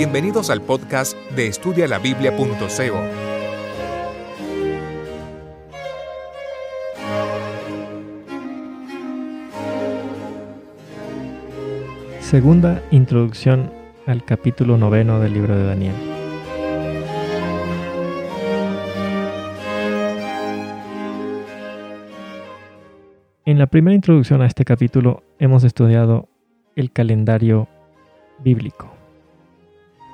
Bienvenidos al podcast de estudialabiblia.co. Segunda introducción al capítulo noveno del libro de Daniel. En la primera introducción a este capítulo hemos estudiado el calendario bíblico,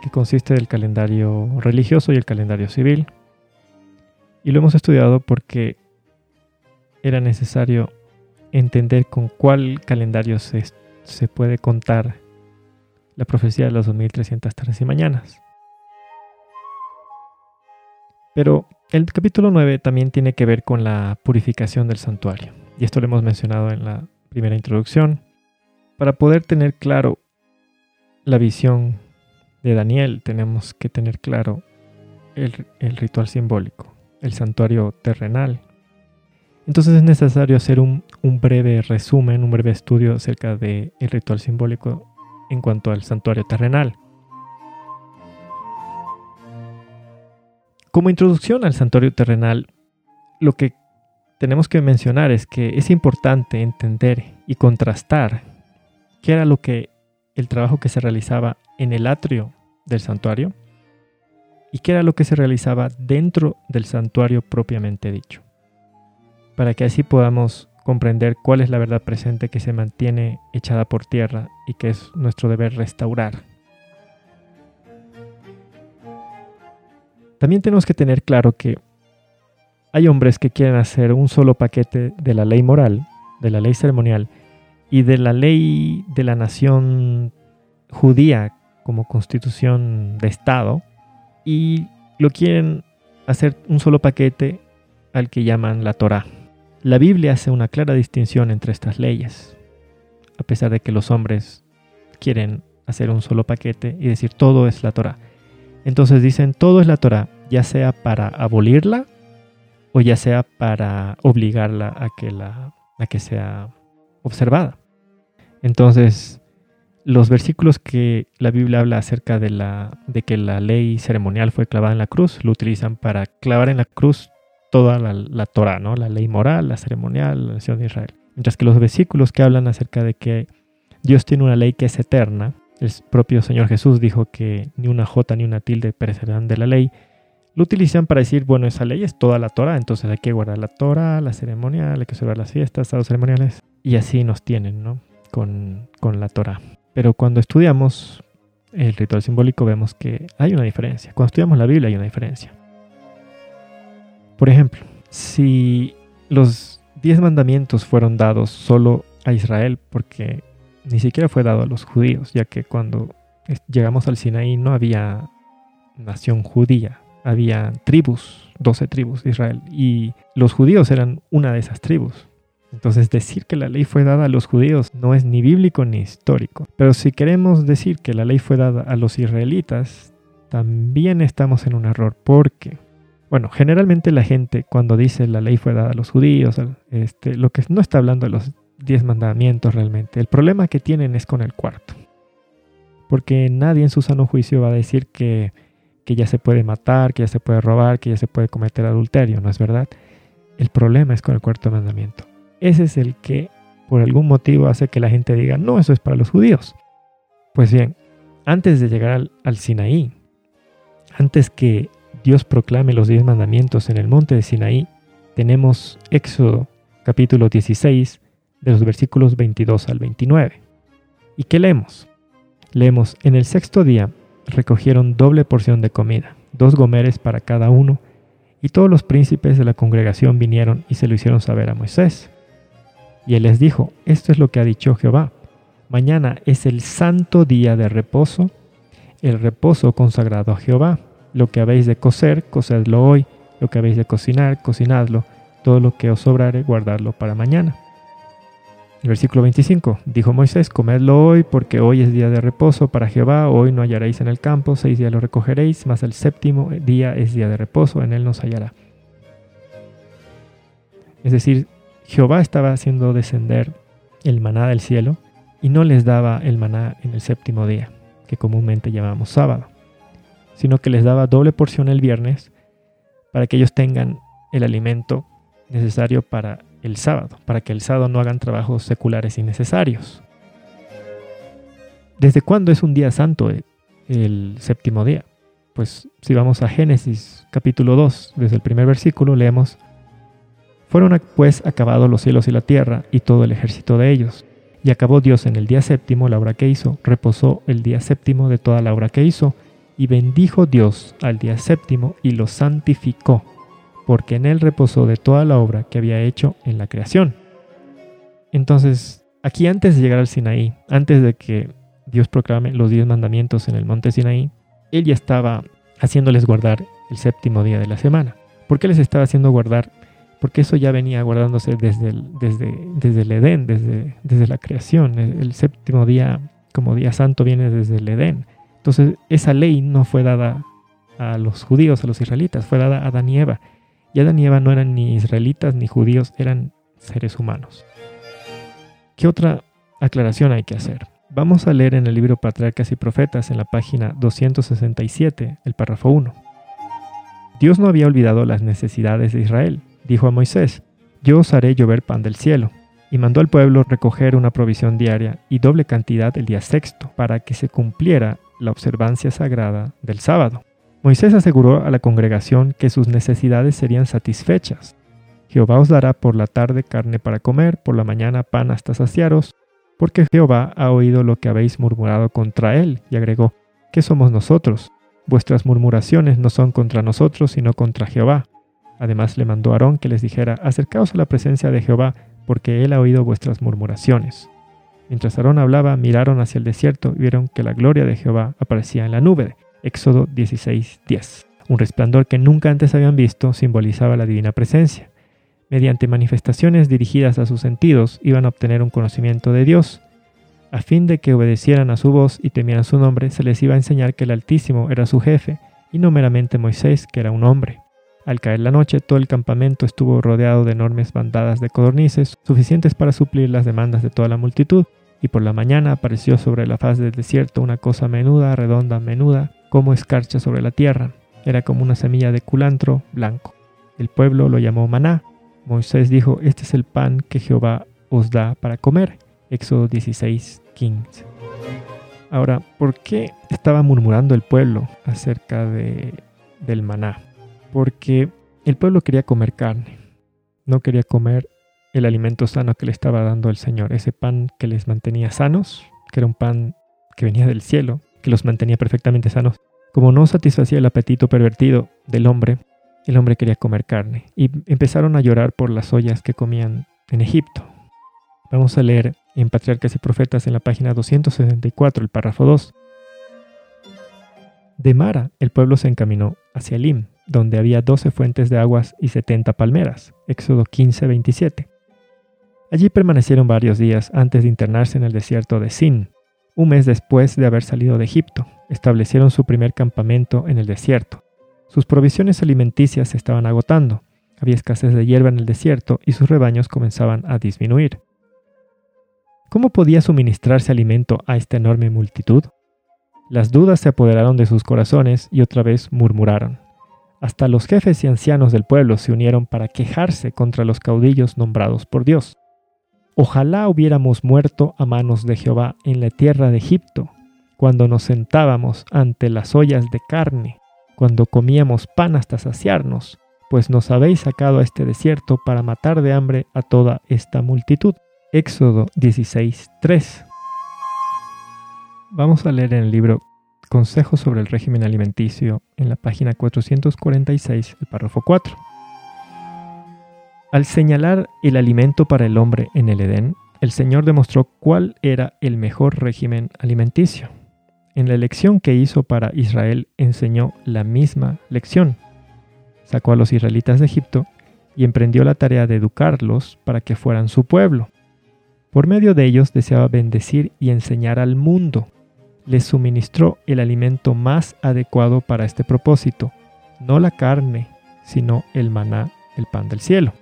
que consiste del calendario religioso y el calendario civil. Y lo hemos estudiado porque era necesario entender con cuál calendario se, puede contar la profecía de las 2300 tardes y mañanas. Pero el capítulo 9 también tiene que ver con la purificación del santuario. Y esto lo hemos mencionado en la primera introducción. Para poder tener claro la visión de Daniel, tenemos que tener claro el, ritual simbólico, el santuario terrenal. Entonces es necesario hacer un, breve resumen, un breve estudio acerca del ritual simbólico en cuanto al santuario terrenal. Como introducción al santuario terrenal, lo que tenemos que mencionar es que es importante entender y contrastar qué era lo que el trabajo que se realizaba en el atrio del santuario y qué era lo que se realizaba dentro del santuario propiamente dicho, para que así podamos comprender cuál es la verdad presente que se mantiene echada por tierra y que es nuestro deber restaurar. También tenemos que tener claro que hay hombres que quieren hacer un solo paquete de la ley moral, de la ley ceremonial, y de la ley de la nación judía como constitución de Estado y lo quieren hacer un solo paquete al que llaman la Torah. La Biblia hace una clara distinción entre estas leyes, a pesar de que los hombres quieren hacer un solo paquete y decir todo es la Torah. Entonces dicen todo es la Torah, ya sea para abolirla o ya sea para obligarla a que, la, a que sea observada. Entonces, los versículos que la Biblia habla acerca de, la, de que la ley ceremonial fue clavada en la cruz, lo utilizan para clavar en la cruz toda la, la Torah, ¿no? la ley moral, la ceremonial, la nación de Israel. Mientras que los versículos que hablan acerca de que Dios tiene una ley que es eterna, el propio Señor Jesús dijo que ni una jota ni una tilde perecerán de la ley, lo utilizan para decir, bueno, esa ley es toda la Torah, entonces hay que guardar la Torah, la ceremonial, hay que observar las fiestas, los ceremoniales, y así nos tienen, ¿no? Con, con la Torah. Pero cuando estudiamos el ritual simbólico vemos que hay una diferencia. Cuando estudiamos la Biblia hay una diferencia. Por ejemplo, si los diez mandamientos fueron dados solo a Israel, porque ni siquiera fue dado a los judíos, ya que cuando llegamos al Sinaí no había nación judía, había tribus, 12 tribus de Israel, y los judíos eran una de esas tribus. Entonces decir que la ley fue dada a los judíos no es ni bíblico ni histórico. Pero si queremos decir que la ley fue dada a los israelitas, también estamos en un error porque, bueno, generalmente la gente cuando dice la ley fue dada a los judíos, este, lo que no está hablando de los diez mandamientos realmente. El problema que tienen es con el cuarto. Porque nadie en su sano juicio va a decir que que ya se puede matar, que ya se puede robar, que ya se puede cometer adulterio, ¿no es verdad? El problema es con el cuarto mandamiento. Ese es el que por algún motivo hace que la gente diga, no, eso es para los judíos. Pues bien, antes de llegar al, Sinaí, antes que Dios proclame los diez mandamientos en el monte de Sinaí, tenemos Éxodo capítulo 16 de los versículos 22 al 29. ¿Y qué leemos? Leemos, en el sexto día recogieron doble porción de comida, dos gomeres para cada uno, y todos los príncipes de la congregación vinieron y se lo hicieron saber a Moisés. Y él les dijo, esto es lo que ha dicho Jehová, mañana es el santo día de reposo, el reposo consagrado a Jehová, lo que habéis de coser, cocedlo hoy, lo que habéis de cocinar, cocinadlo, todo lo que os sobrare, guardadlo para mañana. Versículo 25. Dijo Moisés, comedlo hoy, porque hoy es día de reposo para Jehová, hoy no hallaréis en el campo, seis días lo recogeréis, mas el séptimo día es día de reposo, en él nos hallará. Es decir, Jehová estaba haciendo descender el maná del cielo y no les daba el maná en el séptimo día, que comúnmente llamamos sábado. sino que les daba doble porción el viernes para que ellos tengan el alimento necesario para el sábado, para que el sábado no hagan trabajos seculares innecesarios. ¿Desde cuándo es un día santo el séptimo día? Pues si vamos a Génesis capítulo 2, desde el primer versículo leemos, Fueron pues acabados los cielos y la tierra y todo el ejército de ellos. Y acabó Dios en el día séptimo la obra que hizo, reposó el día séptimo de toda la obra que hizo, y bendijo Dios al día séptimo y lo santificó, porque en él reposó de toda la obra que había hecho en la creación. Entonces, aquí antes de llegar al Sinaí, antes de que Dios proclame los diez mandamientos en el monte Sinaí, él ya estaba haciéndoles guardar el séptimo día de la semana. ¿Por qué les estaba haciendo guardar? Porque eso ya venía guardándose desde el, desde, desde el Edén, desde, desde la creación. El, séptimo día, como día santo, viene desde el Edén. Entonces, esa ley no fue dada a los judíos, a los israelitas, fue dada a Adán y Eva. Y Adán y Eva no eran ni israelitas ni judíos, eran seres humanos. ¿Qué otra aclaración hay que hacer? Vamos a leer en el libro Patriarcas y Profetas, en la página 267, el párrafo 1. Dios no había olvidado las necesidades de Israel. Dijo a Moisés, yo os haré llover pan del cielo. Y mandó al pueblo recoger una provisión diaria y doble cantidad el día sexto, para que se cumpliera la observancia sagrada del sábado. Moisés aseguró a la congregación que sus necesidades serían satisfechas. Jehová os dará por la tarde carne para comer, por la mañana pan hasta saciaros, porque Jehová ha oído lo que habéis murmurado contra él, y agregó, ¿qué somos nosotros? Vuestras murmuraciones no son contra nosotros, sino contra Jehová. Además le mandó a Aarón que les dijera, acercaos a la presencia de Jehová, porque él ha oído vuestras murmuraciones. Mientras Aarón hablaba, miraron hacia el desierto y vieron que la gloria de Jehová aparecía en la nube. Éxodo 16:10. Un resplandor que nunca antes habían visto simbolizaba la divina presencia mediante manifestaciones dirigidas a sus sentidos, iban a obtener un conocimiento de Dios. A fin de que obedecieran a su voz y temieran su nombre, se les iba a enseñar que el Altísimo era su jefe, y no meramente Moisés, que era un hombre. Al caer la noche, todo el campamento estuvo rodeado de enormes bandadas de codornices, suficientes para suplir las demandas de toda la multitud, y por la mañana apareció sobre la faz del desierto una cosa menuda, redonda, menuda, como escarcha sobre la tierra. Era como una semilla de culantro blanco. El pueblo lo llamó maná, Moisés dijo, este es el pan que Jehová os da para comer. Éxodo 16, 15. Ahora, ¿por qué estaba murmurando el pueblo acerca de, del maná? Porque el pueblo quería comer carne, no quería comer el alimento sano que le estaba dando el Señor, ese pan que les mantenía sanos, que era un pan que venía del cielo, que los mantenía perfectamente sanos. Como no satisfacía el apetito pervertido del hombre, el hombre quería comer carne y empezaron a llorar por las ollas que comían en Egipto. Vamos a leer en Patriarcas y Profetas en la página 264, el párrafo 2. De Mara el pueblo se encaminó hacia Elim, donde había 12 fuentes de aguas y 70 palmeras. Éxodo 15, 27. Allí permanecieron varios días antes de internarse en el desierto de Sin. Un mes después de haber salido de Egipto, establecieron su primer campamento en el desierto. Sus provisiones alimenticias se estaban agotando, había escasez de hierba en el desierto y sus rebaños comenzaban a disminuir. ¿Cómo podía suministrarse alimento a esta enorme multitud? Las dudas se apoderaron de sus corazones y otra vez murmuraron. Hasta los jefes y ancianos del pueblo se unieron para quejarse contra los caudillos nombrados por Dios. Ojalá hubiéramos muerto a manos de Jehová en la tierra de Egipto, cuando nos sentábamos ante las ollas de carne cuando comíamos pan hasta saciarnos, pues nos habéis sacado a este desierto para matar de hambre a toda esta multitud. Éxodo 16:3. Vamos a leer en el libro Consejos sobre el régimen alimenticio en la página 446, el párrafo 4. Al señalar el alimento para el hombre en el Edén, el Señor demostró cuál era el mejor régimen alimenticio. En la elección que hizo para Israel enseñó la misma lección. Sacó a los israelitas de Egipto y emprendió la tarea de educarlos para que fueran su pueblo. Por medio de ellos deseaba bendecir y enseñar al mundo. Les suministró el alimento más adecuado para este propósito, no la carne, sino el maná, el pan del cielo.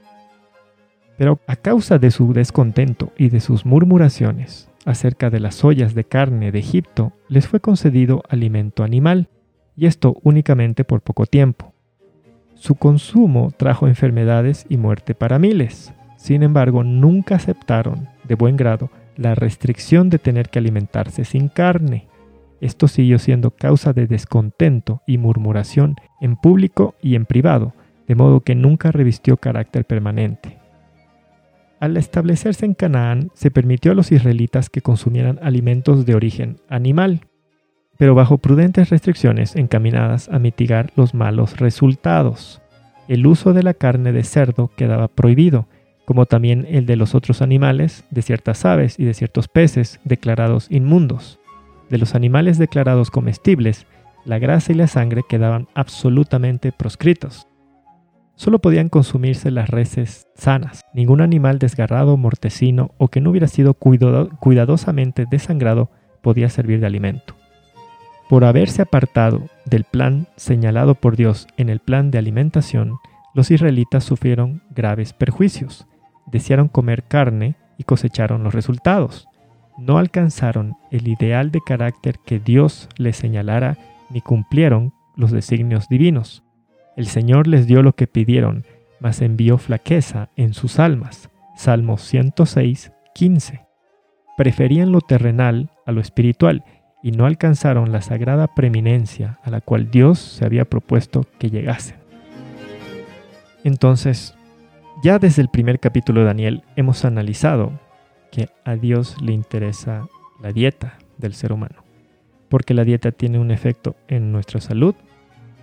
Pero a causa de su descontento y de sus murmuraciones, acerca de las ollas de carne de Egipto, les fue concedido alimento animal, y esto únicamente por poco tiempo. Su consumo trajo enfermedades y muerte para miles. Sin embargo, nunca aceptaron de buen grado la restricción de tener que alimentarse sin carne. Esto siguió siendo causa de descontento y murmuración en público y en privado, de modo que nunca revistió carácter permanente. Al establecerse en Canaán, se permitió a los israelitas que consumieran alimentos de origen animal, pero bajo prudentes restricciones encaminadas a mitigar los malos resultados. El uso de la carne de cerdo quedaba prohibido, como también el de los otros animales, de ciertas aves y de ciertos peces declarados inmundos. De los animales declarados comestibles, la grasa y la sangre quedaban absolutamente proscritos. Solo podían consumirse las reses sanas. Ningún animal desgarrado, mortecino o que no hubiera sido cuidadosamente desangrado podía servir de alimento. Por haberse apartado del plan señalado por Dios en el plan de alimentación, los israelitas sufrieron graves perjuicios. Desearon comer carne y cosecharon los resultados. No alcanzaron el ideal de carácter que Dios les señalara ni cumplieron los designios divinos. El Señor les dio lo que pidieron, mas envió flaqueza en sus almas. Salmos 106, 15. Preferían lo terrenal a lo espiritual y no alcanzaron la sagrada preeminencia a la cual Dios se había propuesto que llegasen. Entonces, ya desde el primer capítulo de Daniel hemos analizado que a Dios le interesa la dieta del ser humano, porque la dieta tiene un efecto en nuestra salud,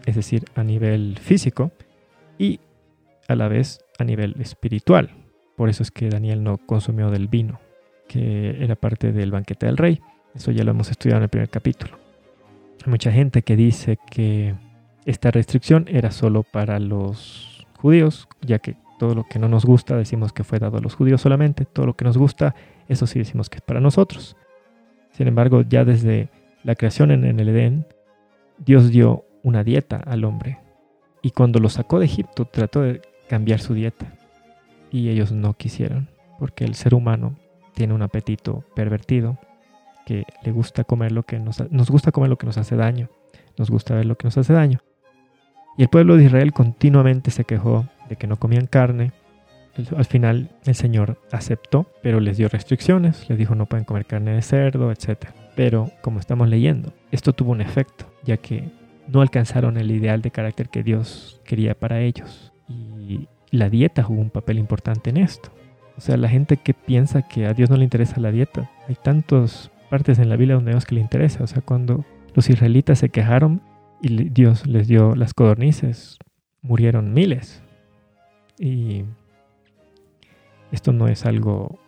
es decir, a nivel físico, y a la vez a nivel espiritual. Por eso es que Daniel no consumió del vino, que era parte del banquete del rey. Eso ya lo hemos estudiado en el primer capítulo. Hay mucha gente que dice que esta restricción era solo para los judíos, ya que todo lo que no nos gusta decimos que fue dado a los judíos solamente, todo lo que nos gusta, eso sí decimos que es para nosotros. Sin embargo, ya desde la creación en el Edén, Dios dio una dieta al hombre. Y cuando lo sacó de Egipto, trató de cambiar su dieta. Y ellos no quisieron, porque el ser humano tiene un apetito pervertido que le gusta comer lo que nos, nos gusta comer lo que nos hace daño, nos gusta ver lo que nos hace daño. Y el pueblo de Israel continuamente se quejó que no comían carne. Al final el Señor aceptó, pero les dio restricciones, les dijo no pueden comer carne de cerdo, etc. Pero como estamos leyendo, esto tuvo un efecto, ya que no alcanzaron el ideal de carácter que Dios quería para ellos. Y la dieta jugó un papel importante en esto. O sea, la gente que piensa que a Dios no le interesa la dieta, hay tantos partes en la Biblia donde vemos que le interesa. O sea, cuando los israelitas se quejaron y Dios les dio las codornices, murieron miles. Y esto no es algo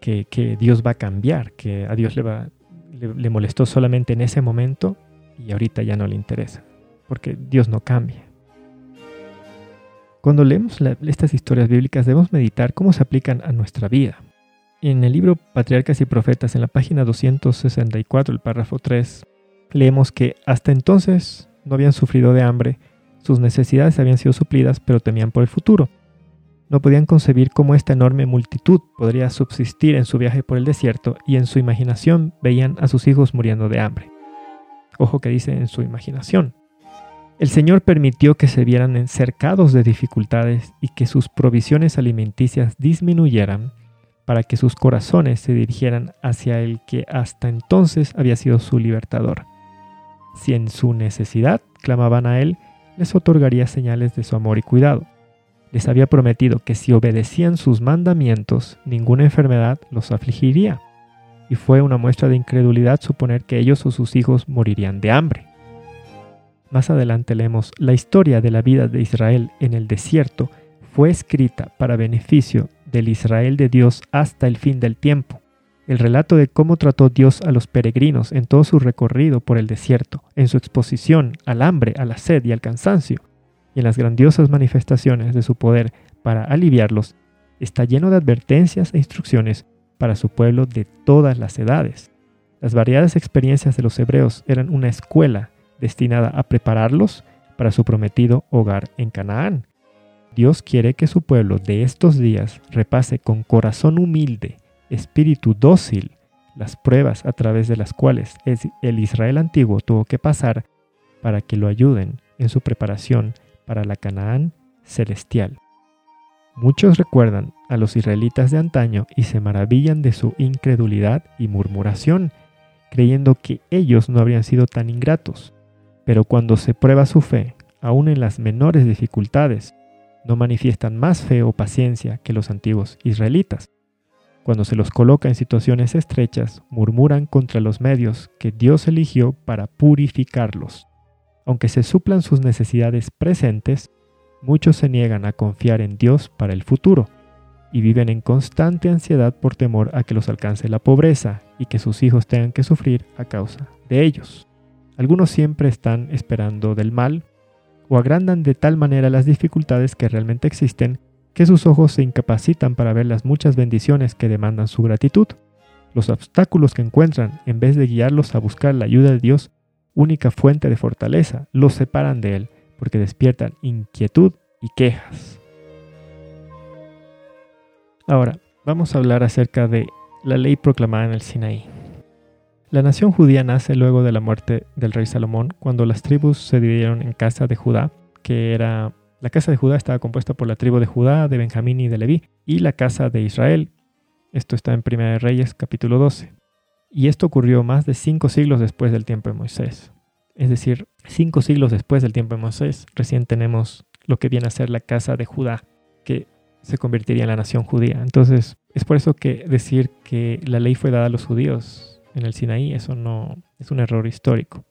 que, Dios va a cambiar, que a Dios le, va, le, molestó solamente en ese momento y ahorita ya no le interesa, porque Dios no cambia. Cuando leemos estas historias bíblicas debemos meditar cómo se aplican a nuestra vida. En el libro Patriarcas y Profetas, en la página 264, el párrafo 3, leemos que hasta entonces no habían sufrido de hambre, sus necesidades habían sido suplidas, pero temían por el futuro. No podían concebir cómo esta enorme multitud podría subsistir en su viaje por el desierto y en su imaginación veían a sus hijos muriendo de hambre. Ojo que dice en su imaginación. El Señor permitió que se vieran encercados de dificultades y que sus provisiones alimenticias disminuyeran para que sus corazones se dirigieran hacia el que hasta entonces había sido su libertador. Si en su necesidad clamaban a Él, les otorgaría señales de su amor y cuidado. Les había prometido que si obedecían sus mandamientos, ninguna enfermedad los afligiría, y fue una muestra de incredulidad suponer que ellos o sus hijos morirían de hambre. Más adelante leemos, la historia de la vida de Israel en el desierto fue escrita para beneficio del Israel de Dios hasta el fin del tiempo. El relato de cómo trató Dios a los peregrinos en todo su recorrido por el desierto, en su exposición al hambre, a la sed y al cansancio, y en las grandiosas manifestaciones de su poder para aliviarlos, está lleno de advertencias e instrucciones para su pueblo de todas las edades. Las variadas experiencias de los hebreos eran una escuela destinada a prepararlos para su prometido hogar en Canaán, Dios quiere que su pueblo de estos días repase con corazón humilde, espíritu dócil, las pruebas a través de las cuales el Israel antiguo tuvo que pasar para que lo ayuden en su preparación para la Canaán celestial. Muchos recuerdan a los israelitas de antaño y se maravillan de su incredulidad y murmuración, creyendo que ellos no habrían sido tan ingratos. Pero cuando se prueba su fe, aun en las menores dificultades, no manifiestan más fe o paciencia que los antiguos israelitas. Cuando se los coloca en situaciones estrechas, murmuran contra los medios que Dios eligió para purificarlos. Aunque se suplan sus necesidades presentes, muchos se niegan a confiar en Dios para el futuro y viven en constante ansiedad por temor a que los alcance la pobreza y que sus hijos tengan que sufrir a causa de ellos. Algunos siempre están esperando del mal o agrandan de tal manera las dificultades que realmente existen que sus ojos se incapacitan para ver las muchas bendiciones que demandan su gratitud. Los obstáculos que encuentran, en vez de guiarlos a buscar la ayuda de Dios, única fuente de fortaleza, los separan de Él, porque despiertan inquietud y quejas. Ahora, vamos a hablar acerca de la ley proclamada en el Sinaí. La nación judía nace luego de la muerte del rey Salomón, cuando las tribus se dividieron en casa de Judá, que era la casa de Judá estaba compuesta por la tribu de Judá, de Benjamín y de Leví, y la casa de Israel. Esto está en 1 Reyes capítulo 12. Y esto ocurrió más de cinco siglos después del tiempo de Moisés. Es decir, cinco siglos después del tiempo de Moisés, recién tenemos lo que viene a ser la casa de Judá, que se convertiría en la nación judía. Entonces, es por eso que decir que la ley fue dada a los judíos en el Sinaí, eso no es un error histórico.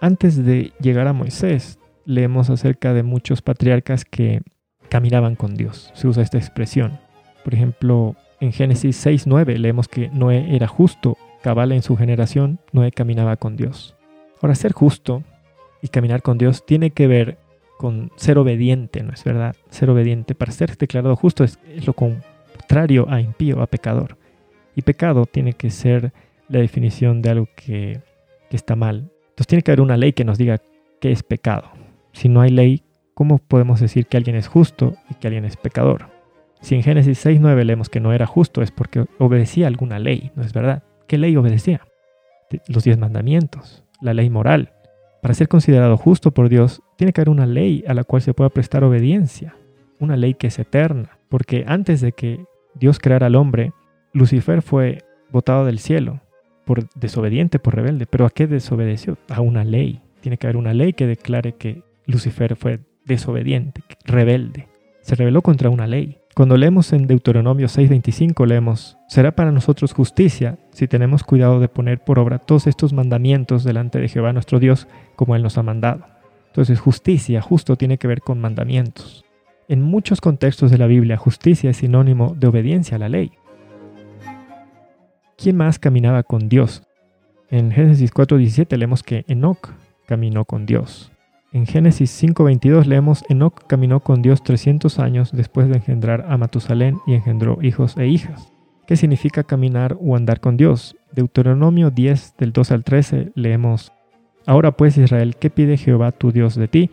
Antes de llegar a Moisés, leemos acerca de muchos patriarcas que caminaban con Dios. Se usa esta expresión. Por ejemplo, en Génesis 6.9 leemos que Noé era justo, cabal en su generación, Noé caminaba con Dios. Ahora, ser justo y caminar con Dios tiene que ver con ser obediente, ¿no es verdad? Ser obediente. Para ser declarado justo es, lo contrario a impío, a pecador. Y pecado tiene que ser la definición de algo que, está mal. Entonces tiene que haber una ley que nos diga qué es pecado. Si no hay ley, ¿cómo podemos decir que alguien es justo y que alguien es pecador? Si en Génesis 6.9 leemos que no era justo es porque obedecía alguna ley, ¿no es verdad? ¿Qué ley obedecía? Los diez mandamientos, la ley moral. Para ser considerado justo por Dios, tiene que haber una ley a la cual se pueda prestar obediencia, una ley que es eterna, porque antes de que Dios creara al hombre, Lucifer fue botado del cielo por desobediente, por rebelde. ¿Pero a qué desobedeció? A una ley. Tiene que haber una ley que declare que Lucifer fue desobediente, rebelde. Se rebeló contra una ley. Cuando leemos en Deuteronomio 6:25 leemos, será para nosotros justicia si tenemos cuidado de poner por obra todos estos mandamientos delante de Jehová nuestro Dios como Él nos ha mandado. Entonces justicia, justo tiene que ver con mandamientos. En muchos contextos de la Biblia, justicia es sinónimo de obediencia a la ley. ¿quién más caminaba con Dios? En Génesis 4.17 leemos que Enoch caminó con Dios. En Génesis 5.22 leemos Enoch caminó con Dios 300 años después de engendrar a Matusalén y engendró hijos e hijas. ¿Qué significa caminar o andar con Dios? Deuteronomio 10 del 2 al 13 leemos Ahora pues Israel, ¿qué pide Jehová tu Dios de ti?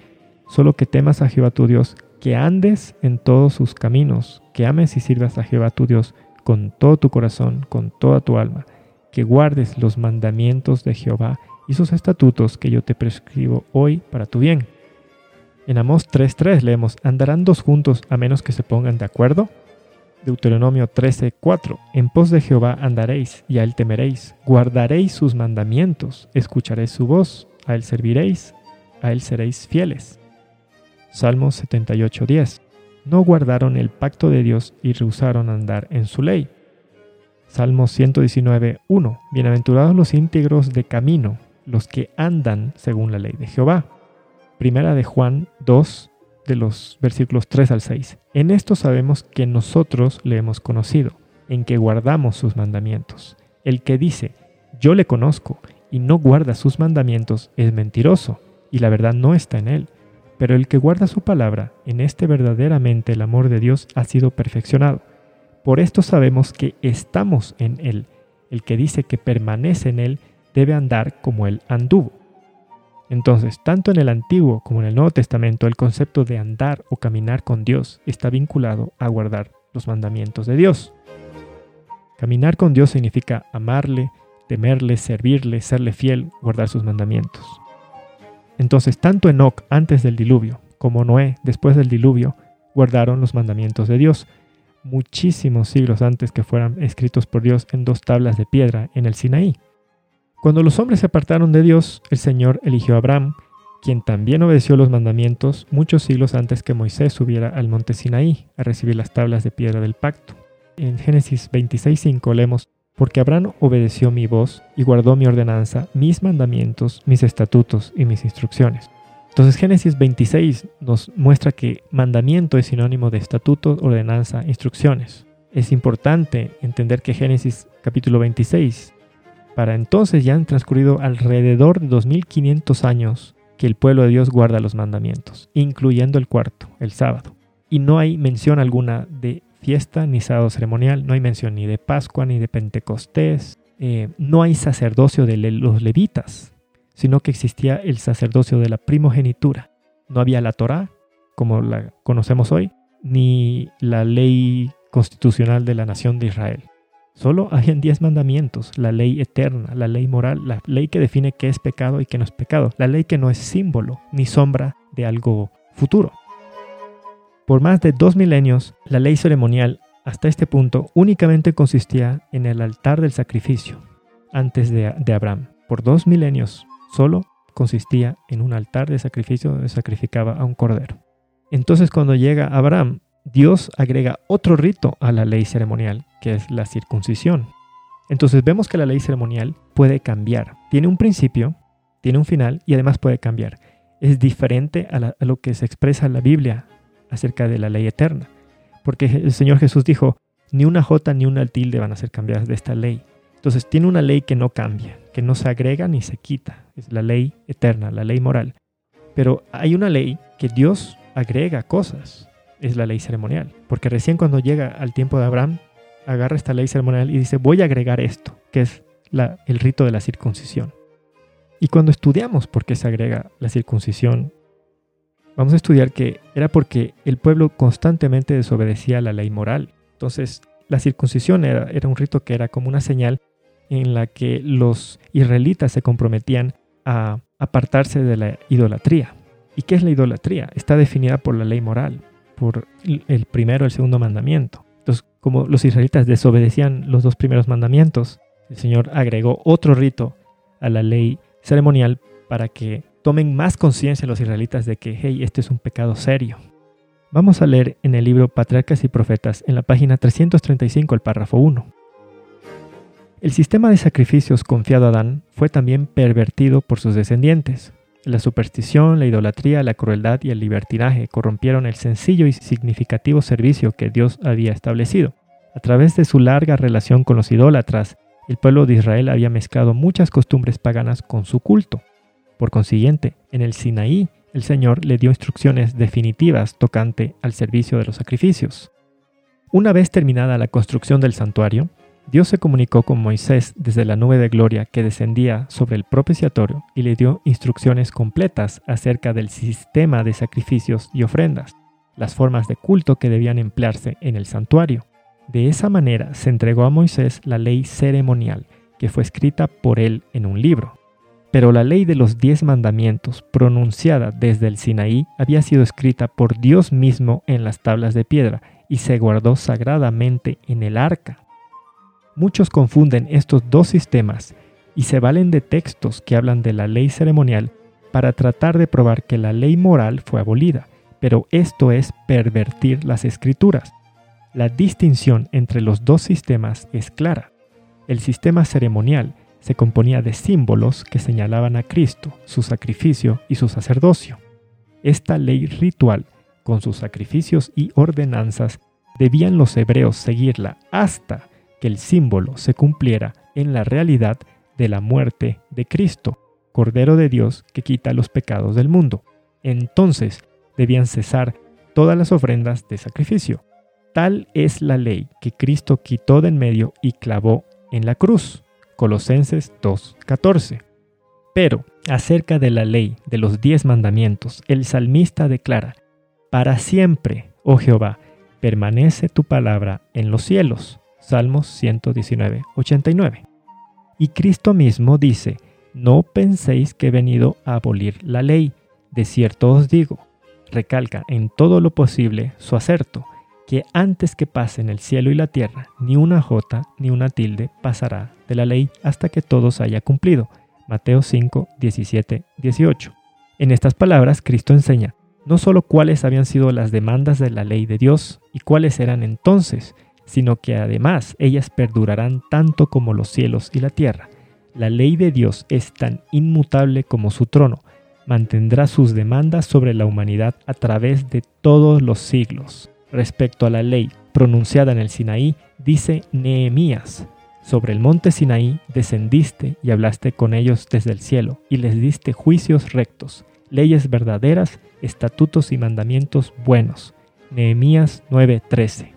Solo que temas a Jehová tu Dios, que andes en todos sus caminos, que ames y sirvas a Jehová tu Dios con todo tu corazón, con toda tu alma, que guardes los mandamientos de Jehová y sus estatutos que yo te prescribo hoy para tu bien. En Amós 3.3 leemos, ¿andarán dos juntos a menos que se pongan de acuerdo? Deuteronomio 13.4, en pos de Jehová andaréis y a él temeréis, guardaréis sus mandamientos, escucharéis su voz, a él serviréis, a él seréis fieles. Salmos 78.10, no guardaron el pacto de Dios y rehusaron andar en su ley. Salmo 119, 1. Bienaventurados los íntegros de camino, los que andan según la ley de Jehová. Primera de Juan 2, de los versículos 3 al 6. En esto sabemos que nosotros le hemos conocido, en que guardamos sus mandamientos. El que dice, yo le conozco, y no guarda sus mandamientos, es mentiroso, y la verdad no está en él. Pero el que guarda su palabra, en este verdaderamente el amor de Dios ha sido perfeccionado. Por esto sabemos que estamos en Él. El que dice que permanece en Él debe andar como Él anduvo. Entonces, tanto en el Antiguo como en el Nuevo Testamento, el concepto de andar o caminar con Dios está vinculado a guardar los mandamientos de Dios. Caminar con Dios significa amarle, temerle, servirle, serle fiel, guardar sus mandamientos. Entonces, tanto Enoch antes del diluvio como Noé después del diluvio guardaron los mandamientos de Dios, muchísimos siglos antes que fueran escritos por Dios en dos tablas de piedra en el Sinaí. Cuando los hombres se apartaron de Dios, el Señor eligió a Abraham, quien también obedeció los mandamientos muchos siglos antes que Moisés subiera al monte Sinaí a recibir las tablas de piedra del pacto. En Génesis 26.5 leemos, porque Abraham obedeció mi voz y guardó mi ordenanza, mis mandamientos, mis estatutos y mis instrucciones. Entonces Génesis 26 nos muestra que mandamiento es sinónimo de estatuto, ordenanza, instrucciones. Es importante entender que Génesis capítulo 26, para entonces ya han transcurrido alrededor de 2500 años que el pueblo de Dios guarda los mandamientos, incluyendo el cuarto, el sábado. Y no hay mención alguna de fiesta ni sábado ceremonial, no hay mención ni de Pascua ni de Pentecostés, eh, no hay sacerdocio de los levitas, sino que existía el sacerdocio de la primogenitura. No había la Torá, como la conocemos hoy, ni la ley constitucional de la nación de Israel. Solo habían diez mandamientos, la ley eterna, la ley moral, la ley que define qué es pecado y qué no es pecado, la ley que no es símbolo ni sombra de algo futuro. Por más de dos milenios, la ley ceremonial hasta este punto únicamente consistía en el altar del sacrificio antes de, de Abraham. Por dos milenios solo consistía en un altar de sacrificio donde sacrificaba a un cordero. Entonces cuando llega Abraham, Dios agrega otro rito a la ley ceremonial, que es la circuncisión. Entonces vemos que la ley ceremonial puede cambiar. Tiene un principio, tiene un final y además puede cambiar. Es diferente a, lo que se expresa en la Biblia acerca de la ley eterna. Porque el Señor Jesús dijo, ni una jota ni una tilde van a ser cambiadas de esta ley. Entonces tiene una ley que no cambia, que no se agrega ni se quita. Es la ley eterna, la ley moral. Pero hay una ley que Dios agrega cosas. Es la ley ceremonial. Porque recién cuando llega al tiempo de Abraham, agarra esta ley ceremonial y dice, voy a agregar esto, que es la, el rito de la circuncisión. Y cuando estudiamos por qué se agrega la circuncisión, vamos a estudiar que era porque el pueblo constantemente desobedecía la ley moral. Entonces, la circuncisión era, un rito que era como una señal en la que los israelitas se comprometían a apartarse de la idolatría. ¿Y qué es la idolatría? Está definida por la ley moral, por el primero el segundo mandamiento. Como los israelitas desobedecían los dos primeros mandamientos, el Señor agregó otro rito a la ley ceremonial para que tomen más conciencia los israelitas de que, hey, este es un pecado serio. Vamos a leer en el libro Patriarcas y Profetas, en la página 335, el párrafo 1. El sistema de sacrificios confiado a Adán fue también pervertido por sus descendientes. La superstición, la idolatría, la crueldad y el libertinaje corrompieron el sencillo y significativo servicio que Dios había establecido. A través de su larga relación con los idólatras, el pueblo de Israel había mezclado muchas costumbres paganas con su culto. Por consiguiente, en el Sinaí, el Señor le dio instrucciones definitivas tocante al servicio de los sacrificios. Una vez terminada la construcción del santuario, Dios se comunicó con Moisés desde la nube de gloria que descendía sobre el propiciatorio y le dio instrucciones completas acerca del sistema de sacrificios y ofrendas, las formas de culto que debían emplearse en el santuario. De esa manera se entregó a Moisés la ley ceremonial, que fue escrita por él en un libro. Pero la ley de los diez mandamientos, pronunciada desde el Sinaí, había sido escrita por Dios mismo en las tablas de piedra y se guardó sagradamente en el arca Muchos confunden estos dos sistemas y se valen de textos que hablan de la ley ceremonial para tratar de probar que la ley moral fue abolida, pero esto es pervertir las escrituras. La distinción entre los dos sistemas es clara. El sistema ceremonial se componía de símbolos que señalaban a Cristo, su sacrificio y su sacerdocio. Esta ley ritual, con sus sacrificios y ordenanzas, debían los hebreos seguirla hasta que el símbolo se cumpliera en la realidad de la muerte de Cristo, Cordero de Dios que quita los pecados del mundo. Entonces debían cesar todas las ofrendas de sacrificio. Tal es la ley que Cristo quitó de en medio y clavó en la cruz. Colosenses 2.14. Pero acerca de la ley de los diez mandamientos, el salmista declara, Para siempre, oh Jehová, permanece tu palabra en los cielos. Salmos 119, 89. Y Cristo mismo dice, no penséis que he venido a abolir la ley, de cierto os digo, recalca en todo lo posible su acerto, que antes que pasen el cielo y la tierra, ni una jota ni una tilde pasará de la ley hasta que todo se haya cumplido. Mateo 5, 17, 18. En estas palabras, Cristo enseña no solo cuáles habían sido las demandas de la ley de Dios y cuáles eran entonces, sino que además ellas perdurarán tanto como los cielos y la tierra. La ley de Dios es tan inmutable como su trono, mantendrá sus demandas sobre la humanidad a través de todos los siglos. Respecto a la ley pronunciada en el Sinaí, dice Nehemías, sobre el monte Sinaí descendiste y hablaste con ellos desde el cielo, y les diste juicios rectos, leyes verdaderas, estatutos y mandamientos buenos. Nehemías 9:13.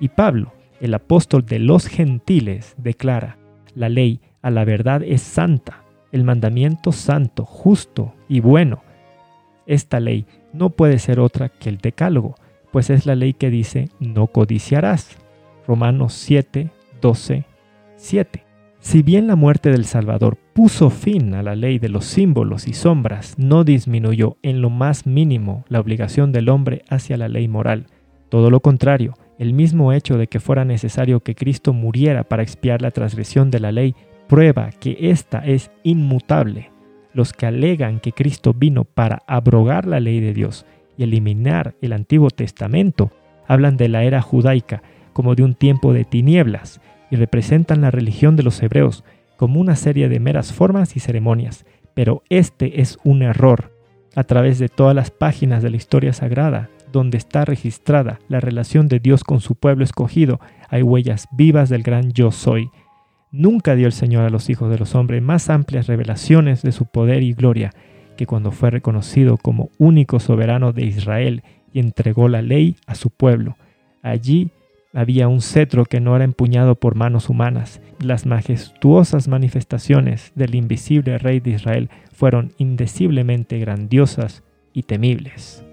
Y Pablo, el apóstol de los gentiles, declara, la ley a la verdad es santa, el mandamiento santo, justo y bueno. Esta ley no puede ser otra que el decálogo, pues es la ley que dice no codiciarás. Romanos 7, 12, 7. Si bien la muerte del Salvador puso fin a la ley de los símbolos y sombras, no disminuyó en lo más mínimo la obligación del hombre hacia la ley moral. Todo lo contrario, el mismo hecho de que fuera necesario que Cristo muriera para expiar la transgresión de la ley prueba que ésta es inmutable. Los que alegan que Cristo vino para abrogar la ley de Dios y eliminar el Antiguo Testamento hablan de la era judaica como de un tiempo de tinieblas y representan la religión de los hebreos como una serie de meras formas y ceremonias. Pero este es un error. A través de todas las páginas de la historia sagrada, donde está registrada la relación de Dios con su pueblo escogido, hay huellas vivas del gran yo soy. Nunca dio el Señor a los hijos de los hombres más amplias revelaciones de su poder y gloria que cuando fue reconocido como único soberano de Israel y entregó la ley a su pueblo. Allí había un cetro que no era empuñado por manos humanas. Las majestuosas manifestaciones del invisible Rey de Israel fueron indeciblemente grandiosas y temibles.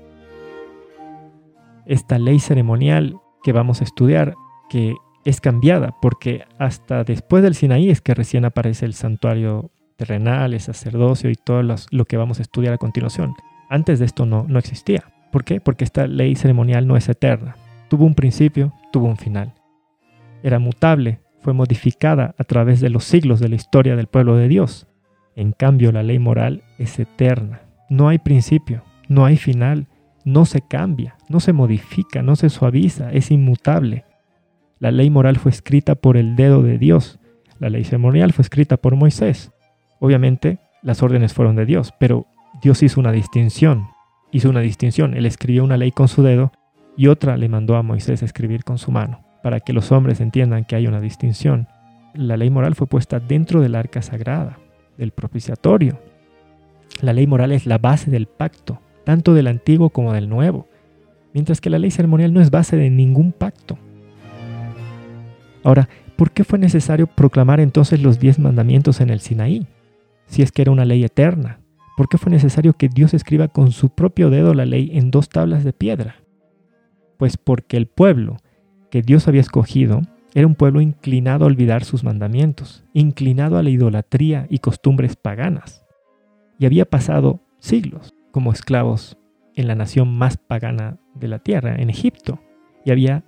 Esta ley ceremonial que vamos a estudiar, que es cambiada, porque hasta después del Sinaí es que recién aparece el santuario terrenal, el sacerdocio y todo lo que vamos a estudiar a continuación. Antes de esto no, no existía. ¿Por qué? Porque esta ley ceremonial no es eterna. Tuvo un principio, tuvo un final. Era mutable, fue modificada a través de los siglos de la historia del pueblo de Dios. En cambio, la ley moral es eterna. No hay principio, no hay final, no se cambia, no se modifica, no se suaviza, es inmutable. La ley moral fue escrita por el dedo de Dios. La ley ceremonial fue escrita por Moisés. Obviamente, las órdenes fueron de Dios, pero Dios hizo una distinción. Hizo una distinción. Él escribió una ley con su dedo y otra le mandó a Moisés escribir con su mano, para que los hombres entiendan que hay una distinción. La ley moral fue puesta dentro del arca sagrada, del propiciatorio. La ley moral es la base del pacto, tanto del antiguo como del nuevo, mientras que la ley ceremonial no es base de ningún pacto. Ahora, ¿por qué fue necesario proclamar entonces los diez mandamientos en el Sinaí? Si es que era una ley eterna, ¿por qué fue necesario que Dios escriba con su propio dedo la ley en dos tablas de piedra? Pues porque el pueblo que Dios había escogido era un pueblo inclinado a olvidar sus mandamientos, inclinado a la idolatría y costumbres paganas. Y había pasado siglos como esclavos en la nación más pagana de la tierra, en Egipto, y había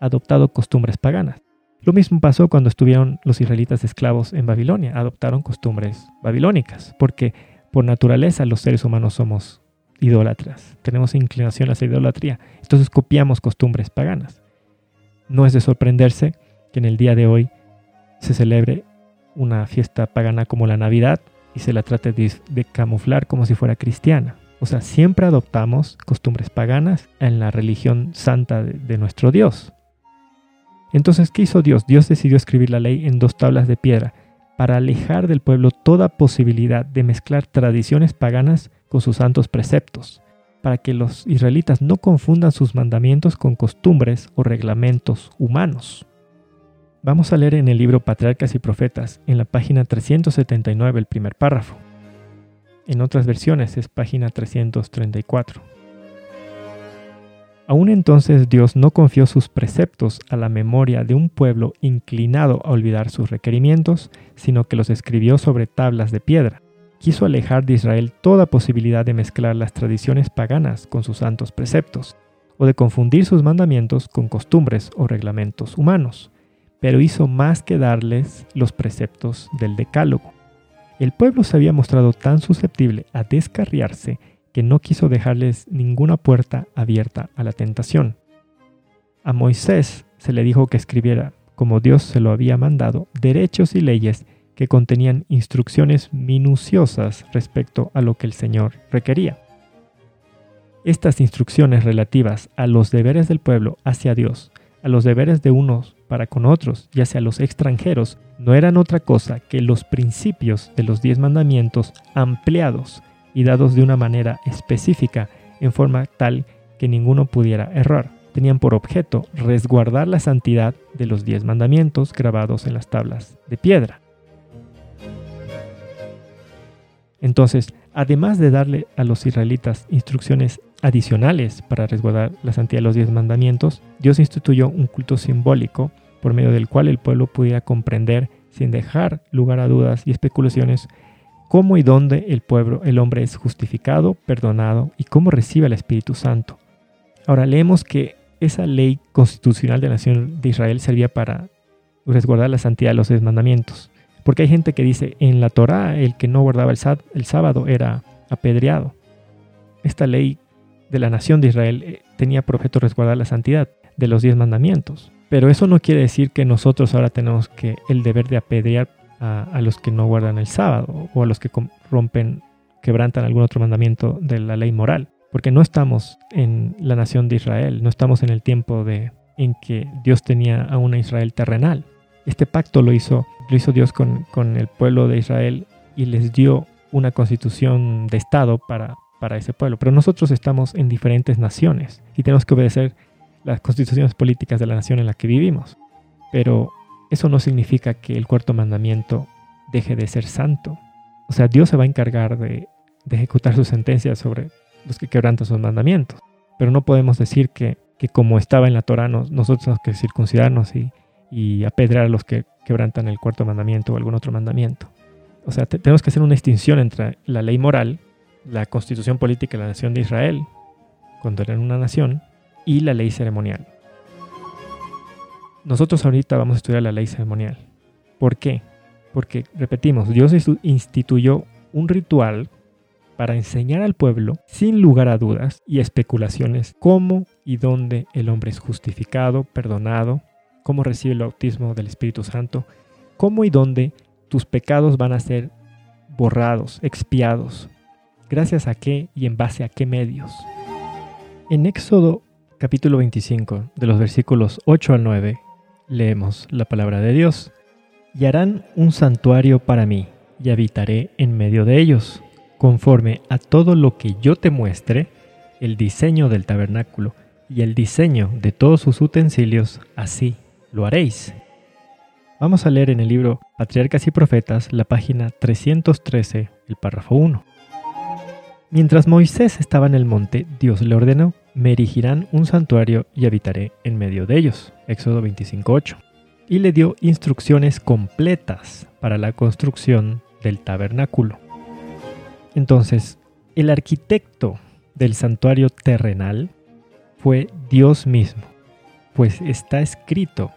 adoptado costumbres paganas. Lo mismo pasó cuando estuvieron los israelitas esclavos en Babilonia, adoptaron costumbres babilónicas, porque por naturaleza los seres humanos somos idólatras, tenemos inclinación hacia la idolatría, entonces copiamos costumbres paganas. No es de sorprenderse que en el día de hoy se celebre una fiesta pagana como la Navidad y se la trate de, camuflar como si fuera cristiana. O sea, siempre adoptamos costumbres paganas en la religión santa de nuestro Dios. Entonces, ¿qué hizo Dios? Dios decidió escribir la ley en dos tablas de piedra para alejar del pueblo toda posibilidad de mezclar tradiciones paganas con sus santos preceptos, para que los israelitas no confundan sus mandamientos con costumbres o reglamentos humanos. Vamos a leer en el libro Patriarcas y Profetas, en la página 379, el primer párrafo. En otras versiones es página 334. Aún entonces Dios no confió sus preceptos a la memoria de un pueblo inclinado a olvidar sus requerimientos, sino que los escribió sobre tablas de piedra. Quiso alejar de Israel toda posibilidad de mezclar las tradiciones paganas con sus santos preceptos, o de confundir sus mandamientos con costumbres o reglamentos humanos, pero hizo más que darles los preceptos del Decálogo. El pueblo se había mostrado tan susceptible a descarriarse que no quiso dejarles ninguna puerta abierta a la tentación. A Moisés se le dijo que escribiera, como Dios se lo había mandado, derechos y leyes que contenían instrucciones minuciosas respecto a lo que el Señor requería. Estas instrucciones relativas a los deberes del pueblo hacia Dios, a los deberes de unos para con otros y hacia los extranjeros, no eran otra cosa que los principios de los diez mandamientos ampliados y dados de una manera específica en forma tal que ninguno pudiera errar. Tenían por objeto resguardar la santidad de los diez mandamientos grabados en las tablas de piedra. Entonces, además de darle a los israelitas instrucciones adicionales para resguardar la santidad de los diez mandamientos, Dios instituyó un culto simbólico por medio del cual el pueblo pudiera comprender, sin dejar lugar a dudas y especulaciones, cómo y dónde el pueblo, el hombre es justificado, perdonado y cómo recibe el Espíritu Santo. Ahora leemos que esa ley constitucional de la nación de Israel servía para resguardar la santidad de los diez mandamientos. Porque hay gente que dice, en la Torá el que no guardaba el, sábado era apedreado. Esta ley de la nación de Israel eh, tenía por objeto resguardar la santidad de los diez mandamientos. Pero eso no quiere decir que nosotros ahora tenemos que el deber de apedrear a, los que no guardan el sábado o a los que rompen, quebrantan algún otro mandamiento de la ley moral. Porque no estamos en la nación de Israel, no estamos en el tiempo de, en que Dios tenía a una Israel terrenal. Este pacto lo hizo, lo hizo Dios con, con el pueblo de Israel y les dio una constitución de Estado para, para ese pueblo. Pero nosotros estamos en diferentes naciones y tenemos que obedecer las constituciones políticas de la nación en la que vivimos. Pero eso no significa que el cuarto mandamiento deje de ser santo. O sea, Dios se va a encargar de, ejecutar sus sentencias sobre los que quebrantan sus mandamientos. Pero no podemos decir que, como estaba en la Torah, nosotros tenemos que circuncidarnos y, y apedrear a los que quebrantan el cuarto mandamiento o algún otro mandamiento. O sea, tenemos que hacer una distinción entre la ley moral, la constitución política de la nación de Israel, cuando eran una nación, y la ley ceremonial. Nosotros ahorita vamos a estudiar la ley ceremonial. ¿Por qué? Porque, repetimos, Dios instituyó un ritual para enseñar al pueblo, sin lugar a dudas y especulaciones, cómo y dónde el hombre es justificado, perdonado, cómo recibe el bautismo del Espíritu Santo, cómo y dónde tus pecados van a ser borrados, expiados, gracias a qué y en base a qué medios. En Éxodo capítulo 25, de los versículos 8 al 9, Leemos la palabra de Dios. Y harán un santuario para mí, y habitaré en medio de ellos, conforme a todo lo que yo te muestre, el diseño del tabernáculo y el diseño de todos sus utensilios, así lo haréis. Vamos a leer en el libro Patriarcas y Profetas, la página 313, el párrafo 1. Mientras Moisés estaba en el monte, Dios le ordenó, me erigirán un santuario y habitaré en medio de ellos. Éxodo 25.8. Y le dio instrucciones completas para la construcción del tabernáculo. Entonces, el arquitecto del santuario terrenal fue Dios mismo, pues está escrito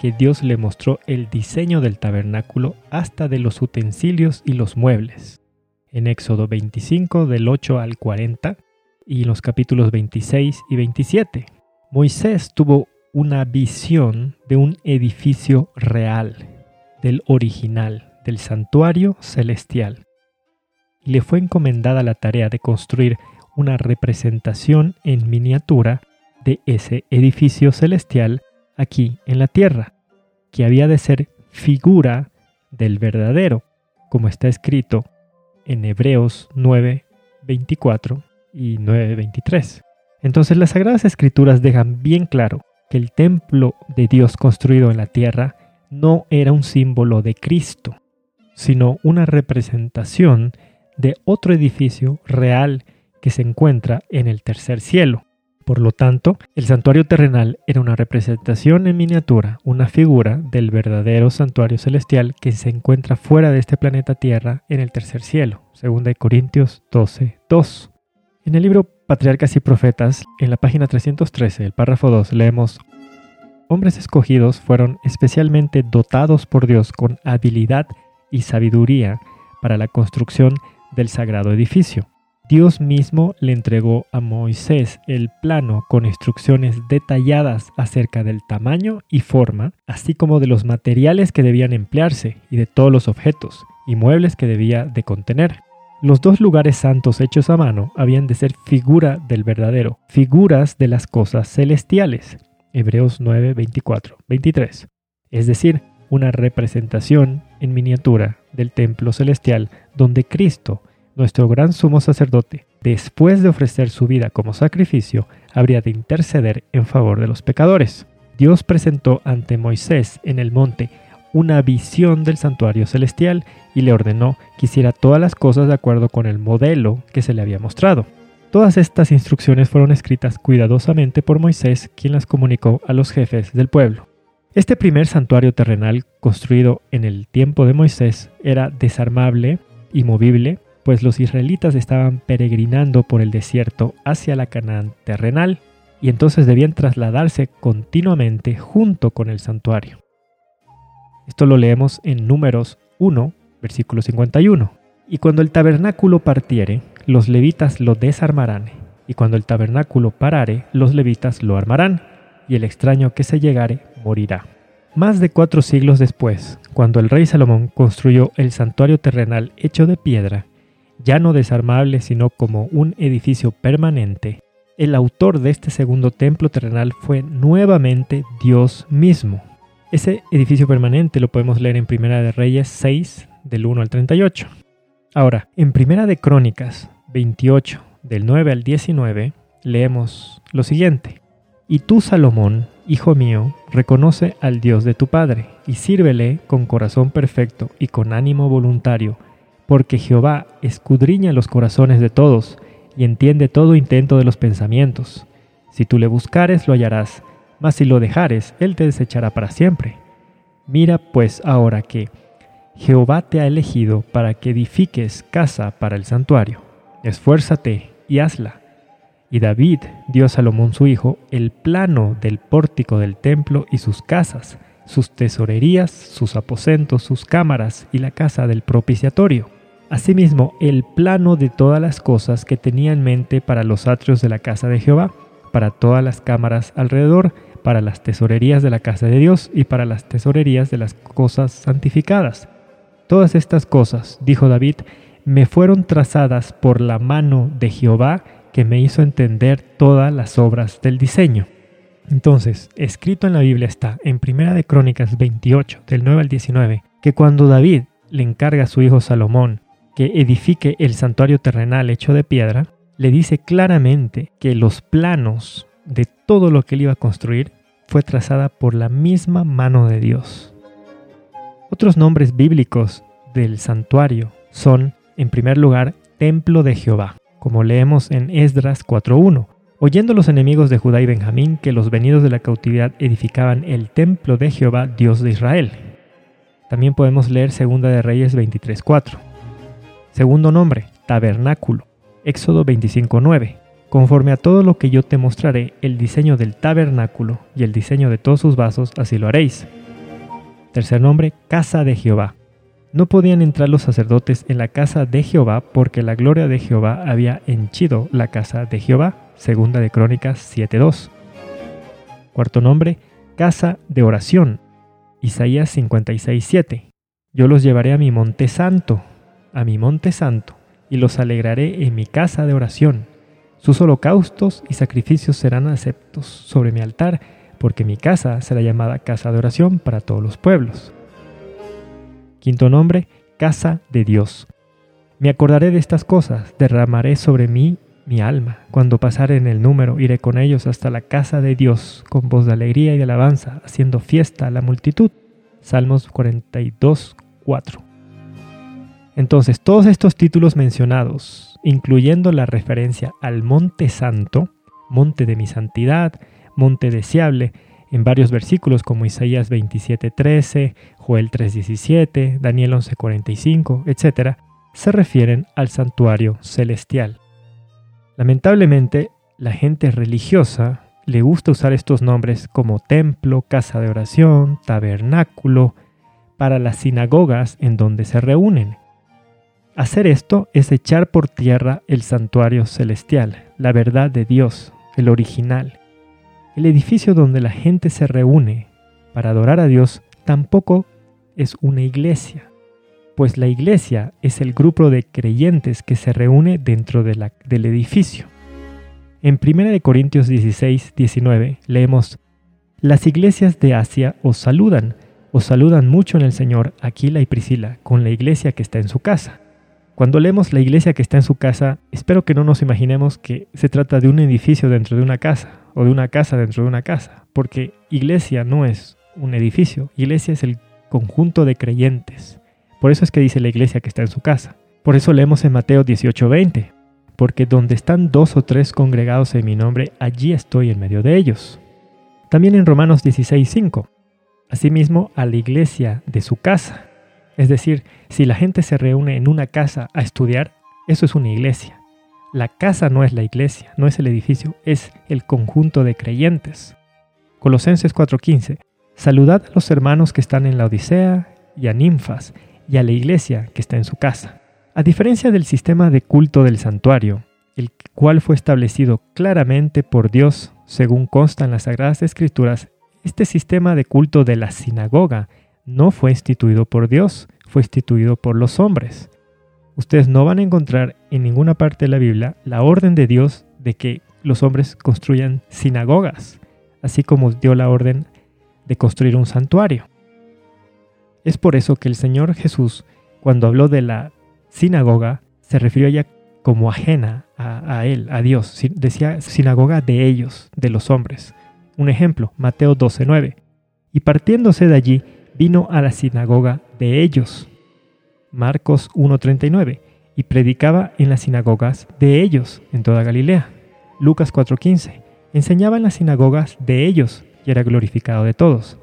que Dios le mostró el diseño del tabernáculo hasta de los utensilios y los muebles en Éxodo 25 del 8 al 40 y los capítulos 26 y 27. Moisés tuvo una visión de un edificio real, del original, del santuario celestial. Y le fue encomendada la tarea de construir una representación en miniatura de ese edificio celestial aquí en la tierra, que había de ser figura del verdadero, como está escrito en Hebreos 9, 24 y 9, 23. Entonces las Sagradas Escrituras dejan bien claro que el templo de Dios construido en la tierra no era un símbolo de Cristo, sino una representación de otro edificio real que se encuentra en el tercer cielo. Por lo tanto, el santuario terrenal era una representación en miniatura, una figura del verdadero santuario celestial que se encuentra fuera de este planeta Tierra en el tercer cielo, 2 Corintios 12, 2. En el libro Patriarcas y Profetas, en la página 313, el párrafo 2, leemos, Hombres escogidos fueron especialmente dotados por Dios con habilidad y sabiduría para la construcción del sagrado edificio. Dios mismo le entregó a Moisés el plano con instrucciones detalladas acerca del tamaño y forma, así como de los materiales que debían emplearse y de todos los objetos y muebles que debía de contener. Los dos lugares santos hechos a mano habían de ser figura del verdadero, figuras de las cosas celestiales. Hebreos 9, 24, 23. Es decir, una representación en miniatura del templo celestial donde Cristo nuestro gran sumo sacerdote, después de ofrecer su vida como sacrificio, habría de interceder en favor de los pecadores. Dios presentó ante Moisés en el monte una visión del santuario celestial y le ordenó que hiciera todas las cosas de acuerdo con el modelo que se le había mostrado. Todas estas instrucciones fueron escritas cuidadosamente por Moisés, quien las comunicó a los jefes del pueblo. Este primer santuario terrenal, construido en el tiempo de Moisés, era desarmable y movible pues los israelitas estaban peregrinando por el desierto hacia la Canaán terrenal y entonces debían trasladarse continuamente junto con el santuario. Esto lo leemos en Números 1, versículo 51. Y cuando el tabernáculo partiere, los levitas lo desarmarán, y cuando el tabernáculo parare, los levitas lo armarán, y el extraño que se llegare morirá. Más de cuatro siglos después, cuando el rey Salomón construyó el santuario terrenal hecho de piedra, ya no desarmable sino como un edificio permanente, el autor de este segundo templo terrenal fue nuevamente Dios mismo. Ese edificio permanente lo podemos leer en Primera de Reyes 6, del 1 al 38. Ahora, en Primera de Crónicas 28, del 9 al 19, leemos lo siguiente. Y tú, Salomón, hijo mío, reconoce al Dios de tu Padre, y sírvele con corazón perfecto y con ánimo voluntario, porque Jehová escudriña los corazones de todos y entiende todo intento de los pensamientos. Si tú le buscares, lo hallarás, mas si lo dejares, él te desechará para siempre. Mira pues ahora que Jehová te ha elegido para que edifiques casa para el santuario. Esfuérzate y hazla. Y David dio a Salomón su hijo el plano del pórtico del templo y sus casas, sus tesorerías, sus aposentos, sus cámaras y la casa del propiciatorio. Asimismo, el plano de todas las cosas que tenía en mente para los atrios de la casa de Jehová, para todas las cámaras alrededor, para las tesorerías de la casa de Dios y para las tesorerías de las cosas santificadas. Todas estas cosas, dijo David, me fueron trazadas por la mano de Jehová que me hizo entender todas las obras del diseño. Entonces, escrito en la Biblia está, en Primera de Crónicas 28, del 9 al 19, que cuando David le encarga a su hijo Salomón que edifique el santuario terrenal hecho de piedra, le dice claramente que los planos de todo lo que él iba a construir fue trazada por la misma mano de Dios. Otros nombres bíblicos del santuario son, en primer lugar, templo de Jehová, como leemos en Esdras 4.1, oyendo los enemigos de Judá y Benjamín que los venidos de la cautividad edificaban el templo de Jehová, Dios de Israel. También podemos leer 2 de Reyes 23.4. Segundo nombre, tabernáculo. Éxodo 25.9. Conforme a todo lo que yo te mostraré, el diseño del tabernáculo y el diseño de todos sus vasos, así lo haréis. Tercer nombre, casa de Jehová. No podían entrar los sacerdotes en la casa de Jehová porque la gloria de Jehová había henchido la casa de Jehová. Segunda de Crónicas 7.2. Cuarto nombre, casa de oración. Isaías 56.7. Yo los llevaré a mi monte santo, a mi monte santo, y los alegraré en mi casa de oración. Sus holocaustos y sacrificios serán aceptos sobre mi altar, porque mi casa será llamada casa de oración para todos los pueblos. Quinto nombre, casa de Dios. Me acordaré de estas cosas, derramaré sobre mí mi alma. Cuando pasare en el número, iré con ellos hasta la casa de Dios, con voz de alegría y de alabanza, haciendo fiesta a la multitud. Salmos 42, 4. Entonces, todos estos títulos mencionados, incluyendo la referencia al Monte Santo, monte de mi santidad, monte deseable, en varios versículos como Isaías 27:13, Joel 3:17, Daniel 11:45, etc., se refieren al santuario celestial. Lamentablemente, la gente religiosa le gusta usar estos nombres como templo, casa de oración, tabernáculo, para las sinagogas en donde se reúnen. Hacer esto es echar por tierra el santuario celestial, la verdad de Dios, el original. El edificio donde la gente se reúne para adorar a Dios tampoco es una iglesia, pues la iglesia es el grupo de creyentes que se reúne dentro del edificio. En 1 Corintios 16, 19 leemos, Las iglesias de Asia os saludan, os saludan mucho en el Señor Aquila y Priscila, con la iglesia que está en su casa. Cuando leemos la iglesia que está en su casa, espero que no nos imaginemos que se trata de un edificio dentro de una casa o de una casa dentro de una casa, porque iglesia no es un edificio, iglesia es el conjunto de creyentes. Por eso es que dice la iglesia que está en su casa. Por eso leemos en Mateo 18:20, porque donde están dos o tres congregados en mi nombre, allí estoy en medio de ellos. También en Romanos 16:5, asimismo a la iglesia de su casa. Es decir, si la gente se reúne en una casa a estudiar, eso es una iglesia. La casa no es la iglesia, no es el edificio, es el conjunto de creyentes. Colosenses 4:15. Saludad a los hermanos que están en la Odisea y a Ninfas y a la iglesia que está en su casa. A diferencia del sistema de culto del santuario, el cual fue establecido claramente por Dios, según consta en las Sagradas Escrituras, este sistema de culto de la sinagoga no fue instituido por Dios, fue instituido por los hombres. Ustedes no van a encontrar en ninguna parte de la Biblia la orden de Dios de que los hombres construyan sinagogas, así como dio la orden de construir un santuario. Es por eso que el Señor Jesús, cuando habló de la sinagoga se refirió ya como ajena a, él, a Dios. Decía sinagoga de ellos, de los hombres. Un ejemplo, Mateo 12:9. Y partiéndose de allí, vino a la sinagoga de ellos. Marcos 1:39. Y predicaba en las sinagogas de ellos, en toda Galilea. Lucas 4:15. Enseñaba en las sinagogas de ellos y era glorificado de todos.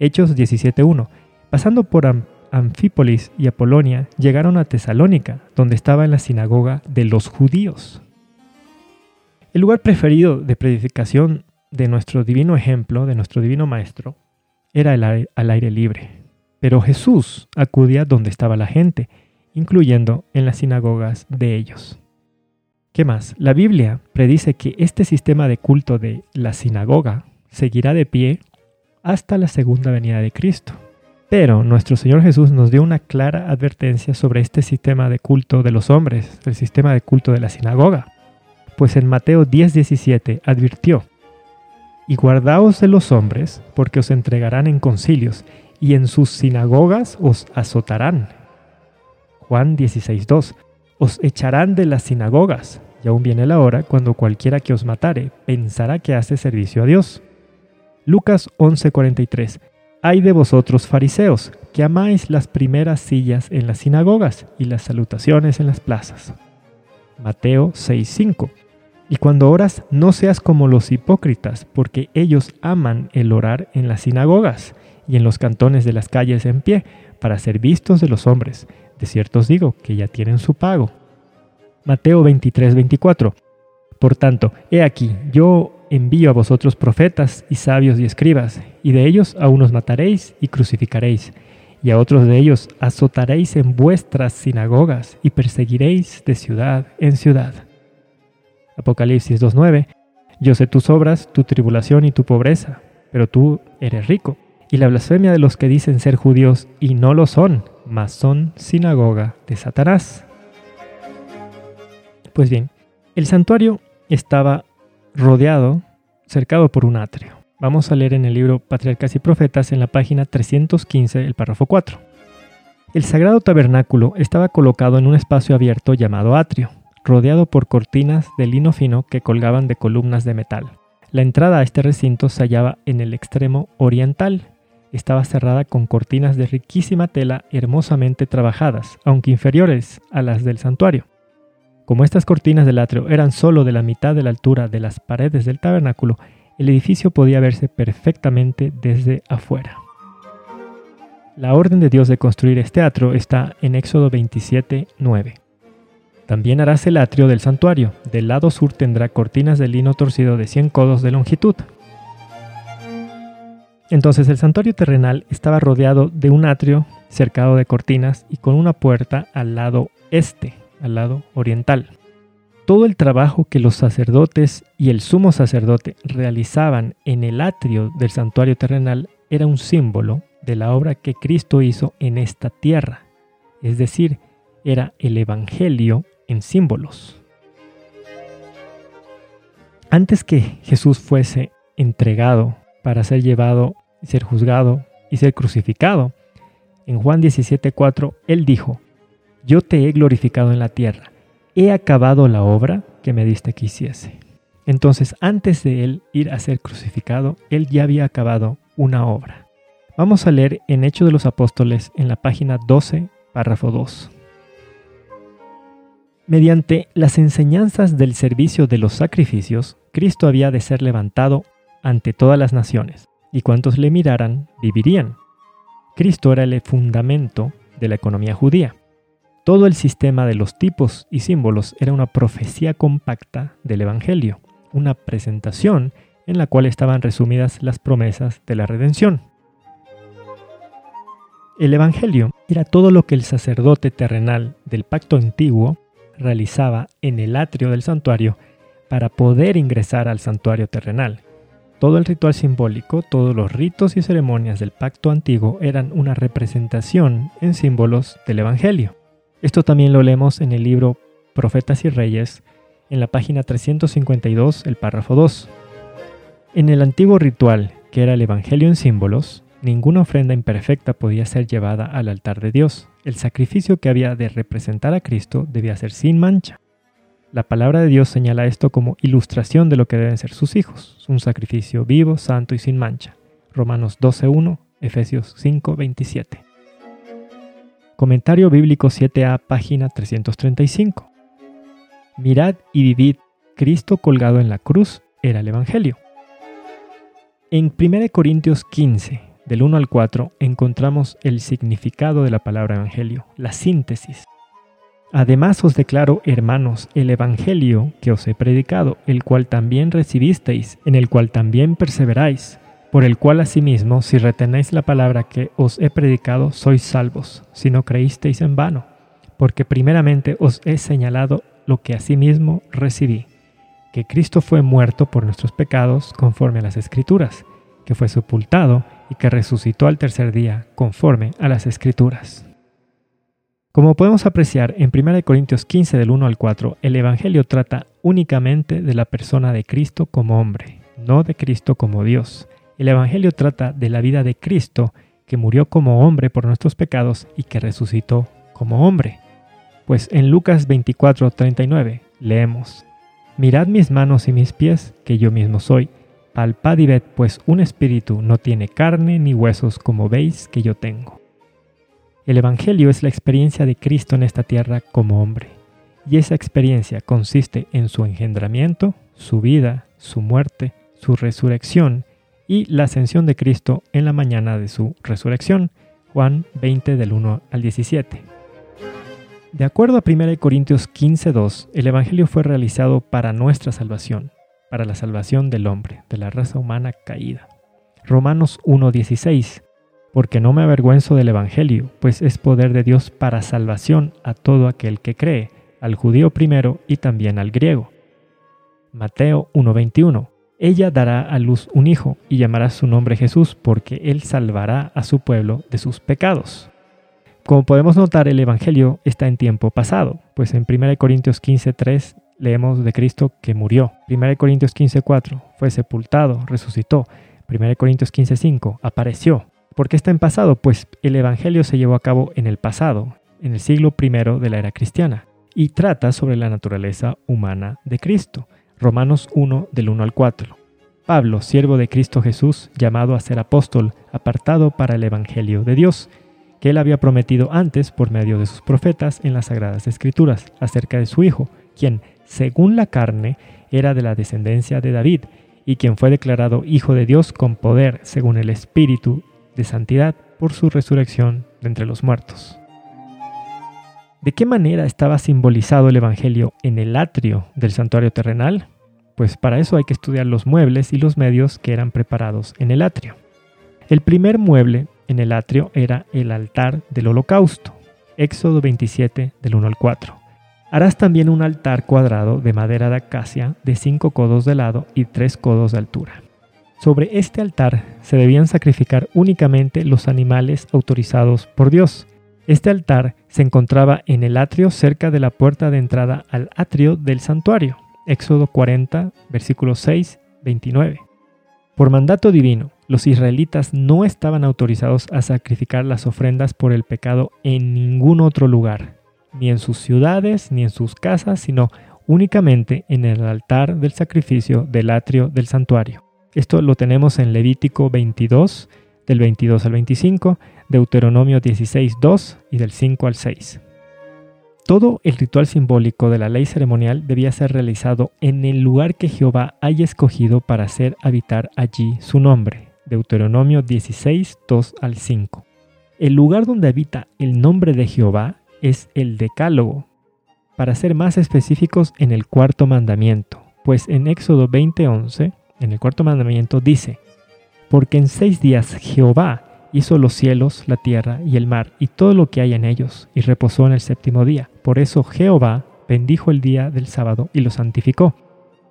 Hechos 17:1. Pasando por Anfípolis y Apolonia llegaron a Tesalónica, donde estaba en la sinagoga de los judíos. El lugar preferido de predicación de nuestro divino ejemplo, de nuestro divino maestro, era el al aire libre. Pero Jesús acudía donde estaba la gente, incluyendo en las sinagogas de ellos. ¿Qué más? La Biblia predice que este sistema de culto de la sinagoga seguirá de pie hasta la segunda venida de Cristo. Pero nuestro Señor Jesús nos dio una clara advertencia sobre este sistema de culto de los hombres, el sistema de culto de la sinagoga. Pues en Mateo 10:17 advirtió, Y guardaos de los hombres, porque os entregarán en concilios, y en sus sinagogas os azotarán. Juan 16:2 Os echarán de las sinagogas, y aún viene la hora cuando cualquiera que os matare pensará que hace servicio a Dios. Lucas 11:43 hay de vosotros fariseos, que amáis las primeras sillas en las sinagogas y las salutaciones en las plazas. Mateo 6:5. Y cuando oras, no seas como los hipócritas, porque ellos aman el orar en las sinagogas y en los cantones de las calles en pie, para ser vistos de los hombres. De cierto os digo que ya tienen su pago. Mateo 23:24. Por tanto, he aquí, yo envío a vosotros profetas y sabios y escribas, y de ellos a unos mataréis y crucificaréis, y a otros de ellos azotaréis en vuestras sinagogas y perseguiréis de ciudad en ciudad. Apocalipsis 2.9 Yo sé tus obras, tu tribulación y tu pobreza, pero tú eres rico, y la blasfemia de los que dicen ser judíos y no lo son, mas son sinagoga de Satanás. Pues bien, el santuario estaba rodeado, cercado por un atrio. Vamos a leer en el libro Patriarcas y Profetas en la página 315, el párrafo 4. El sagrado tabernáculo estaba colocado en un espacio abierto llamado atrio, rodeado por cortinas de lino fino que colgaban de columnas de metal. La entrada a este recinto se hallaba en el extremo oriental. Estaba cerrada con cortinas de riquísima tela hermosamente trabajadas, aunque inferiores a las del santuario. Como estas cortinas del atrio eran solo de la mitad de la altura de las paredes del tabernáculo, el edificio podía verse perfectamente desde afuera. La orden de Dios de construir este atrio está en Éxodo 27, 9. También harás el atrio del santuario. Del lado sur tendrá cortinas de lino torcido de 100 codos de longitud. Entonces el santuario terrenal estaba rodeado de un atrio cercado de cortinas y con una puerta al lado este, al lado oriental. Todo el trabajo que los sacerdotes y el sumo sacerdote realizaban en el atrio del santuario terrenal era un símbolo de la obra que Cristo hizo en esta tierra, es decir, era el Evangelio en símbolos. Antes que Jesús fuese entregado para ser llevado y ser juzgado y ser crucificado, en Juan 17:4 él dijo, Yo te he glorificado en la tierra, he acabado la obra que me diste que hiciese. Entonces, antes de él ir a ser crucificado, él ya había acabado una obra. Vamos a leer en Hechos de los Apóstoles en la página 12, párrafo 2. Mediante las enseñanzas del servicio de los sacrificios, Cristo había de ser levantado ante todas las naciones, y cuantos le miraran vivirían. Cristo era el fundamento de la economía judía. Todo el sistema de los tipos y símbolos era una profecía compacta del Evangelio, una presentación en la cual estaban resumidas las promesas de la redención. El Evangelio era todo lo que el sacerdote terrenal del pacto antiguo realizaba en el atrio del santuario para poder ingresar al santuario terrenal. Todo el ritual simbólico, todos los ritos y ceremonias del pacto antiguo eran una representación en símbolos del Evangelio. Esto también lo leemos en el libro Profetas y Reyes, en la página 352, el párrafo 2. En el antiguo ritual, que era el Evangelio en símbolos, Ninguna ofrenda imperfecta podía ser llevada al altar de Dios. El sacrificio que había de representar a Cristo debía ser sin mancha. La palabra de Dios señala esto como ilustración de lo que deben ser sus hijos, un sacrificio vivo, santo y sin mancha. Romanos 12.1, Efesios 5.27. Comentario bíblico 7a, página 335. Mirad y vivid, Cristo colgado en la cruz era el Evangelio. En 1 Corintios 15, del 1 al 4 encontramos el significado de la palabra evangelio, la síntesis. Además os declaro, hermanos, el Evangelio que os he predicado, el cual también recibisteis, en el cual también perseveráis, por el cual asimismo, si retenéis la palabra que os he predicado, sois salvos, si no creísteis en vano, porque primeramente os he señalado lo que asimismo recibí, que Cristo fue muerto por nuestros pecados conforme a las Escrituras, que fue sepultado y que resucitó al tercer día, conforme a las Escrituras. Como podemos apreciar en 1 Corintios 15 del 1 al 4, el Evangelio trata únicamente de la persona de Cristo como hombre, no de Cristo como Dios. El Evangelio trata de la vida de Cristo, que murió como hombre por nuestros pecados y que resucitó como hombre. Pues en Lucas 24, 39 leemos, Mirad mis manos y mis pies, que yo mismo soy Palpad pues un espíritu no tiene carne ni huesos como veis que yo tengo. El Evangelio es la experiencia de Cristo en esta tierra como hombre, y esa experiencia consiste en su engendramiento, su vida, su muerte, su resurrección y la ascensión de Cristo en la mañana de su resurrección. Juan 20 del 1 al 17. De acuerdo a 1 Corintios 15.2, el Evangelio fue realizado para nuestra salvación, para la salvación del hombre, de la raza humana caída. Romanos 1.16 Porque no me avergüenzo del Evangelio, pues es poder de Dios para salvación a todo aquel que cree, al judío primero y también al griego. Mateo 1.21 Ella dará a luz un hijo y llamará su nombre Jesús, porque él salvará a su pueblo de sus pecados. Como podemos notar, el Evangelio está en tiempo pasado, pues en 1 Corintios 15.3 leemos de Cristo que murió. 1 Corintios 15:4 fue sepultado, resucitó. 1 Corintios 15:5 apareció. ¿Por qué está en pasado? Pues el Evangelio se llevó a cabo en el pasado, en el siglo I de la era cristiana, y trata sobre la naturaleza humana de Cristo. Romanos 1 del 1 al 4. Pablo, siervo de Cristo Jesús, llamado a ser apóstol, apartado para el Evangelio de Dios, que él había prometido antes por medio de sus profetas en las Sagradas Escrituras acerca de su Hijo, quien, según la carne, era de la descendencia de David, y quien fue declarado Hijo de Dios con poder, según el Espíritu de Santidad, por su resurrección de entre los muertos. ¿De qué manera estaba simbolizado el Evangelio en el atrio del santuario terrenal? Pues para eso hay que estudiar los muebles y los medios que eran preparados en el atrio. El primer mueble en el atrio era el altar del holocausto, Éxodo 27 del 1 al 4. Harás también un altar cuadrado de madera de acacia de 5 codos de lado y 3 codos de altura. Sobre este altar se debían sacrificar únicamente los animales autorizados por Dios. Este altar se encontraba en el atrio cerca de la puerta de entrada al atrio del santuario. Éxodo 40, versículos 6, 29. Por mandato divino, los israelitas no estaban autorizados a sacrificar las ofrendas por el pecado en ningún otro lugar, ni en sus ciudades, ni en sus casas, sino únicamente en el altar del sacrificio del atrio del santuario. Esto lo tenemos en Levítico 22, del 22 al 25, Deuteronomio 16, 2 y del 5 al 6. Todo el ritual simbólico de la ley ceremonial debía ser realizado en el lugar que Jehová haya escogido para hacer habitar allí su nombre. Deuteronomio 16, 2 al 5. El lugar donde habita el nombre de Jehová es el decálogo, para ser más específicos en el cuarto mandamiento, pues en Éxodo 20:11, en el cuarto mandamiento dice, porque en seis días Jehová hizo los cielos, la tierra y el mar y todo lo que hay en ellos, y reposó en el séptimo día. Por eso Jehová bendijo el día del sábado y lo santificó.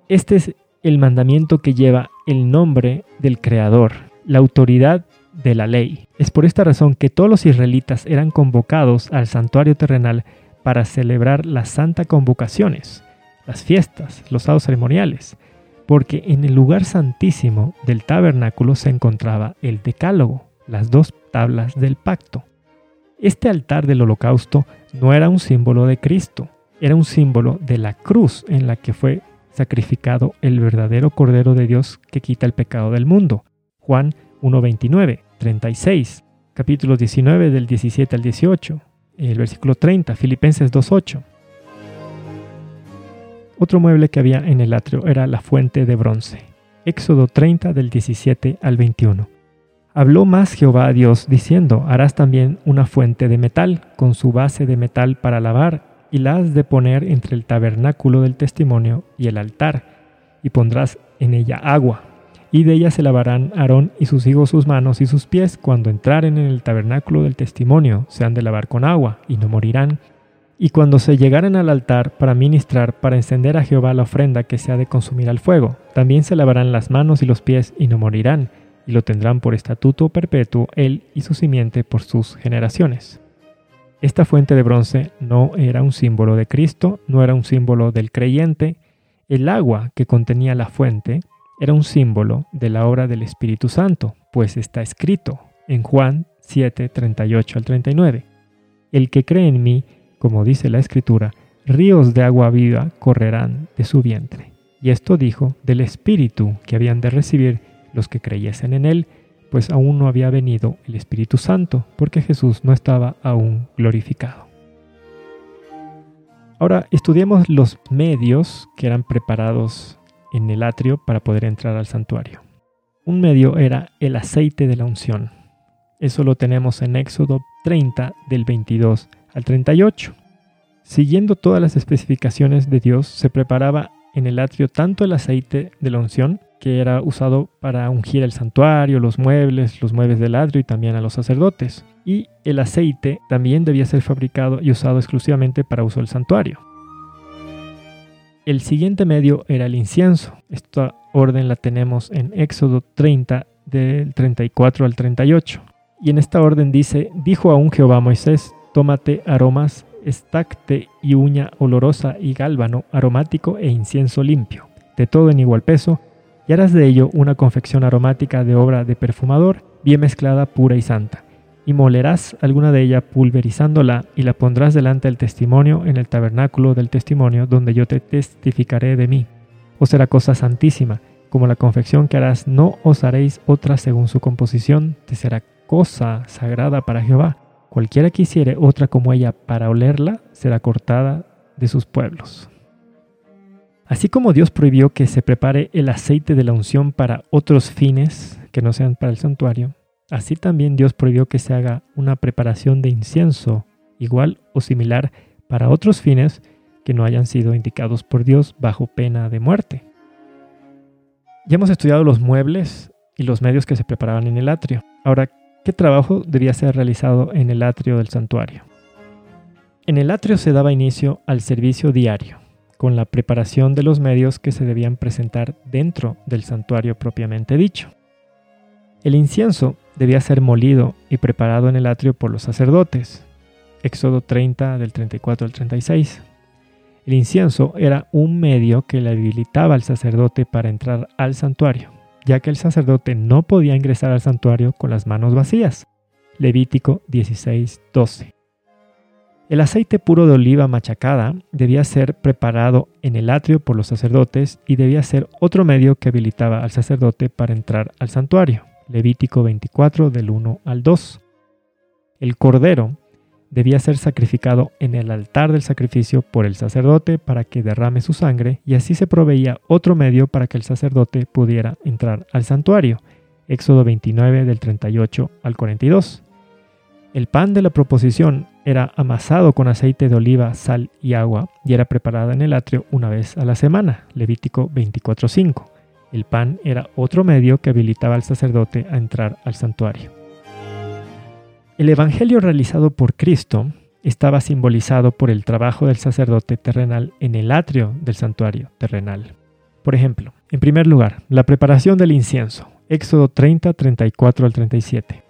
Este es el mandamiento que lleva el nombre del Creador, la autoridad de la ley. Es por esta razón que todos los israelitas eran convocados al santuario terrenal para celebrar las santa convocaciones, las fiestas, los sábados ceremoniales, porque en el lugar santísimo del tabernáculo se encontraba el decálogo, las dos tablas del pacto. Este altar del holocausto no era un símbolo de Cristo, era un símbolo de la cruz en la que fue sacrificado el verdadero Cordero de Dios que quita el pecado del mundo. Juan 1.29. 36, capítulo 19 del 17 al 18, el versículo 30, Filipenses 2.8. Otro mueble que había en el atrio era la fuente de bronce. Éxodo 30 del 17 al 21. Habló más Jehová a Dios diciendo, harás también una fuente de metal, con su base de metal para lavar, y la has de poner entre el tabernáculo del testimonio y el altar, y pondrás en ella agua, y de ella se lavarán Aarón y sus hijos sus manos y sus pies cuando entraren en el tabernáculo del testimonio, se han de lavar con agua, y no morirán. Y cuando se llegaren al altar para ministrar, para encender a Jehová la ofrenda que se ha de consumir al fuego, también se lavarán las manos y los pies, y no morirán, y lo tendrán por estatuto perpetuo él y su simiente por sus generaciones. Esta fuente de bronce no era un símbolo de Cristo, no era un símbolo del creyente. El agua que contenía la fuente era un símbolo de la obra del Espíritu Santo, pues está escrito en Juan 7, 38 al 39. El que cree en mí, como dice la Escritura, ríos de agua viva correrán de su vientre. Y esto dijo del Espíritu que habían de recibir los que creyesen en él, pues aún no había venido el Espíritu Santo, porque Jesús no estaba aún glorificado. Ahora estudiemos los medios que eran preparados en el atrio para poder entrar al santuario. Un medio era el aceite de la unción. Eso lo tenemos en Éxodo 30 del 22 al 38. Siguiendo todas las especificaciones de Dios, se preparaba en el atrio tanto el aceite de la unción, que era usado para ungir el santuario, los muebles, los muebles del atrio y también a los sacerdotes. Y el aceite también debía ser fabricado y usado exclusivamente para uso del santuario. El siguiente medio era el incienso. Esta orden la tenemos en Éxodo 30 del 34 al 38. Y en esta orden dice, dijo aún Jehová Moisés, tómate aromas, estacte y uña olorosa y gálbano, aromático e incienso limpio, de todo en igual peso, y harás de ello una confección aromática de obra de perfumador, bien mezclada, pura y santa y molerás alguna de ella pulverizándola y la pondrás delante del testimonio en el tabernáculo del testimonio donde yo te testificaré de mí. O será cosa santísima, como la confección que harás no os haréis otra según su composición, te será cosa sagrada para Jehová. Cualquiera que hiciere otra como ella para olerla, será cortada de sus pueblos. Así como Dios prohibió que se prepare el aceite de la unción para otros fines que no sean para el santuario, así también Dios prohibió que se haga una preparación de incienso igual o similar para otros fines que no hayan sido indicados por Dios bajo pena de muerte. Ya hemos estudiado los muebles y los medios que se preparaban en el atrio. Ahora, ¿qué trabajo debía ser realizado en el atrio del santuario? En el atrio se daba inicio al servicio diario, con la preparación de los medios que se debían presentar dentro del santuario propiamente dicho. El incienso debía ser molido y preparado en el atrio por los sacerdotes. Éxodo 30 del 34 al 36. El incienso era un medio que le habilitaba al sacerdote para entrar al santuario, ya que el sacerdote no podía ingresar al santuario con las manos vacías. Levítico 16:12. El aceite puro de oliva machacada debía ser preparado en el atrio por los sacerdotes y debía ser otro medio que habilitaba al sacerdote para entrar al santuario. Levítico 24 del 1 al 2. El cordero debía ser sacrificado en el altar del sacrificio por el sacerdote para que derrame su sangre y así se proveía otro medio para que el sacerdote pudiera entrar al santuario. Éxodo 29 del 38 al 42. El pan de la proposición era amasado con aceite de oliva, sal y agua y era preparada en el atrio una vez a la semana. Levítico 24.5. El pan era otro medio que habilitaba al sacerdote a entrar al santuario. El evangelio realizado por Cristo estaba simbolizado por el trabajo del sacerdote terrenal en el atrio del santuario terrenal. Por ejemplo, en primer lugar, la preparación del incienso, Éxodo 30, 34 al 37.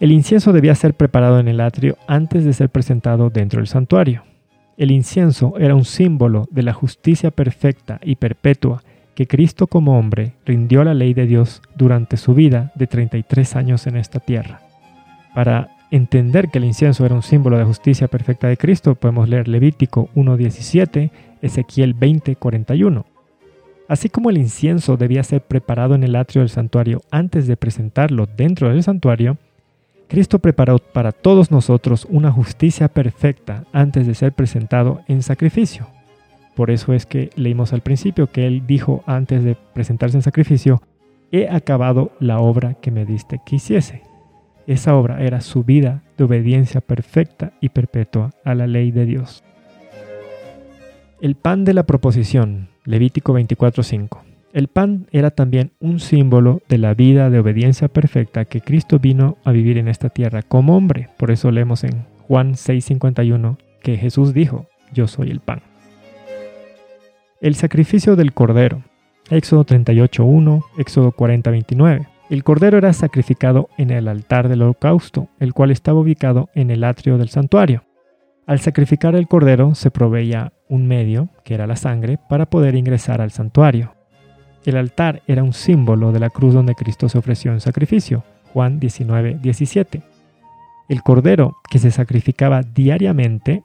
El incienso debía ser preparado en el atrio antes de ser presentado dentro del santuario. El incienso era un símbolo de la justicia perfecta y perpetua que Cristo como hombre rindió la ley de Dios durante su vida de 33 años en esta tierra. Para entender que el incienso era un símbolo de justicia perfecta de Cristo, podemos leer Levítico 1.17, Ezequiel 20.41. Así como el incienso debía ser preparado en el atrio del santuario antes de presentarlo dentro del santuario, Cristo preparó para todos nosotros una justicia perfecta antes de ser presentado en sacrificio. Por eso es que leímos al principio que Él dijo antes de presentarse en sacrificio, he acabado la obra que me diste que hiciese. Esa obra era su vida de obediencia perfecta y perpetua a la ley de Dios. El pan de la proposición, Levítico 24:5. El pan era también un símbolo de la vida de obediencia perfecta que Cristo vino a vivir en esta tierra como hombre. Por eso leemos en Juan 6:51 que Jesús dijo, yo soy el pan. El sacrificio del cordero. Éxodo 38:1, Éxodo 40:29. El cordero era sacrificado en el altar del holocausto, el cual estaba ubicado en el atrio del santuario. Al sacrificar el cordero se proveía un medio, que era la sangre, para poder ingresar al santuario. El altar era un símbolo de la cruz donde Cristo se ofreció en sacrificio. Juan 19, 17. El cordero que se sacrificaba diariamente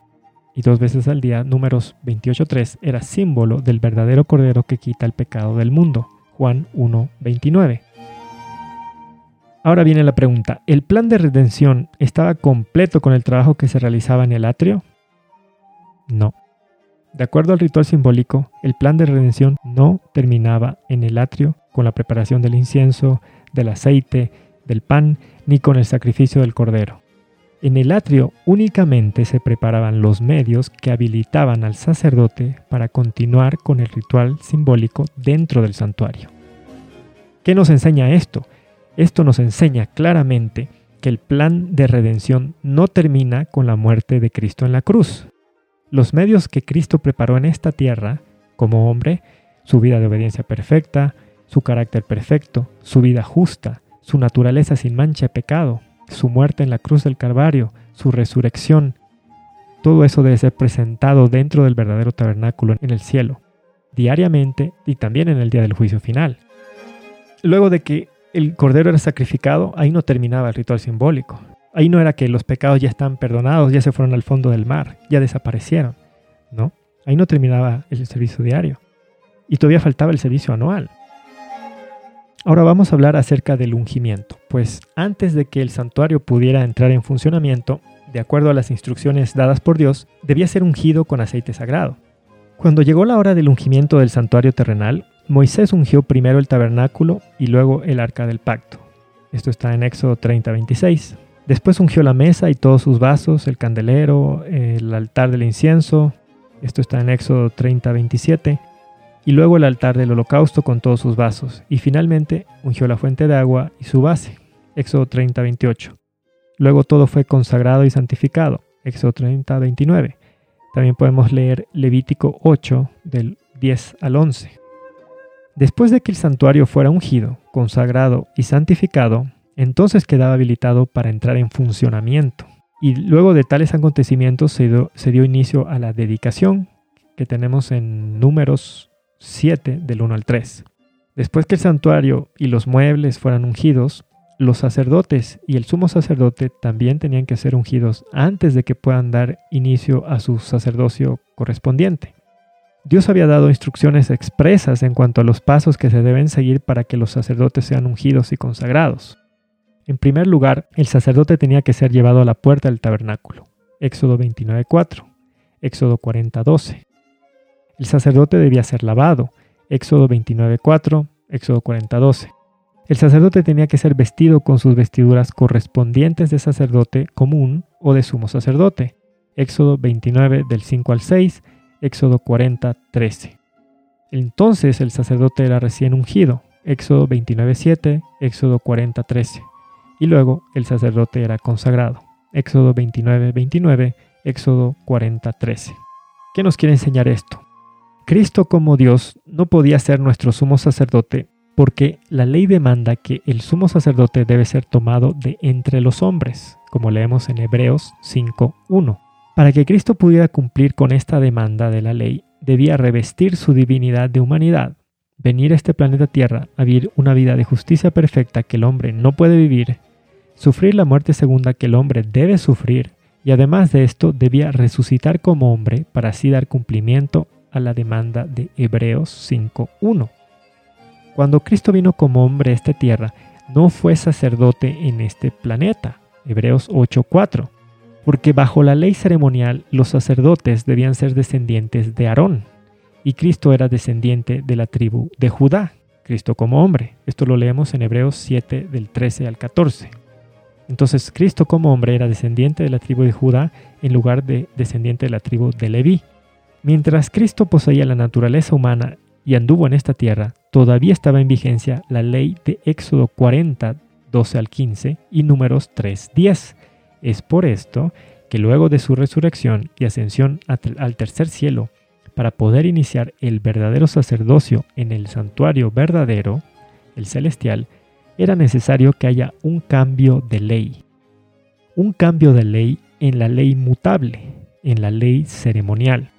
y dos veces al día, números 28.3, era símbolo del verdadero cordero que quita el pecado del mundo. Juan 1, 29. Ahora viene la pregunta, ¿el plan de redención estaba completo con el trabajo que se realizaba en el atrio? No. De acuerdo al ritual simbólico, el plan de redención no terminaba en el atrio con la preparación del incienso, del aceite, del pan, ni con el sacrificio del cordero. En el atrio únicamente se preparaban los medios que habilitaban al sacerdote para continuar con el ritual simbólico dentro del santuario. ¿Qué nos enseña esto? Esto nos enseña claramente que el plan de redención no termina con la muerte de Cristo en la cruz. Los medios que Cristo preparó en esta tierra, como hombre, su vida de obediencia perfecta, su carácter perfecto, su vida justa, su naturaleza sin mancha de pecado, su muerte en la cruz del Calvario, su resurrección, todo eso debe ser presentado dentro del verdadero tabernáculo en el cielo, diariamente y también en el día del juicio final. Luego de que el cordero era sacrificado, ahí no terminaba el ritual simbólico. Ahí no era que los pecados ya están perdonados, ya se fueron al fondo del mar, ya desaparecieron. No, ahí no terminaba el servicio diario. Y todavía faltaba el servicio anual. Ahora vamos a hablar acerca del ungimiento, pues antes de que el santuario pudiera entrar en funcionamiento, de acuerdo a las instrucciones dadas por Dios, debía ser ungido con aceite sagrado. Cuando llegó la hora del ungimiento del santuario terrenal, Moisés ungió primero el tabernáculo y luego el arca del pacto. Esto está en Éxodo 30:26. Después ungió la mesa y todos sus vasos, el candelero, el altar del incienso. Esto está en Éxodo 30:27. Y luego el altar del holocausto con todos sus vasos. Y finalmente ungió la fuente de agua y su base. Éxodo 30:28. Luego todo fue consagrado y santificado. Éxodo 30:29. También podemos leer Levítico 8 del 10 al 11. Después de que el santuario fuera ungido, consagrado y santificado, entonces quedaba habilitado para entrar en funcionamiento. Y luego de tales acontecimientos se dio, inicio a la dedicación que tenemos en números 7 del 1 al 3. Después que el santuario y los muebles fueran ungidos, los sacerdotes y el sumo sacerdote también tenían que ser ungidos antes de que puedan dar inicio a su sacerdocio correspondiente. Dios había dado instrucciones expresas en cuanto a los pasos que se deben seguir para que los sacerdotes sean ungidos y consagrados. En primer lugar, el sacerdote tenía que ser llevado a la puerta del tabernáculo. Éxodo 29.4, Éxodo 40.12. El sacerdote debía ser lavado. Éxodo 29.4, Éxodo 40.12. El sacerdote tenía que ser vestido con sus vestiduras correspondientes de sacerdote común o de sumo sacerdote. Éxodo 29 del 5 al 6, Éxodo 40, 13. Entonces el sacerdote era recién ungido, Éxodo 29, 7, Éxodo 40, 13. Y luego el sacerdote era consagrado, Éxodo 29, 29, Éxodo 40, 13. ¿Qué nos quiere enseñar esto? Cristo como Dios no podía ser nuestro sumo sacerdote porque la ley demanda que el sumo sacerdote debe ser tomado de entre los hombres, como leemos en Hebreos 5.1. Para que Cristo pudiera cumplir con esta demanda de la ley, debía revestir su divinidad de humanidad, venir a este planeta Tierra a vivir una vida de justicia perfecta que el hombre no puede vivir, sufrir la muerte segunda que el hombre debe sufrir, y además de esto debía resucitar como hombre para así dar cumplimiento a la demanda de Hebreos 5.1. Cuando Cristo vino como hombre a esta tierra, no fue sacerdote en este planeta, Hebreos 8.4 porque bajo la ley ceremonial los sacerdotes debían ser descendientes de Aarón, y Cristo era descendiente de la tribu de Judá, Cristo como hombre. Esto lo leemos en Hebreos 7 del 13 al 14. Entonces Cristo como hombre era descendiente de la tribu de Judá en lugar de descendiente de la tribu de Leví. Mientras Cristo poseía la naturaleza humana y anduvo en esta tierra, todavía estaba en vigencia la ley de Éxodo 40, 12 al 15 y números 3, 10 es por esto que luego de su resurrección y ascensión al tercer cielo, para poder iniciar el verdadero sacerdocio en el santuario verdadero, el celestial, era necesario que haya un cambio de ley. Un cambio de ley en la ley mutable, en la ley ceremonial,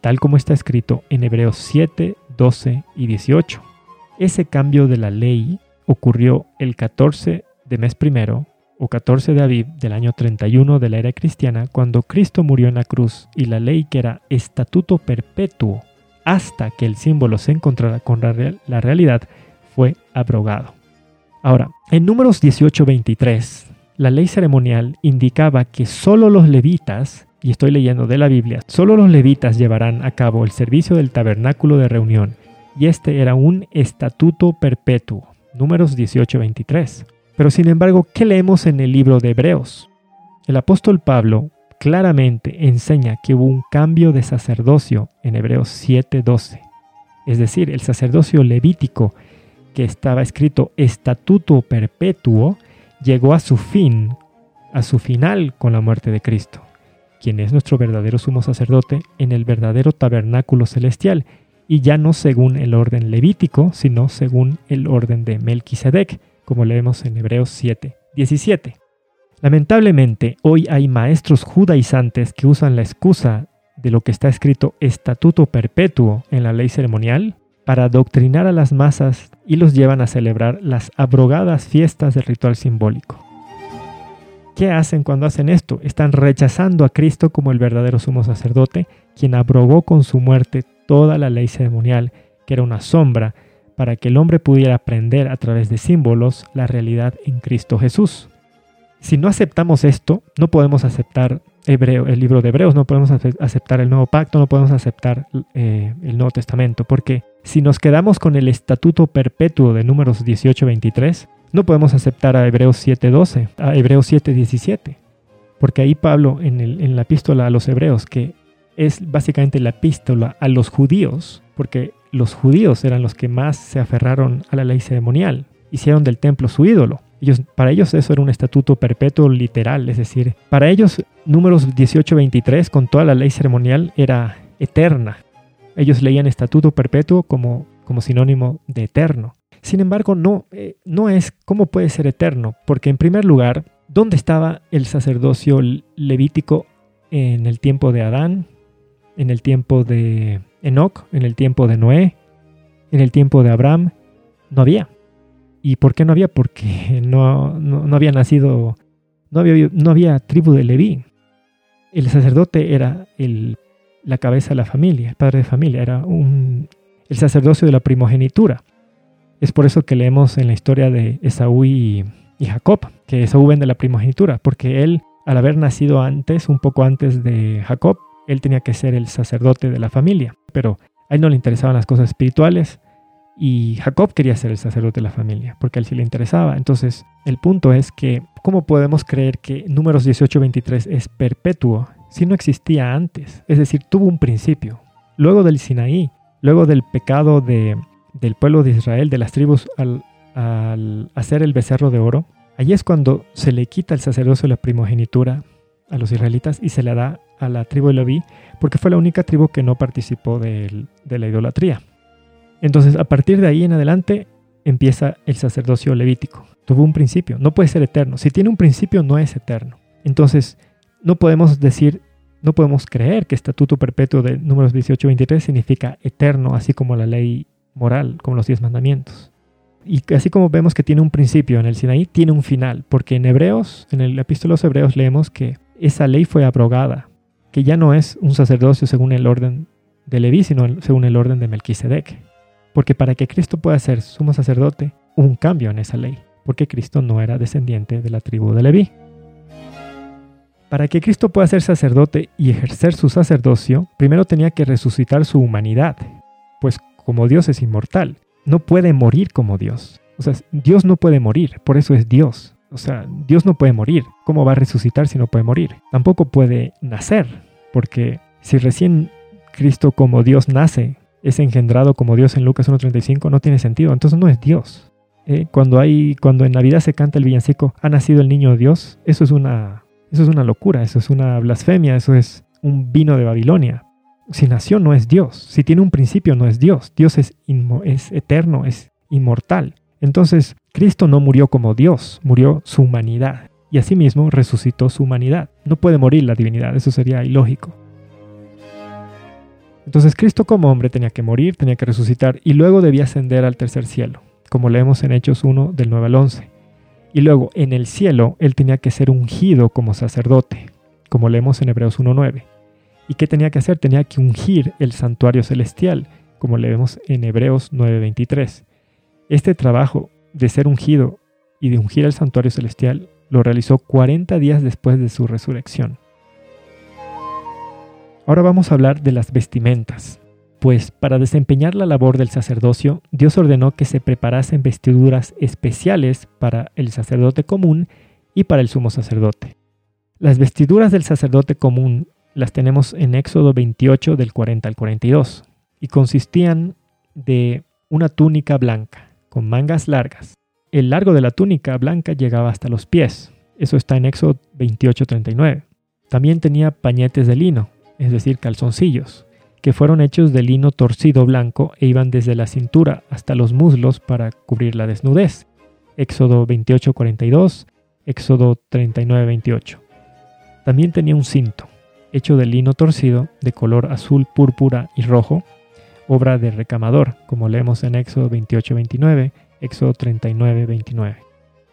tal como está escrito en Hebreos 7, 12 y 18. Ese cambio de la ley ocurrió el 14 de mes primero o 14 de Aviv del año 31 de la era cristiana, cuando Cristo murió en la cruz y la ley que era estatuto perpetuo hasta que el símbolo se encontrara con la realidad fue abrogado. Ahora, en números 18-23, la ley ceremonial indicaba que solo los levitas, y estoy leyendo de la Biblia, solo los levitas llevarán a cabo el servicio del tabernáculo de reunión, y este era un estatuto perpetuo. Números 18-23. Pero sin embargo, ¿qué leemos en el libro de Hebreos? El apóstol Pablo claramente enseña que hubo un cambio de sacerdocio en Hebreos 7:12. Es decir, el sacerdocio levítico que estaba escrito estatuto perpetuo llegó a su fin, a su final con la muerte de Cristo, quien es nuestro verdadero sumo sacerdote en el verdadero tabernáculo celestial, y ya no según el orden levítico, sino según el orden de Melquisedec, como leemos en Hebreos 7, 17. Lamentablemente, hoy hay maestros judaizantes que usan la excusa de lo que está escrito estatuto perpetuo en la ley ceremonial para adoctrinar a las masas y los llevan a celebrar las abrogadas fiestas del ritual simbólico. ¿Qué hacen cuando hacen esto? Están rechazando a Cristo como el verdadero sumo sacerdote, quien abrogó con su muerte toda la ley ceremonial, que era una sombra para que el hombre pudiera aprender a través de símbolos la realidad en Cristo Jesús. Si no aceptamos esto, no podemos aceptar hebreo, el libro de Hebreos, no podemos aceptar el nuevo pacto, no podemos aceptar eh, el Nuevo Testamento, porque si nos quedamos con el estatuto perpetuo de números 18-23, no podemos aceptar a Hebreos 7.12, a Hebreos 7.17, porque ahí Pablo en, la epístola a los hebreos, que es básicamente la epístola a los judíos, porque los judíos eran los que más se aferraron a la ley ceremonial, hicieron del templo su ídolo. Ellos, para ellos eso era un estatuto perpetuo literal, es decir, para ellos números 18-23 con toda la ley ceremonial era eterna. Ellos leían estatuto perpetuo como sinónimo de eterno. Sin embargo, no, eh, no es cómo puede ser eterno, porque en primer lugar, ¿dónde estaba el sacerdocio levítico en el tiempo de Adán, en el tiempo de Enoch, en el tiempo de Noé, en el tiempo de Abraham? No había. ¿Y por qué no había? Porque no, no, había nacido, no había, no había tribu de Leví. El sacerdote era el, la cabeza de la familia, el padre de familia, era un, el sacerdocio de la primogenitura. Es por eso que leemos en la historia de Esaú y, Jacob, que Esaú vende la primogenitura, porque él, al haber nacido antes, un poco antes de Jacob, él tenía que ser el sacerdote de la familia, pero a él no le interesaban las cosas espirituales y Jacob quería ser el sacerdote de la familia, porque a él sí le interesaba. Entonces, el punto es que, ¿cómo podemos creer que números 18-23 es perpetuo si no existía antes? Es decir, tuvo un principio. Luego del Sinaí, luego del pecado de del pueblo de Israel, de las tribus, al, hacer el becerro de oro, allí es cuando se le quita el sacerdocio de la primogenitura a los israelitas y se le da a la tribu de Leví, porque fue la única tribu que no participó de, la idolatría. Entonces, a partir de ahí en adelante, empieza el sacerdocio levítico. Tuvo un principio, no puede ser eterno. Si tiene un principio, no es eterno. Entonces, no podemos decir, no podemos creer que estatuto perpetuo de números 18-23 significa eterno, así como la ley moral, como los diez mandamientos. Y así como vemos que tiene un principio en el Sinaí, tiene un final, porque en Hebreos, en el epístolo de Hebreos leemos que esa ley fue abrogada, que ya no es un sacerdocio según el orden de Leví, sino según el orden de Melquisedec. Porque para que Cristo pueda ser sumo sacerdote, hubo un cambio en esa ley, porque Cristo no era descendiente de la tribu de Leví. Para que Cristo pueda ser sacerdote y ejercer su sacerdocio, primero tenía que resucitar su humanidad, pues como Dios es inmortal. No puede morir como Dios. O sea, Dios no puede morir, por eso es Dios. O sea, Dios no puede morir. ¿Cómo va a resucitar si no puede morir? Tampoco puede nacer, porque si recién Cristo como Dios nace, es engendrado como Dios en Lucas 1.35, no tiene sentido. Entonces no es Dios. Eh, cuando, hay, cuando en Navidad se canta el villancico, ha nacido el niño Dios, eso es, una, eso es una locura, eso es una blasfemia, eso es un vino de Babilonia si nació no es Dios, si tiene un principio no es Dios, Dios es, es eterno, es inmortal. Entonces, Cristo no murió como Dios, murió su humanidad y asimismo resucitó su humanidad. No puede morir la divinidad, eso sería ilógico. Entonces Cristo como hombre tenía que morir, tenía que resucitar y luego debía ascender al tercer cielo, como leemos en Hechos 1 del 9 al 11. Y luego en el cielo él tenía que ser ungido como sacerdote, como leemos en Hebreos 1.9. ¿Y qué tenía que hacer? Tenía que ungir el santuario celestial, como le vemos en Hebreos 9:23. Este trabajo de ser ungido y de ungir el santuario celestial lo realizó 40 días después de su resurrección. Ahora vamos a hablar de las vestimentas. Pues para desempeñar la labor del sacerdocio, Dios ordenó que se preparasen vestiduras especiales para el sacerdote común y para el sumo sacerdote. Las vestiduras del sacerdote común las tenemos en Éxodo 28 del 40 al 42 y consistían de una túnica blanca con mangas largas. El largo de la túnica blanca llegaba hasta los pies. Eso está en Éxodo 28:39. También tenía pañetes de lino, es decir, calzoncillos, que fueron hechos de lino torcido blanco e iban desde la cintura hasta los muslos para cubrir la desnudez. Éxodo 28:42, Éxodo 39:28. También tenía un cinto, hecho de lino torcido de color azul, púrpura y rojo, obra de recamador, como leemos en Éxodo 28-29, Éxodo 39-29.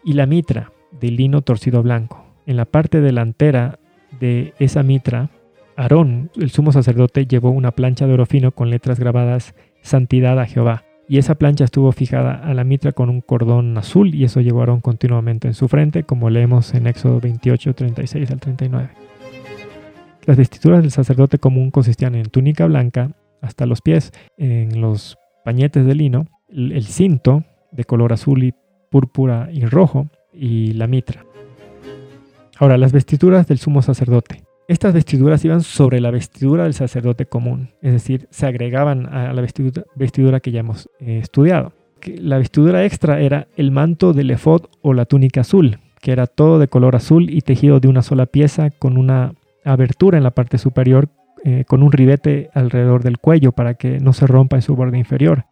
Y la mitra de lino torcido blanco. En la parte delantera de esa mitra, Aarón, el sumo sacerdote, llevó una plancha de oro fino con letras grabadas Santidad a Jehová. Y esa plancha estuvo fijada a la mitra con un cordón azul y eso llevó Aarón continuamente en su frente, como leemos en Éxodo 28, 36 al 39. Las vestiduras del sacerdote común consistían en túnica blanca hasta los pies, en los pañetes de lino, el cinto de color azul y púrpura y rojo y la mitra. Ahora, las vestiduras del sumo sacerdote. Estas vestiduras iban sobre la vestidura del sacerdote común, es decir, se agregaban a la vestidura, que ya hemos eh, estudiado. La vestidura extra era el manto del efod o la túnica azul, que era todo de color azul y tejido de una sola pieza con una abertura en la parte superior eh, con un ribete alrededor del cuello para que no se rompa en su borde inferior.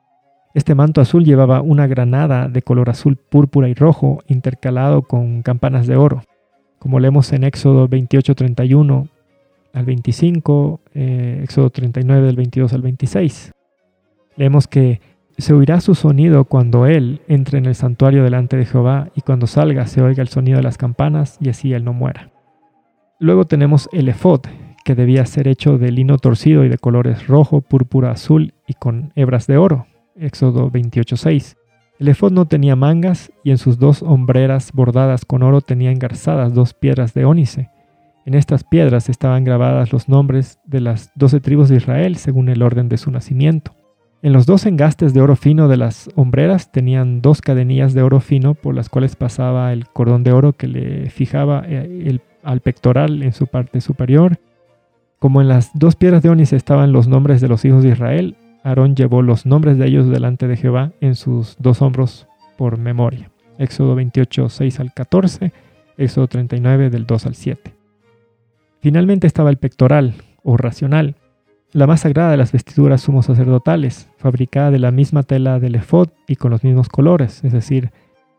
Este manto azul llevaba una granada de color azul, púrpura y rojo intercalado con campanas de oro como leemos en Éxodo 28, 31 al 25, eh, Éxodo 39 del 22 al 26. Leemos que se oirá su sonido cuando él entre en el santuario delante de Jehová y cuando salga se oiga el sonido de las campanas y así él no muera. Luego tenemos el efod, que debía ser hecho de lino torcido y de colores rojo, púrpura, azul y con hebras de oro. Éxodo 28.6. El efod no tenía mangas y en sus dos hombreras bordadas con oro tenía engarzadas dos piedras de ónice. En estas piedras estaban grabadas los nombres de las doce tribus de Israel según el orden de su nacimiento. En los dos engastes de oro fino de las hombreras tenían dos cadenillas de oro fino por las cuales pasaba el cordón de oro que le fijaba eh, al pectoral en su parte superior. Como en las dos piedras de ónice estaban los nombres de los hijos de Israel, Aarón llevó los nombres de ellos delante de Jehová en sus dos hombros por memoria. Éxodo 28, 6 al 14, Éxodo 39 del 2 al 7. Finalmente estaba el pectoral, o racional, la más sagrada de las vestiduras sumos sacerdotales, fabricada de la misma tela del efod y con los mismos colores, es decir,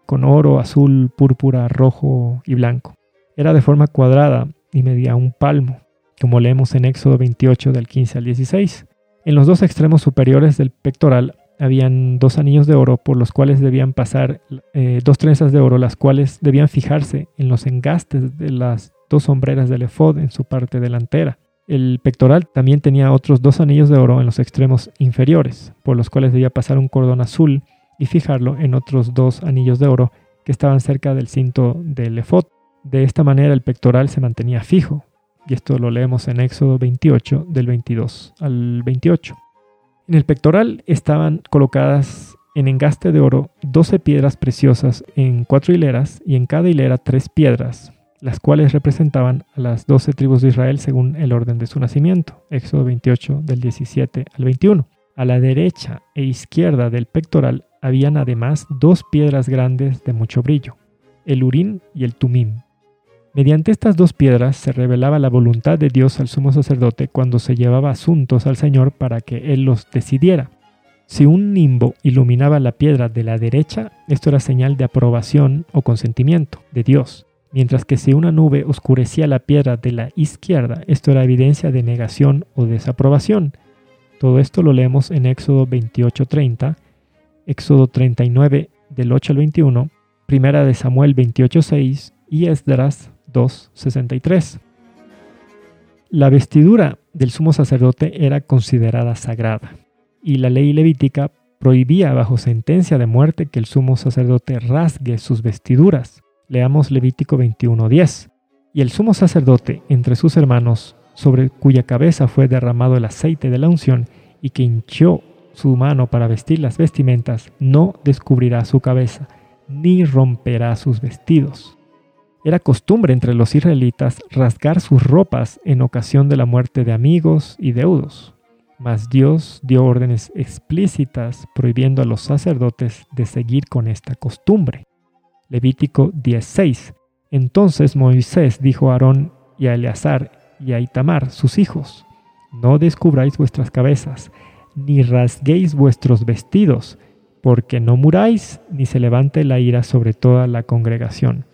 con oro, azul, púrpura, rojo y blanco. Era de forma cuadrada y medía un palmo, como leemos en Éxodo 28 del 15 al 16. En los dos extremos superiores del pectoral habían dos anillos de oro por los cuales debían pasar eh, dos trenzas de oro, las cuales debían fijarse en los engastes de las dos sombreras del efod en su parte delantera. El pectoral también tenía otros dos anillos de oro en los extremos inferiores, por los cuales debía pasar un cordón azul y fijarlo en otros dos anillos de oro que estaban cerca del cinto del efod. De esta manera el pectoral se mantenía fijo, y esto lo leemos en Éxodo 28 del 22 al 28. En el pectoral estaban colocadas en engaste de oro 12 piedras preciosas en cuatro hileras y en cada hilera tres piedras, las cuales representaban a las 12 tribus de Israel según el orden de su nacimiento. Éxodo 28 del 17 al 21. A la derecha e izquierda del pectoral habían además dos piedras grandes de mucho brillo, el Urín y el Tumim, Mediante estas dos piedras se revelaba la voluntad de Dios al sumo sacerdote cuando se llevaba asuntos al Señor para que Él los decidiera. Si un nimbo iluminaba la piedra de la derecha, esto era señal de aprobación o consentimiento de Dios, mientras que si una nube oscurecía la piedra de la izquierda, esto era evidencia de negación o desaprobación. Todo esto lo leemos en Éxodo 28:30, Éxodo 39 del 8 al 21, Primera de Samuel 28:6 y Esdras 2.63. La vestidura del sumo sacerdote era considerada sagrada y la ley levítica prohibía bajo sentencia de muerte que el sumo sacerdote rasgue sus vestiduras. Leamos Levítico 21.10. Y el sumo sacerdote entre sus hermanos, sobre cuya cabeza fue derramado el aceite de la unción y que hinchó su mano para vestir las vestimentas, no descubrirá su cabeza, ni romperá sus vestidos. Era costumbre entre los israelitas rasgar sus ropas en ocasión de la muerte de amigos y deudos. Mas Dios dio órdenes explícitas prohibiendo a los sacerdotes de seguir con esta costumbre. Levítico 16. Entonces Moisés dijo a Aarón y a Eleazar y a Itamar, sus hijos, no descubráis vuestras cabezas, ni rasguéis vuestros vestidos, porque no muráis, ni se levante la ira sobre toda la congregación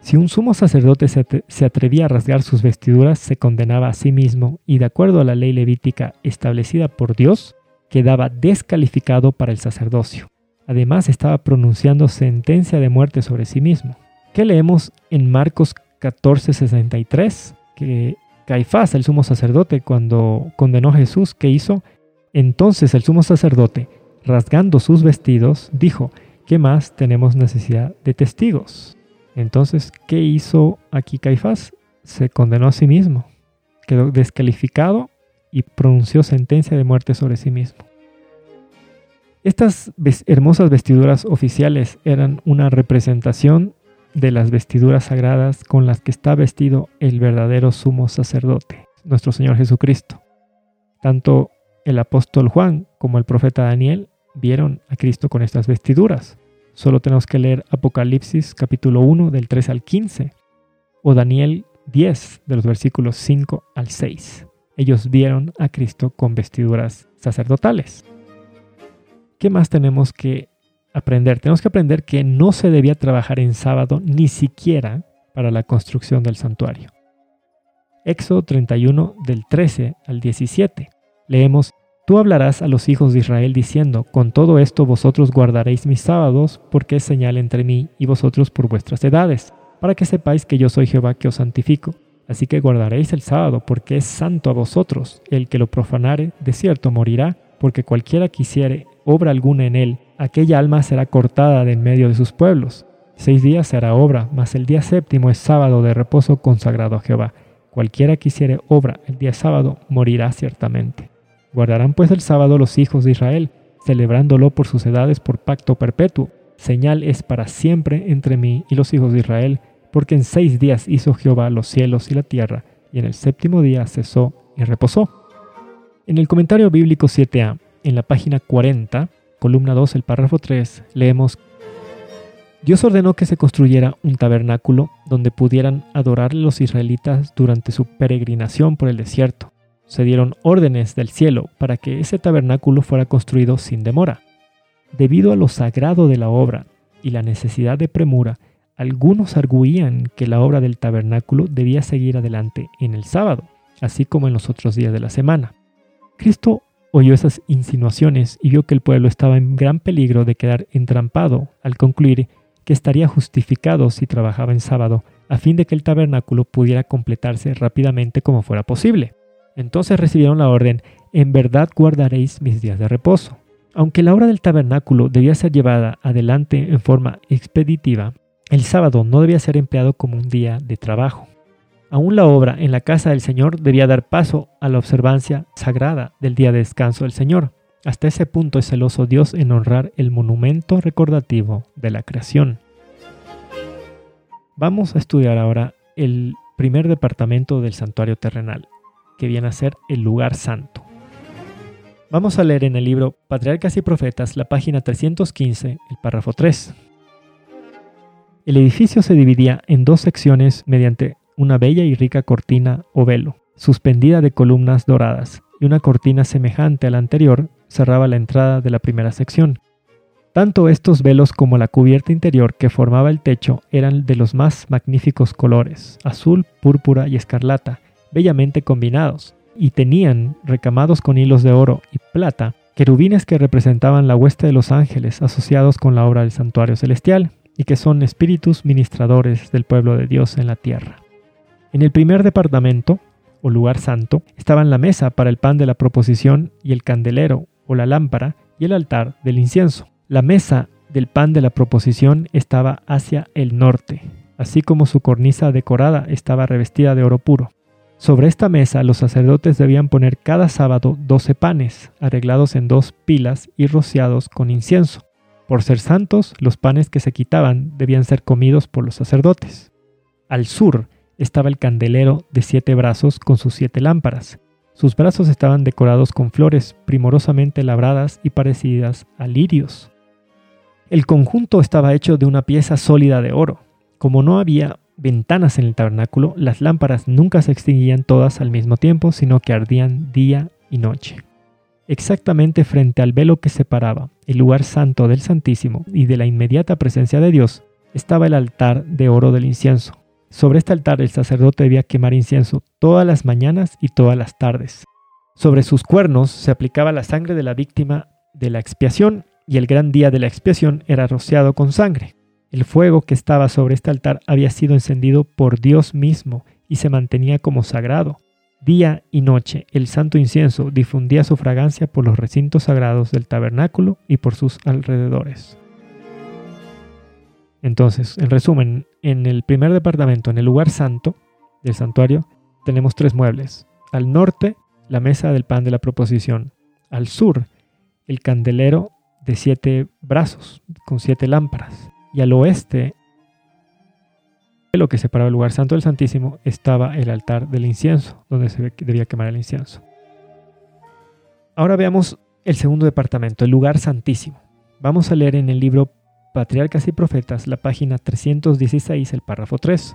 si un sumo sacerdote se atrevía a rasgar sus vestiduras, se condenaba a sí mismo y de acuerdo a la ley levítica establecida por Dios, quedaba descalificado para el sacerdocio. Además, estaba pronunciando sentencia de muerte sobre sí mismo. ¿Qué leemos en Marcos 14:63? Que Caifás, el sumo sacerdote, cuando condenó a Jesús, ¿qué hizo? Entonces el sumo sacerdote, rasgando sus vestidos, dijo, ¿qué más tenemos necesidad de testigos? Entonces, ¿qué hizo aquí Caifás? Se condenó a sí mismo. quedó descalificado y pronunció sentencia de muerte sobre sí mismo. Estas hermosas vestiduras oficiales eran una representación de las vestiduras sagradas con las que está vestido el verdadero sumo sacerdote, nuestro Señor Jesucristo. Tanto el apóstol Juan como el profeta Daniel vieron a Cristo con estas vestiduras. Solo tenemos que leer Apocalipsis capítulo 1 del 3 al 15 o Daniel 10 de los versículos 5 al 6. Ellos vieron a Cristo con vestiduras sacerdotales. ¿Qué más tenemos que aprender? Tenemos que aprender que no se debía trabajar en sábado ni siquiera para la construcción del santuario. Éxodo 31 del 13 al 17. Leemos, Tú hablarás a los hijos de Israel diciendo, con todo esto vosotros guardaréis mis sábados, porque es señal entre mí y vosotros por vuestras edades, para que sepáis que yo soy Jehová que os santifico. Así que guardaréis el sábado, porque es santo a vosotros. El que lo profanare, de cierto morirá, porque cualquiera que hiciere obra alguna en él, aquella alma será cortada de en medio de sus pueblos. Seis días se hará obra, mas el día séptimo es sábado de reposo consagrado a Jehová. Cualquiera que hiciere obra el día sábado morirá ciertamente. Guardarán pues el sábado los hijos de Israel, celebrándolo por sus edades por pacto perpetuo. Señal es para siempre entre mí y los hijos de Israel, porque en seis días hizo Jehová los cielos y la tierra, y en el séptimo día cesó y reposó. En el comentario bíblico 7a, en la página 40, columna 2, el párrafo 3, leemos Dios ordenó que se construyera un tabernáculo donde pudieran adorar los israelitas durante su peregrinación por el desierto se dieron órdenes del cielo para que ese tabernáculo fuera construido sin demora. Debido a lo sagrado de la obra y la necesidad de premura, algunos arguían que la obra del tabernáculo debía seguir adelante en el sábado, así como en los otros días de la semana. Cristo oyó esas insinuaciones y vio que el pueblo estaba en gran peligro de quedar entrampado al concluir que estaría justificado si trabajaba en sábado, a fin de que el tabernáculo pudiera completarse rápidamente como fuera posible. Entonces recibieron la orden, en verdad guardaréis mis días de reposo. Aunque la obra del tabernáculo debía ser llevada adelante en forma expeditiva, el sábado no debía ser empleado como un día de trabajo. Aún la obra en la casa del Señor debía dar paso a la observancia sagrada del día de descanso del Señor. Hasta ese punto es celoso Dios en honrar el monumento recordativo de la creación. Vamos a estudiar ahora el primer departamento del santuario terrenal, que viene a ser el lugar santo. Vamos a leer en el libro Patriarcas y Profetas la página 315, el párrafo 3. El edificio se dividía en dos secciones mediante una bella y rica cortina o velo, suspendida de columnas doradas, y una cortina semejante a la anterior cerraba la entrada de la primera sección. Tanto estos velos como la cubierta interior que formaba el techo eran de los más magníficos colores, azul, púrpura y escarlata, bellamente combinados, y tenían, recamados con hilos de oro y plata, querubines que representaban la hueste de los ángeles asociados con la obra del santuario celestial, y que son espíritus ministradores del pueblo de Dios en la tierra. En el primer departamento, o lugar santo, estaban la mesa para el pan de la proposición y el candelero, o la lámpara, y el altar del incienso. La mesa del pan de la proposición estaba hacia el norte, así como su cornisa decorada estaba revestida de oro puro. Sobre esta mesa los sacerdotes debían poner cada sábado doce panes, arreglados en dos pilas y rociados con incienso. Por ser santos, los panes que se quitaban debían ser comidos por los sacerdotes. Al sur estaba el candelero de siete brazos con sus siete lámparas. Sus brazos estaban decorados con flores primorosamente labradas y parecidas a lirios. El conjunto estaba hecho de una pieza sólida de oro. Como no había ventanas en el tabernáculo, las lámparas nunca se extinguían todas al mismo tiempo, sino que ardían día y noche. Exactamente frente al velo que separaba el lugar santo del Santísimo y de la inmediata presencia de Dios, estaba el altar de oro del incienso. Sobre este altar el sacerdote debía quemar incienso todas las mañanas y todas las tardes. Sobre sus cuernos se aplicaba la sangre de la víctima de la expiación y el gran día de la expiación era rociado con sangre. El fuego que estaba sobre este altar había sido encendido por Dios mismo y se mantenía como sagrado. Día y noche el santo incienso difundía su fragancia por los recintos sagrados del tabernáculo y por sus alrededores. Entonces, en resumen, en el primer departamento, en el lugar santo del santuario, tenemos tres muebles. Al norte, la mesa del pan de la proposición. Al sur, el candelero de siete brazos, con siete lámparas. Y al oeste, lo que separaba el lugar santo del Santísimo, estaba el altar del incienso, donde se debía quemar el incienso. Ahora veamos el segundo departamento, el lugar santísimo. Vamos a leer en el libro Patriarcas y Profetas, la página 316, el párrafo 3.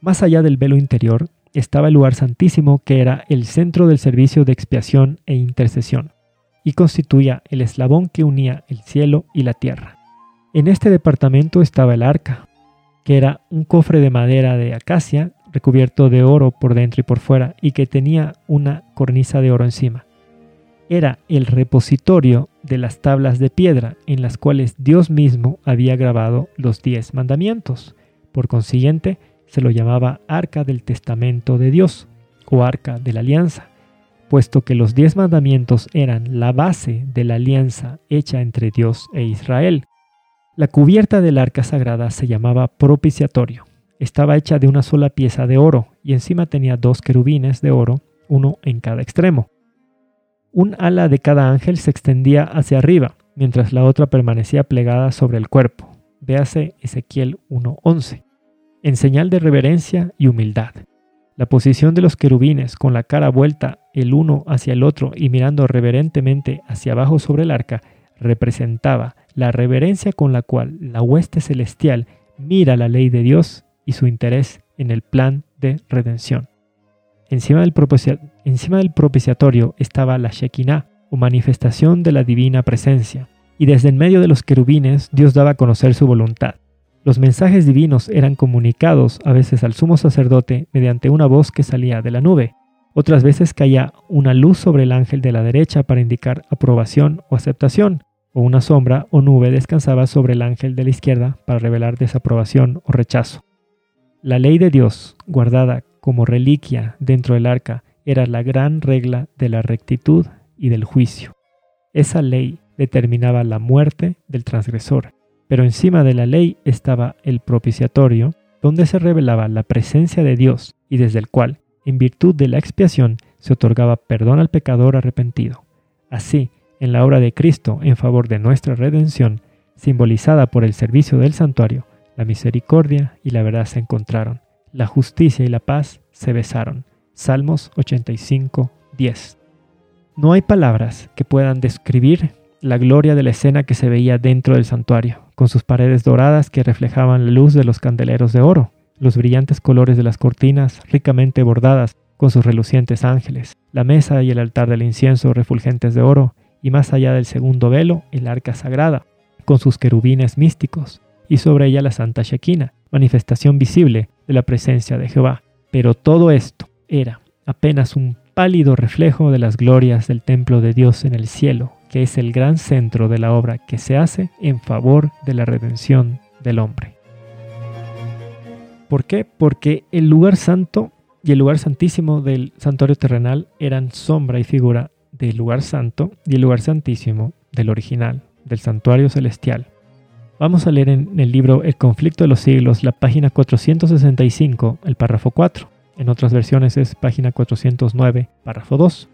Más allá del velo interior estaba el lugar santísimo que era el centro del servicio de expiación e intercesión, y constituía el eslabón que unía el cielo y la tierra. En este departamento estaba el arca, que era un cofre de madera de acacia recubierto de oro por dentro y por fuera y que tenía una cornisa de oro encima. Era el repositorio de las tablas de piedra en las cuales Dios mismo había grabado los diez mandamientos. Por consiguiente, se lo llamaba Arca del Testamento de Dios o Arca de la Alianza, puesto que los diez mandamientos eran la base de la alianza hecha entre Dios e Israel. La cubierta del arca sagrada se llamaba propiciatorio. Estaba hecha de una sola pieza de oro y encima tenía dos querubines de oro, uno en cada extremo. Un ala de cada ángel se extendía hacia arriba, mientras la otra permanecía plegada sobre el cuerpo. Véase Ezequiel 1.11. En señal de reverencia y humildad. La posición de los querubines con la cara vuelta el uno hacia el otro y mirando reverentemente hacia abajo sobre el arca representaba la reverencia con la cual la hueste celestial mira la ley de Dios y su interés en el plan de redención. Encima del, propiciatorio estaba la Shekinah, o manifestación de la divina presencia, y desde en medio de los querubines Dios daba a conocer su voluntad. Los mensajes divinos eran comunicados a veces al sumo sacerdote mediante una voz que salía de la nube. Otras veces caía una luz sobre el ángel de la derecha para indicar aprobación o aceptación, o una sombra o nube descansaba sobre el ángel de la izquierda para revelar desaprobación o rechazo. La ley de Dios, guardada como reliquia dentro del arca era la gran regla de la rectitud y del juicio. Esa ley determinaba la muerte del transgresor, pero encima de la ley estaba el propiciatorio, donde se revelaba la presencia de Dios y desde el cual, en virtud de la expiación, se otorgaba perdón al pecador arrepentido. Así, en la obra de Cristo en favor de nuestra redención, simbolizada por el servicio del santuario, la misericordia y la verdad se encontraron la justicia y la paz se besaron. Salmos 85, 10. No hay palabras que puedan describir la gloria de la escena que se veía dentro del santuario, con sus paredes doradas que reflejaban la luz de los candeleros de oro, los brillantes colores de las cortinas ricamente bordadas con sus relucientes ángeles, la mesa y el altar del incienso refulgentes de oro, y más allá del segundo velo, el arca sagrada, con sus querubines místicos, y sobre ella la santa Shekinah, manifestación visible de la presencia de Jehová. Pero todo esto era apenas un pálido reflejo de las glorias del templo de Dios en el cielo, que es el gran centro de la obra que se hace en favor de la redención del hombre. ¿Por qué? Porque el lugar santo y el lugar santísimo del santuario terrenal eran sombra y figura del lugar santo y el lugar santísimo del original, del santuario celestial. Vamos a leer en el libro El conflicto de los siglos, la página 465, el párrafo 4. En otras versiones es página 409, párrafo 2.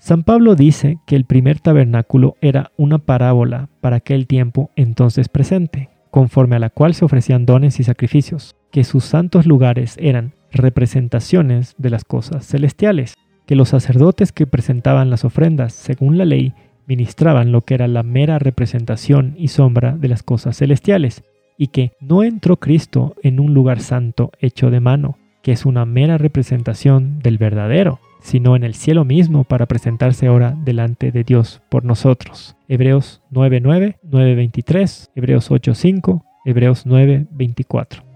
San Pablo dice que el primer tabernáculo era una parábola para aquel tiempo entonces presente, conforme a la cual se ofrecían dones y sacrificios, que sus santos lugares eran representaciones de las cosas celestiales, que los sacerdotes que presentaban las ofrendas según la ley ministraban lo que era la mera representación y sombra de las cosas celestiales, y que no entró Cristo en un lugar santo hecho de mano, que es una mera representación del verdadero, sino en el cielo mismo para presentarse ahora delante de Dios por nosotros. Hebreos 9.9, 9.23, Hebreos 8.5, Hebreos 9.24.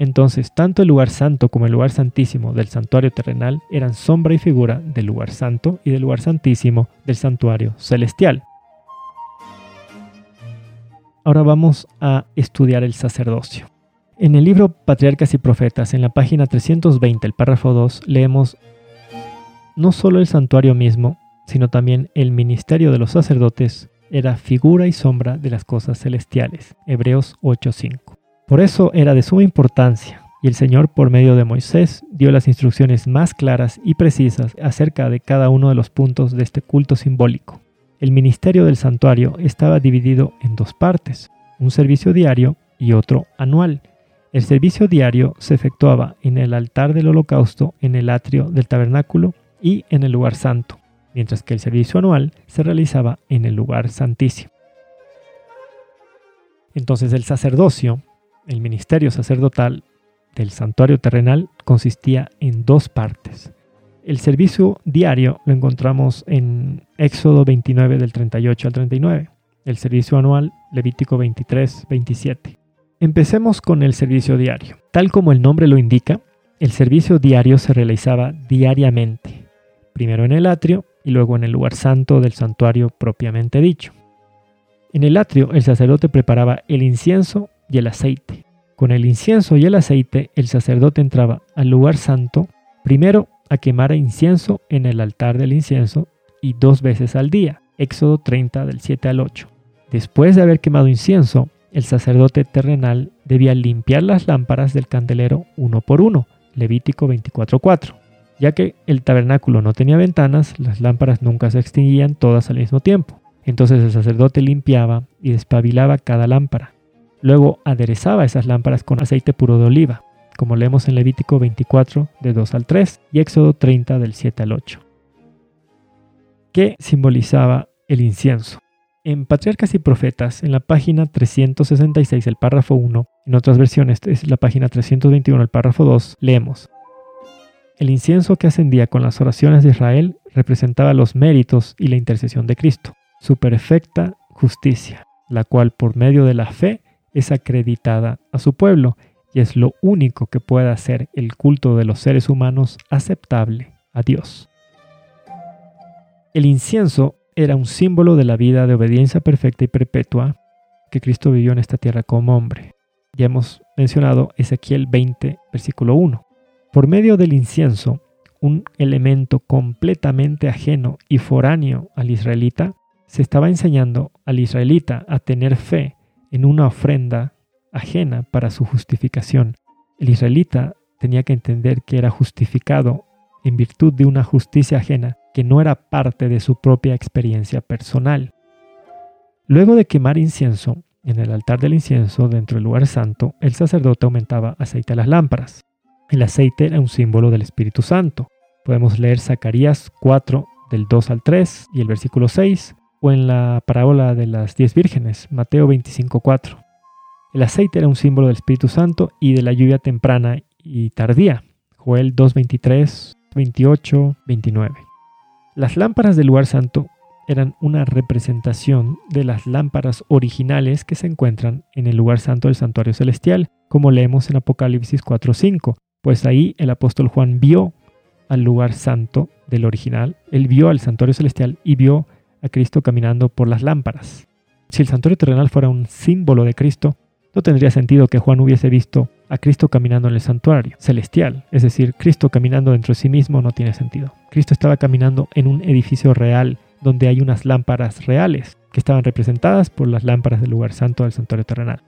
Entonces, tanto el lugar santo como el lugar santísimo del santuario terrenal eran sombra y figura del lugar santo y del lugar santísimo del santuario celestial. Ahora vamos a estudiar el sacerdocio. En el libro Patriarcas y Profetas, en la página 320, el párrafo 2, leemos no solo el santuario mismo, sino también el ministerio de los sacerdotes era figura y sombra de las cosas celestiales. Hebreos 8:5. Por eso era de suma importancia y el Señor por medio de Moisés dio las instrucciones más claras y precisas acerca de cada uno de los puntos de este culto simbólico. El ministerio del santuario estaba dividido en dos partes, un servicio diario y otro anual. El servicio diario se efectuaba en el altar del holocausto, en el atrio del tabernáculo y en el lugar santo, mientras que el servicio anual se realizaba en el lugar santísimo. Entonces el sacerdocio, el ministerio sacerdotal, del santuario terrenal consistía en dos partes. El servicio diario lo encontramos en Éxodo 29 del 38 al 39, el servicio anual Levítico 23, 27. Empecemos con el servicio diario. Tal como el nombre lo indica, el servicio diario se realizaba diariamente, primero en el atrio y luego en el lugar santo del santuario propiamente dicho. En el atrio el sacerdote preparaba el incienso y el aceite. Con el incienso y el aceite, el sacerdote entraba al lugar santo, primero a quemar incienso en el altar del incienso y dos veces al día. Éxodo 30 del 7 al 8. Después de haber quemado incienso, el sacerdote terrenal debía limpiar las lámparas del candelero uno por uno. Levítico 24.4. Ya que el tabernáculo no tenía ventanas, las lámparas nunca se extinguían todas al mismo tiempo. Entonces el sacerdote limpiaba y despabilaba cada lámpara. Luego aderezaba esas lámparas con aceite puro de oliva, como leemos en Levítico 24 de 2 al 3 y Éxodo 30 del 7 al 8. ¿Qué simbolizaba el incienso? En Patriarcas y Profetas, en la página 366, el párrafo 1, en otras versiones es la página 321, el párrafo 2, leemos. El incienso que ascendía con las oraciones de Israel representaba los méritos y la intercesión de Cristo, su perfecta justicia, la cual por medio de la fe es acreditada a su pueblo y es lo único que puede hacer el culto de los seres humanos aceptable a Dios. El incienso era un símbolo de la vida de obediencia perfecta y perpetua que Cristo vivió en esta tierra como hombre. Ya hemos mencionado Ezequiel 20, versículo 1. Por medio del incienso, un elemento completamente ajeno y foráneo al israelita, se estaba enseñando al israelita a tener fe en una ofrenda ajena para su justificación. El israelita tenía que entender que era justificado en virtud de una justicia ajena que no era parte de su propia experiencia personal. Luego de quemar incienso, en el altar del incienso dentro del lugar santo, el sacerdote aumentaba aceite a las lámparas. El aceite era un símbolo del Espíritu Santo. Podemos leer Zacarías 4 del 2 al 3 y el versículo 6, o en la parábola de las diez vírgenes, Mateo 25.4. El aceite era un símbolo del Espíritu Santo y de la lluvia temprana y tardía, Joel 2.23, 28, 29. Las lámparas del lugar santo eran una representación de las lámparas originales que se encuentran en el lugar santo del santuario celestial, como leemos en Apocalipsis 4.5, pues ahí el apóstol Juan vio al lugar santo del original, él vio al santuario celestial y vio a Cristo caminando por las lámparas. Si el santuario terrenal fuera un símbolo de Cristo, no tendría sentido que Juan hubiese visto a Cristo caminando en el santuario celestial. Es decir, Cristo caminando dentro de sí mismo no tiene sentido. Cristo estaba caminando en un edificio real donde hay unas lámparas reales que estaban representadas por las lámparas del lugar santo del santuario terrenal.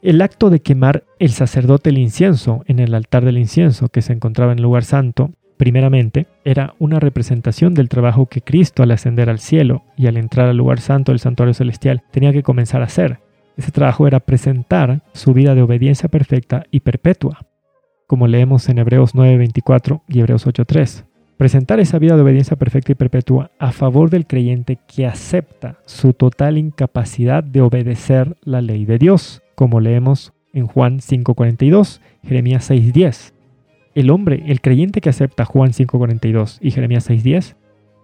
El acto de quemar el sacerdote el incienso en el altar del incienso que se encontraba en el lugar santo primeramente, era una representación del trabajo que Cristo al ascender al cielo y al entrar al lugar santo del santuario celestial tenía que comenzar a hacer. Ese trabajo era presentar su vida de obediencia perfecta y perpetua, como leemos en Hebreos 9:24 y Hebreos 8:3. Presentar esa vida de obediencia perfecta y perpetua a favor del creyente que acepta su total incapacidad de obedecer la ley de Dios, como leemos en Juan 5:42, Jeremías 6:10 el hombre, el creyente que acepta Juan 5.42 y Jeremías 6.10,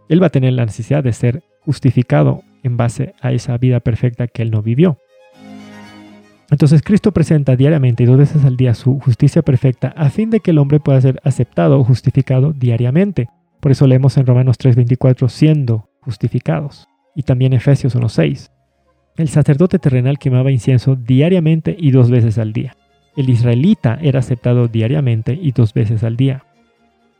él va a tener la necesidad de ser justificado en base a esa vida perfecta que él no vivió. Entonces Cristo presenta diariamente y dos veces al día su justicia perfecta a fin de que el hombre pueda ser aceptado o justificado diariamente. Por eso leemos en Romanos 3:24 siendo justificados. Y también Efesios 1:6. El sacerdote terrenal quemaba incienso diariamente y dos veces al día. El israelita era aceptado diariamente y dos veces al día.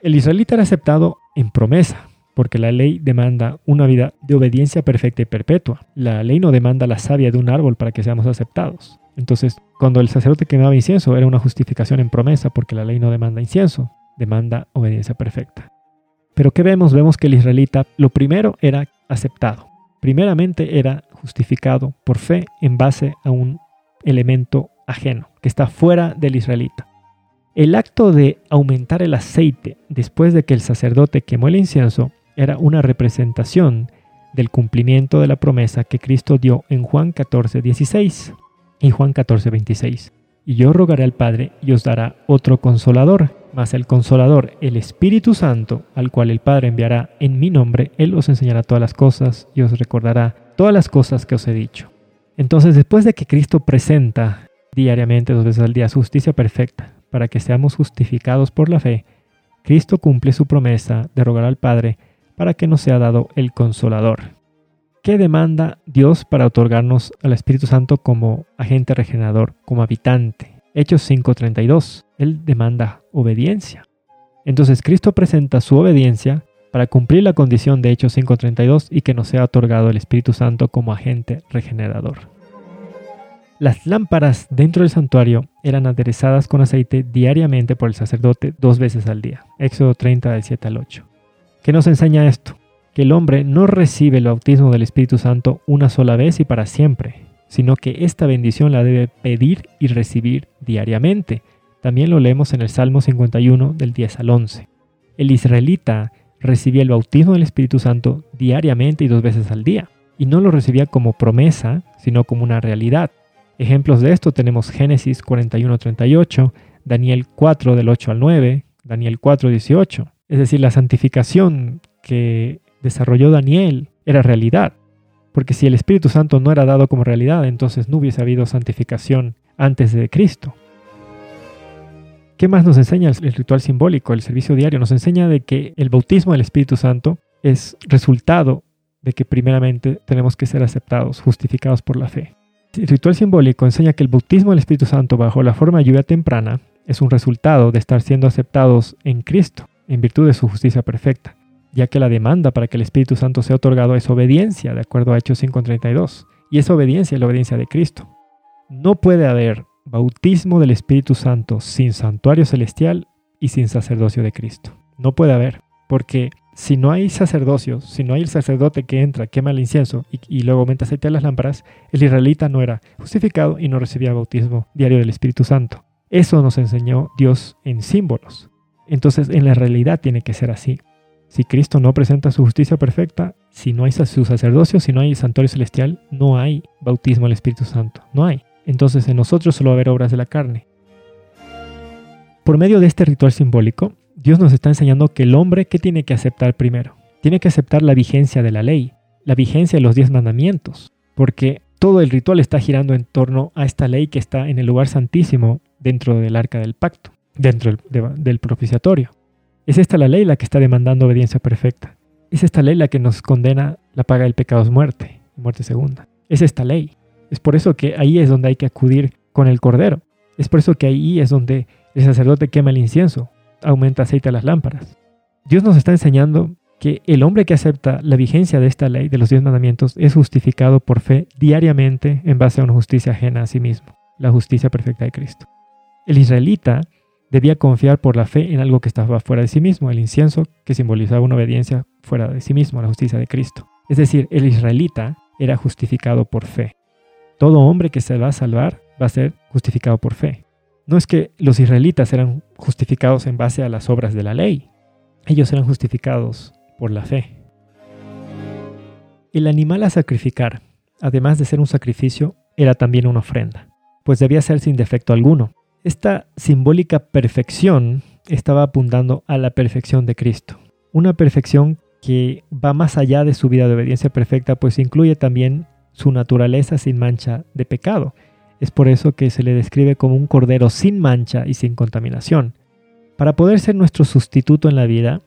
El israelita era aceptado en promesa, porque la ley demanda una vida de obediencia perfecta y perpetua. La ley no demanda la savia de un árbol para que seamos aceptados. Entonces, cuando el sacerdote quemaba incienso era una justificación en promesa porque la ley no demanda incienso, demanda obediencia perfecta. Pero ¿qué vemos? Vemos que el israelita lo primero era aceptado. Primeramente era justificado por fe en base a un elemento ajeno, que está fuera del israelita. El acto de aumentar el aceite después de que el sacerdote quemó el incienso era una representación del cumplimiento de la promesa que Cristo dio en Juan 14, 16 y Juan 14, 26. Y yo rogaré al Padre y os dará otro consolador, mas el consolador, el Espíritu Santo, al cual el Padre enviará en mi nombre, Él os enseñará todas las cosas y os recordará todas las cosas que os he dicho. Entonces, después de que Cristo presenta diariamente, dos veces al día, justicia perfecta, para que seamos justificados por la fe, Cristo cumple su promesa de rogar al Padre para que nos sea dado el consolador. ¿Qué demanda Dios para otorgarnos al Espíritu Santo como agente regenerador, como habitante? Hechos 5:32. Él demanda obediencia. Entonces Cristo presenta su obediencia para cumplir la condición de Hechos 5:32 y que nos sea otorgado el Espíritu Santo como agente regenerador. Las lámparas dentro del santuario eran aderezadas con aceite diariamente por el sacerdote dos veces al día. Éxodo 30 del 7 al 8. ¿Qué nos enseña esto? Que el hombre no recibe el bautismo del Espíritu Santo una sola vez y para siempre, sino que esta bendición la debe pedir y recibir diariamente. También lo leemos en el Salmo 51 del 10 al 11. El israelita recibía el bautismo del Espíritu Santo diariamente y dos veces al día, y no lo recibía como promesa, sino como una realidad. Ejemplos de esto tenemos Génesis 41-38, Daniel 4 del 8 al 9, Daniel 4, 18. Es decir, la santificación que desarrolló Daniel era realidad. Porque si el Espíritu Santo no era dado como realidad, entonces no hubiese habido santificación antes de Cristo. ¿Qué más nos enseña el ritual simbólico, el servicio diario? Nos enseña de que el bautismo del Espíritu Santo es resultado de que primeramente tenemos que ser aceptados, justificados por la fe. Ritual simbólico enseña que el bautismo del Espíritu Santo bajo la forma de lluvia temprana es un resultado de estar siendo aceptados en Cristo en virtud de su justicia perfecta, ya que la demanda para que el Espíritu Santo sea otorgado es obediencia, de acuerdo a Hechos 5.32, y esa obediencia es la obediencia de Cristo. No puede haber bautismo del Espíritu Santo sin santuario celestial y sin sacerdocio de Cristo. No puede haber, porque si no hay sacerdocio, si no hay el sacerdote que entra, quema el incienso y, luego aumenta aceite a las lámparas, el israelita no era justificado y no recibía bautismo diario del Espíritu Santo. Eso nos enseñó Dios en símbolos. Entonces en la realidad tiene que ser así. Si Cristo no presenta su justicia perfecta, si no hay su sacerdocio, si no hay santuario celestial, no hay bautismo al Espíritu Santo. No hay. Entonces en nosotros solo va a haber obras de la carne. Por medio de este ritual simbólico, Dios nos está enseñando que el hombre, ¿qué tiene que aceptar primero? Tiene que aceptar la vigencia de la ley, la vigencia de los diez mandamientos, porque todo el ritual está girando en torno a esta ley que está en el lugar santísimo dentro del arca del pacto dentro del, propiciatorio. Es esta la ley la que está demandando obediencia perfecta. Es esta ley la que nos condena la paga del pecado es muerte, muerte segunda. Es esta ley. Es por eso que ahí es donde hay que acudir con el cordero. Es por eso que ahí es donde el sacerdote quema el incienso, aumenta aceite a las lámparas. Dios nos está enseñando que el hombre que acepta la vigencia de esta ley, de los diez mandamientos, es justificado por fe diariamente en base a una justicia ajena a sí mismo, la justicia perfecta de Cristo. El israelita debía confiar por la fe en algo que estaba fuera de sí mismo, el incienso que simbolizaba una obediencia fuera de sí mismo, la justicia de Cristo. Es decir, el israelita era justificado por fe. Todo hombre que se va a salvar va a ser justificado por fe. No es que los israelitas eran justificados en base a las obras de la ley, ellos eran justificados por la fe. El animal a sacrificar, además de ser un sacrificio, era también una ofrenda, pues debía ser sin defecto alguno, esta simbólica perfección estaba apuntando a la perfección de Cristo. Una perfección que va más allá de su vida de obediencia perfecta, pues incluye también su naturaleza sin mancha de pecado. Es por eso que se le describe como un cordero sin mancha y sin contaminación. Para poder ser nuestro sustituto en la vida,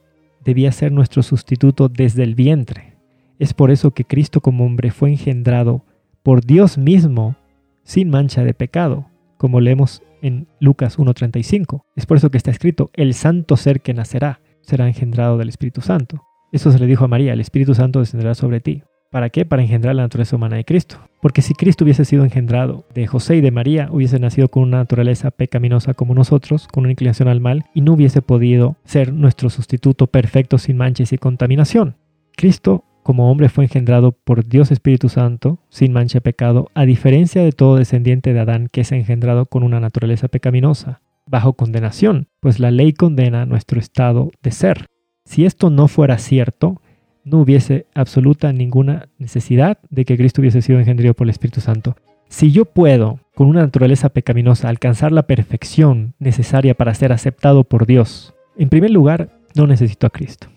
debía ser nuestro sustituto desde el vientre. Es por eso que Cristo como hombre fue engendrado por Dios mismo sin mancha de pecado, como leemos en Lucas 1.35. Es por eso que está escrito, el santo ser que nacerá será engendrado del Espíritu Santo. Eso se le dijo a María, el Espíritu Santo descenderá sobre ti. ¿Para qué? Para engendrar la naturaleza humana de Cristo. Porque si Cristo hubiese sido engendrado de José y de María, hubiese nacido con una naturaleza pecaminosa como nosotros, con una inclinación al mal, y no hubiese podido ser nuestro sustituto perfecto sin manches y contaminación. Cristo como hombre fue engendrado por Dios Espíritu Santo, sin mancha de pecado, a diferencia de todo descendiente de Adán que es engendrado con una naturaleza pecaminosa, bajo condenación, pues la ley condena nuestro estado de ser. Si esto no fuera cierto, no hubiese absoluta ninguna necesidad de que Cristo hubiese sido engendrado por el Espíritu Santo. Si yo puedo, con una naturaleza pecaminosa, alcanzar la perfección necesaria para ser aceptado por Dios, en primer lugar, no necesito a Cristo.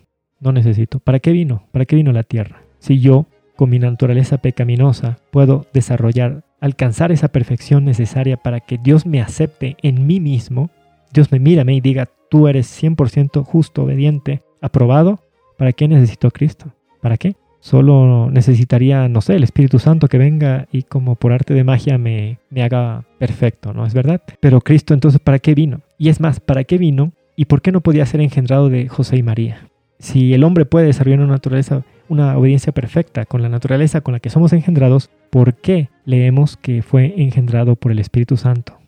No necesito. ¿Para qué vino? ¿Para qué vino la tierra? Si yo, con mi naturaleza pecaminosa, puedo desarrollar, alcanzar esa perfección necesaria para que Dios me acepte en mí mismo, Dios me mira y diga, tú eres 100% justo, obediente, aprobado, ¿para qué necesito a Cristo? ¿Para qué? Solo necesitaría, no sé, el Espíritu Santo que venga y como por arte de magia me, me haga perfecto, ¿no es verdad? Pero Cristo entonces, ¿para qué vino? Y es más, ¿para qué vino? ¿Y por qué no podía ser engendrado de José y María? si el hombre puede desarrollar una naturaleza, una obediencia perfecta con la naturaleza con la que somos engendrados, ¿por qué leemos que fue engendrado por el Espíritu Santo?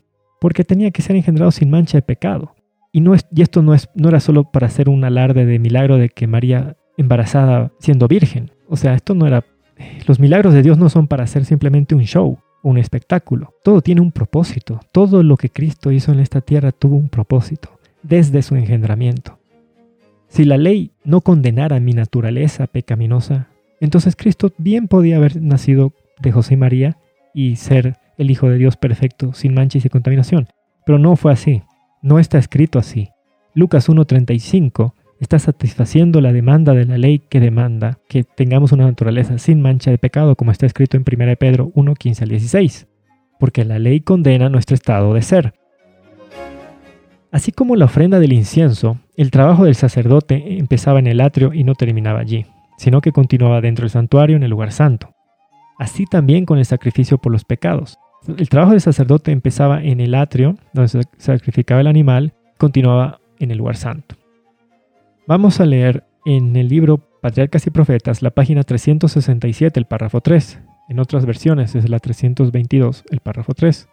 Porque tenía que ser engendrado sin mancha de pecado. Y, no es, y esto no, es, no era solo para hacer un alarde de milagro de que María embarazada siendo virgen. O sea, esto no era... Los milagros de Dios no son para hacer simplemente un show, un espectáculo. Todo tiene un propósito. Todo lo que Cristo hizo en esta tierra tuvo un propósito, desde su engendramiento. Si la ley no condenara mi naturaleza pecaminosa, entonces Cristo bien podía haber nacido de José y María y ser el Hijo de Dios perfecto, sin manchas y contaminación. Pero no fue así. No está escrito así. Lucas 1.35 está satisfaciendo la demanda de la ley que demanda que tengamos una naturaleza sin mancha de pecado, como está escrito en 1 Pedro 1.15 al 16. Porque la ley condena nuestro estado de ser. Así como la ofrenda del incienso, el trabajo del sacerdote empezaba en el atrio y no terminaba allí, sino que continuaba dentro del santuario en el lugar santo. Así también con el sacrificio por los pecados. El trabajo del sacerdote empezaba en el atrio, donde se sacrificaba el animal, continuaba en el lugar santo. Vamos a leer en el libro Patriarcas y Profetas la página 367, el párrafo 3. En otras versiones es la 322, el párrafo 3.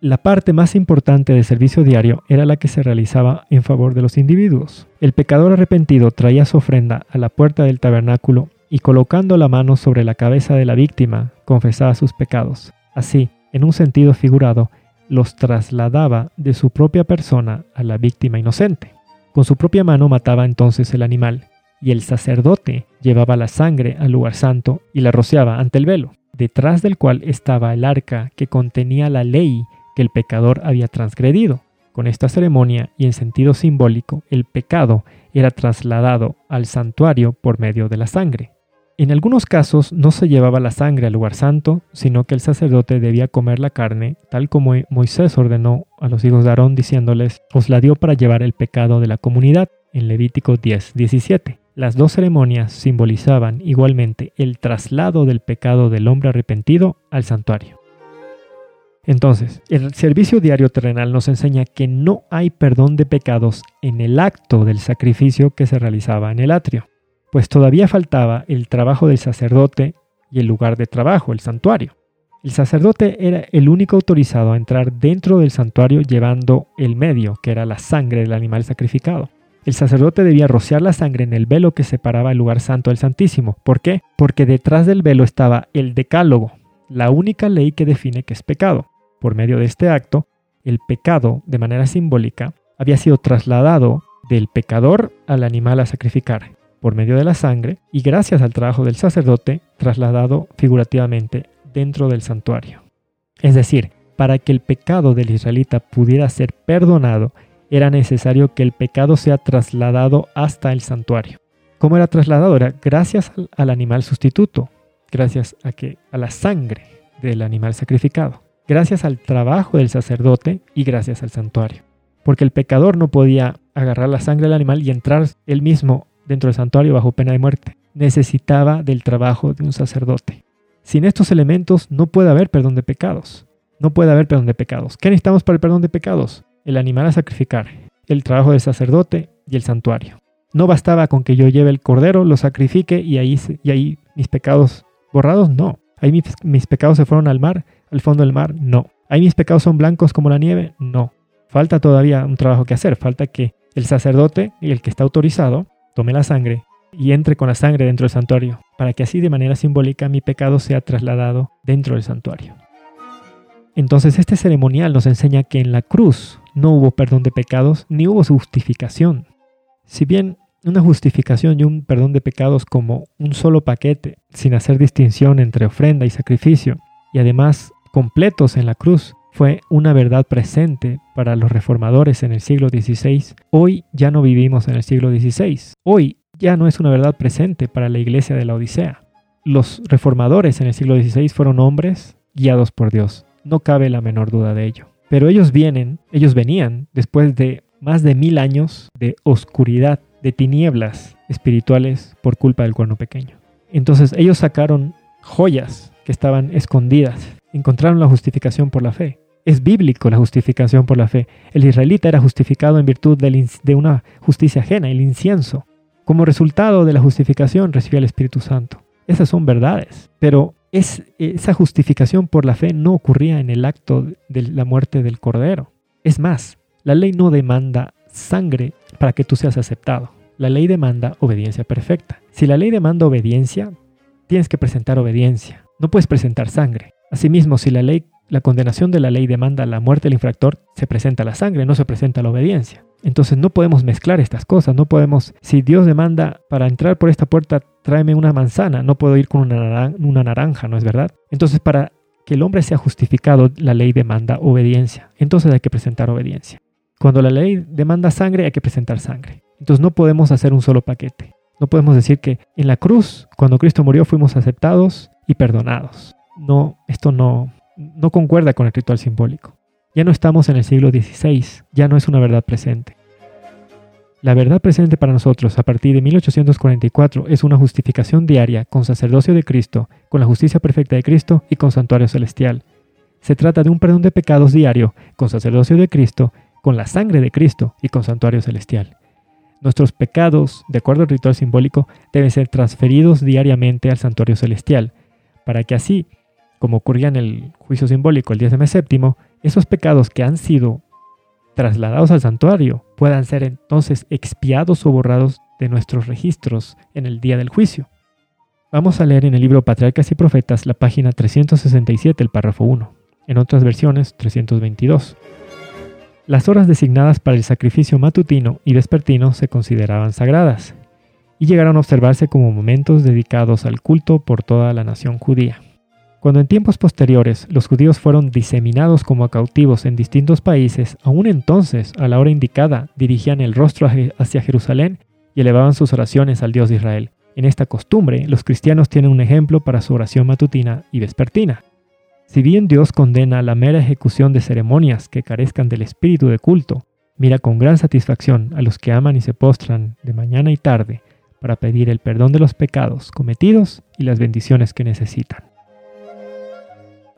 La parte más importante del servicio diario era la que se realizaba en favor de los individuos. El pecador arrepentido traía su ofrenda a la puerta del tabernáculo y colocando la mano sobre la cabeza de la víctima, confesaba sus pecados. Así, en un sentido figurado, los trasladaba de su propia persona a la víctima inocente. Con su propia mano mataba entonces el animal, y el sacerdote llevaba la sangre al lugar santo y la rociaba ante el velo, detrás del cual estaba el arca que contenía la ley el pecador había transgredido. Con esta ceremonia y en sentido simbólico, el pecado era trasladado al santuario por medio de la sangre. En algunos casos no se llevaba la sangre al lugar santo, sino que el sacerdote debía comer la carne, tal como Moisés ordenó a los hijos de Aarón diciéndoles, os la dio para llevar el pecado de la comunidad, en Levítico 10, 17. Las dos ceremonias simbolizaban igualmente el traslado del pecado del hombre arrepentido al santuario. Entonces, el servicio diario terrenal nos enseña que no hay perdón de pecados en el acto del sacrificio que se realizaba en el atrio, pues todavía faltaba el trabajo del sacerdote y el lugar de trabajo, el santuario. El sacerdote era el único autorizado a entrar dentro del santuario llevando el medio, que era la sangre del animal sacrificado. El sacerdote debía rociar la sangre en el velo que separaba el lugar santo del Santísimo. ¿Por qué? Porque detrás del velo estaba el decálogo, la única ley que define que es pecado. Por medio de este acto, el pecado, de manera simbólica, había sido trasladado del pecador al animal a sacrificar por medio de la sangre y gracias al trabajo del sacerdote trasladado figurativamente dentro del santuario. Es decir, para que el pecado del israelita pudiera ser perdonado, era necesario que el pecado sea trasladado hasta el santuario. ¿Cómo era trasladado? Era gracias al animal sustituto, gracias a, que, a la sangre del animal sacrificado gracias al trabajo del sacerdote y gracias al santuario. Porque el pecador no podía agarrar la sangre del animal y entrar él mismo dentro del santuario bajo pena de muerte. Necesitaba del trabajo de un sacerdote. Sin estos elementos no puede haber perdón de pecados. No puede haber perdón de pecados. ¿Qué necesitamos para el perdón de pecados? El animal a sacrificar, el trabajo del sacerdote y el santuario. No bastaba con que yo lleve el cordero, lo sacrifique y ahí, y ahí mis pecados borrados, no. Ahí mis, mis pecados se fueron al mar, al fondo del mar, no. Ahí mis pecados son blancos como la nieve, no. Falta todavía un trabajo que hacer, falta que el sacerdote y el que está autorizado tome la sangre y entre con la sangre dentro del santuario, para que así de manera simbólica mi pecado sea trasladado dentro del santuario. Entonces este ceremonial nos enseña que en la cruz no hubo perdón de pecados ni hubo justificación. Si bien una justificación y un perdón de pecados como un solo paquete, sin hacer distinción entre ofrenda y sacrificio, y además completos en la cruz, fue una verdad presente para los reformadores en el siglo XVI, hoy ya no vivimos en el siglo XVI. Hoy ya no es una verdad presente para la iglesia de la Odisea. Los reformadores en el siglo XVI fueron hombres guiados por Dios. No cabe la menor duda de ello. Pero ellos vienen, ellos venían después de más de mil años de oscuridad, de tinieblas espirituales por culpa del cuerno pequeño. Entonces ellos sacaron joyas que estaban escondidas, encontraron la justificación por la fe. Es bíblico la justificación por la fe. El israelita era justificado en virtud de una justicia ajena, el incienso. Como resultado de la justificación recibió el Espíritu Santo. Esas son verdades, pero esa justificación por la fe no ocurría en el acto de la muerte del Cordero. Es más, la ley no demanda sangre para que tú seas aceptado. La ley demanda obediencia perfecta. Si la ley demanda obediencia, tienes que presentar obediencia. No puedes presentar sangre. Asimismo, si la ley, la condenación de la ley demanda la muerte del infractor, se presenta la sangre, no se presenta la obediencia. Entonces no podemos mezclar estas cosas, no podemos, si Dios demanda para entrar por esta puerta, tráeme una manzana, no puedo ir con una, una naranja, ¿no es verdad? Entonces para que el hombre sea justificado, la ley demanda obediencia, entonces hay que presentar obediencia. Cuando la ley demanda sangre, hay que presentar sangre. Entonces no podemos hacer un solo paquete. No podemos decir que en la cruz, cuando Cristo murió, fuimos aceptados y perdonados. No, esto no, no concuerda con el ritual simbólico. Ya no estamos en el siglo XVI, ya no es una verdad presente. La verdad presente para nosotros a partir de 1844 es una justificación diaria con sacerdocio de Cristo, con la justicia perfecta de Cristo y con santuario celestial. Se trata de un perdón de pecados diario, con sacerdocio de Cristo, con la sangre de Cristo y con santuario celestial. Nuestros pecados, de acuerdo al ritual simbólico, deben ser transferidos diariamente al santuario celestial, para que así, como ocurría en el juicio simbólico el mes séptimo, esos pecados que han sido trasladados al santuario puedan ser entonces expiados o borrados de nuestros registros en el día del juicio. Vamos a leer en el libro Patriarcas y Profetas la página 367, el párrafo 1, en otras versiones 322. Las horas designadas para el sacrificio matutino y vespertino se consideraban sagradas y llegaron a observarse como momentos dedicados al culto por toda la nación judía. Cuando en tiempos posteriores los judíos fueron diseminados como cautivos en distintos países, aún entonces, a la hora indicada, dirigían el rostro hacia Jerusalén y elevaban sus oraciones al Dios de Israel. En esta costumbre, los cristianos tienen un ejemplo para su oración matutina y vespertina. Si bien Dios condena la mera ejecución de ceremonias que carezcan del espíritu de culto, mira con gran satisfacción a los que aman y se postran de mañana y tarde para pedir el perdón de los pecados cometidos y las bendiciones que necesitan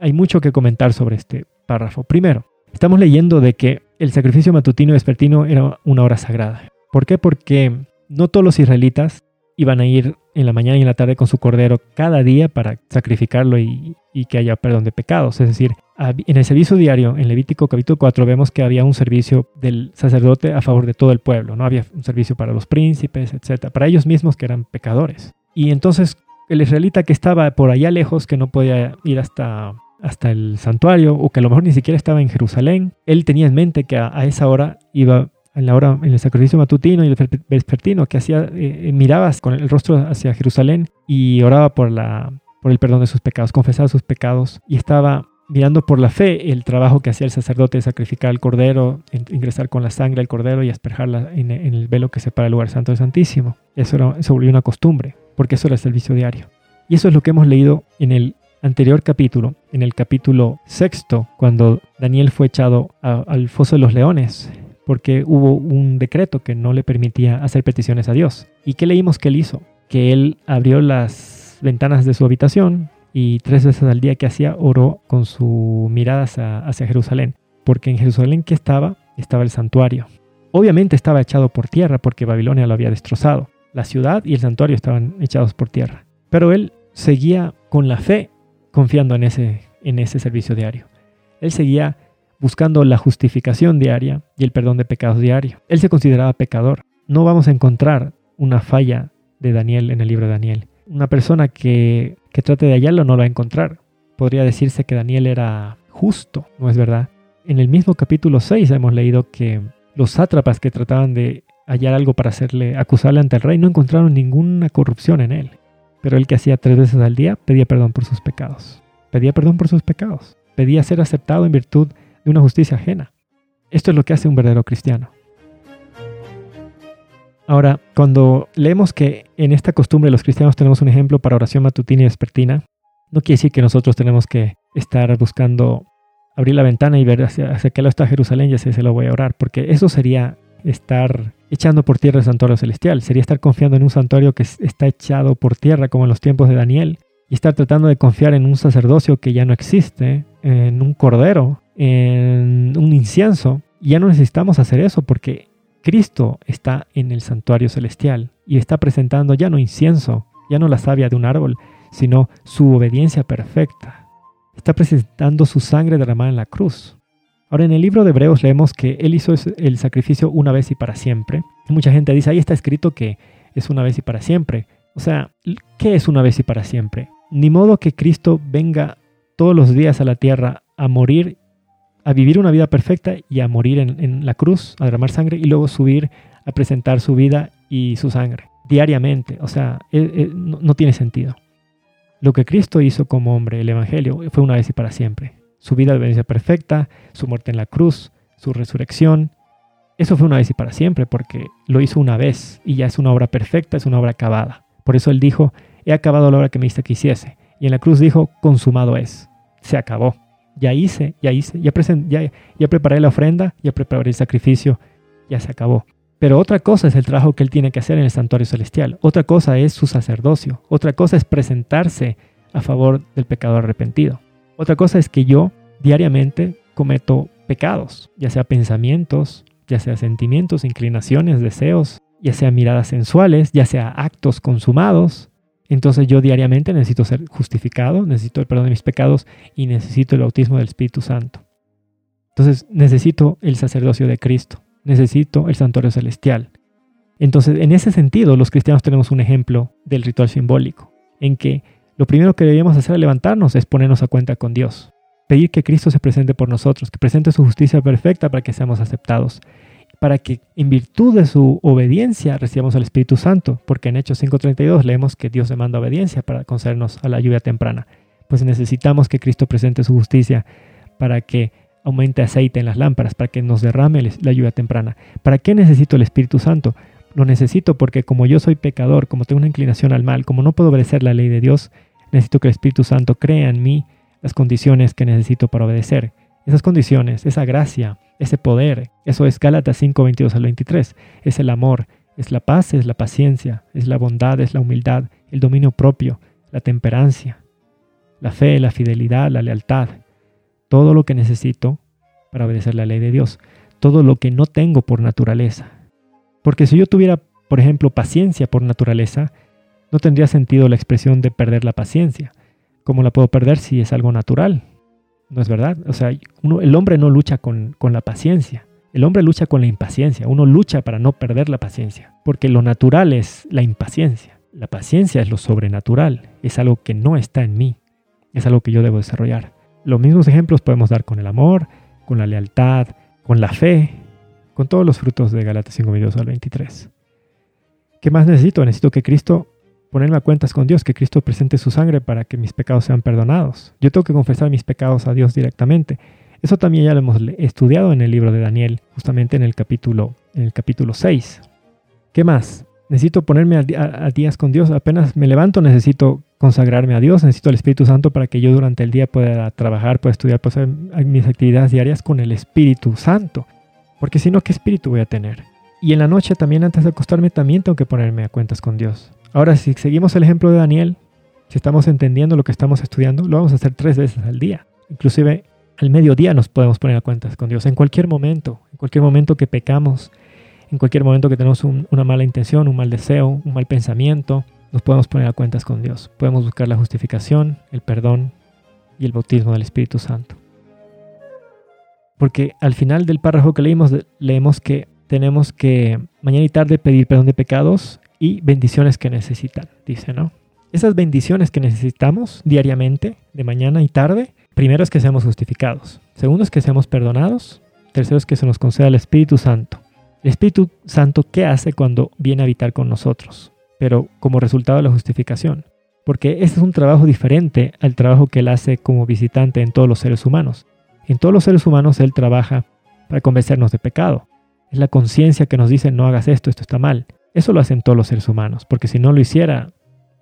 hay mucho que comentar sobre este párrafo. Primero, estamos leyendo de que el sacrificio matutino y vespertino era una hora sagrada. ¿Por qué? Porque no todos los israelitas iban a ir en la mañana y en la tarde con su cordero cada día para sacrificarlo y, que haya perdón de pecados. Es decir, en el servicio diario, en Levítico capítulo 4, vemos que había un servicio del sacerdote a favor de todo el pueblo. No había un servicio para los príncipes, etc. Para ellos mismos que eran pecadores. Y entonces el israelita que estaba por allá lejos, que no podía ir hasta hasta el santuario o que a lo mejor ni siquiera estaba en Jerusalén. Él tenía en mente que a, esa hora iba en la hora en el sacrificio matutino y el vespertino que hacía eh, eh, mirabas con el rostro hacia Jerusalén y oraba por la por el perdón de sus pecados, confesaba sus pecados y estaba mirando por la fe el trabajo que hacía el sacerdote de sacrificar el cordero, ingresar con la sangre al cordero y asperjarla en, el velo que separa el lugar santo del santísimo. Eso era, se volvió una costumbre, porque eso era el servicio diario. Y eso es lo que hemos leído en el anterior capítulo, en el capítulo sexto, cuando Daniel fue echado al foso de los leones, porque hubo un decreto que no le permitía hacer peticiones a Dios. ¿Y qué leímos que él hizo? Que él abrió las ventanas de su habitación y tres veces al día que hacía oró con su mirada hacia, hacia Jerusalén, porque en Jerusalén que estaba estaba el santuario. Obviamente estaba echado por tierra porque Babilonia lo había destrozado. La ciudad y el santuario estaban echados por tierra. Pero él seguía con la fe confiando en ese, en ese servicio diario. Él seguía buscando la justificación diaria y el perdón de pecados diario. Él se consideraba pecador. No vamos a encontrar una falla de Daniel en el libro de Daniel. Una persona que, que trate de hallarlo no lo va a encontrar. Podría decirse que Daniel era justo, ¿no es verdad? En el mismo capítulo 6 hemos leído que los sátrapas que trataban de hallar algo para hacerle acusarle ante el rey no encontraron ninguna corrupción en él. Pero el que hacía tres veces al día pedía perdón por sus pecados. Pedía perdón por sus pecados. Pedía ser aceptado en virtud de una justicia ajena. Esto es lo que hace un verdadero cristiano. Ahora, cuando leemos que en esta costumbre los cristianos tenemos un ejemplo para oración matutina y vespertina, no quiere decir que nosotros tenemos que estar buscando abrir la ventana y ver hacia, qué lado está Jerusalén y así se lo voy a orar, porque eso sería estar echando por tierra el santuario celestial, sería estar confiando en un santuario que está echado por tierra como en los tiempos de Daniel y estar tratando de confiar en un sacerdocio que ya no existe, en un cordero, en un incienso. Ya no necesitamos hacer eso porque Cristo está en el santuario celestial y está presentando ya no incienso, ya no la savia de un árbol, sino su obediencia perfecta. Está presentando su sangre derramada en la cruz. Ahora en el libro de Hebreos leemos que Él hizo el sacrificio una vez y para siempre. mucha gente dice, ahí está escrito que es una vez y para siempre. O sea, ¿qué es una vez y para siempre? Ni modo que Cristo venga todos los días a la tierra a morir, a vivir una vida perfecta y a morir en, la cruz, a derramar sangre y luego subir a presentar su vida y su sangre diariamente. O sea, eh, eh, no tiene sentido. Lo que Cristo hizo como hombre, el Evangelio, fue una vez y para siempre. Su vida de obediencia perfecta, su muerte en la cruz, su resurrección. Eso fue una vez y para siempre porque lo hizo una vez y ya es una obra perfecta, es una obra acabada. Por eso él dijo, he acabado la obra que me diste que hiciese. Y en la cruz dijo, consumado es. Se acabó. Ya hice, ya hice, ya, ya, ya preparé la ofrenda, ya preparé el sacrificio, ya se acabó. Pero otra cosa es el trabajo que él tiene que hacer en el santuario celestial. Otra cosa es su sacerdocio. Otra cosa es presentarse a favor del pecador arrepentido. Otra cosa es que yo diariamente cometo pecados, ya sea pensamientos, ya sea sentimientos, inclinaciones, deseos, ya sea miradas sensuales, ya sea actos consumados. Entonces yo diariamente necesito ser justificado, necesito el perdón de mis pecados y necesito el bautismo del Espíritu Santo. Entonces necesito el sacerdocio de Cristo necesito el santuario celestial. Entonces, en ese sentido, los cristianos tenemos un ejemplo del ritual simbólico, en que lo primero que debemos hacer al levantarnos es ponernos a cuenta con Dios, pedir que Cristo se presente por nosotros, que presente su justicia perfecta para que seamos aceptados, para que en virtud de su obediencia recibamos al Espíritu Santo, porque en Hechos 5.32 leemos que Dios demanda obediencia para concedernos a la lluvia temprana. Pues necesitamos que Cristo presente su justicia para que aumente aceite en las lámparas, para que nos derrame la lluvia temprana. ¿Para qué necesito el Espíritu Santo? Lo necesito porque como yo soy pecador, como tengo una inclinación al mal, como no puedo obedecer la ley de Dios, necesito que el Espíritu Santo crea en mí las condiciones que necesito para obedecer. Esas condiciones, esa gracia, ese poder, eso es Gálatas 5, 22 al 23. Es el amor, es la paz, es la paciencia, es la bondad, es la humildad, el dominio propio, la temperancia, la fe, la fidelidad, la lealtad, todo lo que necesito para obedecer la ley de Dios, todo lo que no tengo por naturaleza. Porque si yo tuviera, por ejemplo, paciencia por naturaleza, no tendría sentido la expresión de perder la paciencia. ¿Cómo la puedo perder si es algo natural? ¿No es verdad? O sea, el hombre no lucha con, con la paciencia. El hombre lucha con la impaciencia. Uno lucha para no perder la paciencia. Porque lo natural es la impaciencia. La paciencia es lo sobrenatural. Es algo que no está en mí. Es algo que yo debo desarrollar. Los mismos ejemplos podemos dar con el amor, con la lealtad, con la fe, con todos los frutos de Galatas 5, al 23. ¿Qué más necesito? Necesito que Cristo ponerme a cuentas con Dios, que Cristo presente su sangre para que mis pecados sean perdonados. Yo tengo que confesar mis pecados a Dios directamente. Eso también ya lo hemos estudiado en el libro de Daniel, justamente en el capítulo, en el capítulo 6. ¿Qué más? Necesito ponerme a, días con Dios. Apenas me levanto, necesito consagrarme a Dios, necesito el Espíritu Santo para que yo durante el día pueda trabajar, pueda estudiar, pueda hacer mis actividades diarias con el Espíritu Santo. Porque si no, ¿qué espíritu voy a tener? Y en la noche también, antes de acostarme, también tengo que ponerme a cuentas con Dios. Ahora, si seguimos el ejemplo de Daniel, si estamos entendiendo lo que estamos estudiando, lo vamos a hacer tres veces al día. Inclusive al mediodía nos podemos poner a cuentas con Dios, en cualquier momento, en cualquier momento que pecamos, En cualquier momento que tenemos una mala intención, un mal deseo, un mal pensamiento, nos podemos poner a cuentas con Dios. Podemos buscar la justificación, el perdón y el bautismo del Espíritu Santo. Porque al final del párrafo que leímos, leemos que tenemos que mañana y tarde pedir perdón de pecados y bendiciones que necesitan, dice, ¿no? Esas bendiciones que necesitamos diariamente, de mañana y tarde, primero es que seamos justificados, segundo es que seamos perdonados, tercero es que se nos conceda el Espíritu Santo. El Espíritu Santo, ¿qué hace cuando viene a habitar con nosotros? Pero como resultado de la justificación. Porque este es un trabajo diferente al trabajo que Él hace como visitante en todos los seres humanos. En todos los seres humanos Él trabaja para convencernos de pecado. Es la conciencia que nos dice no hagas esto, esto está mal. Eso lo hacen todos los seres humanos, porque si no lo hiciera,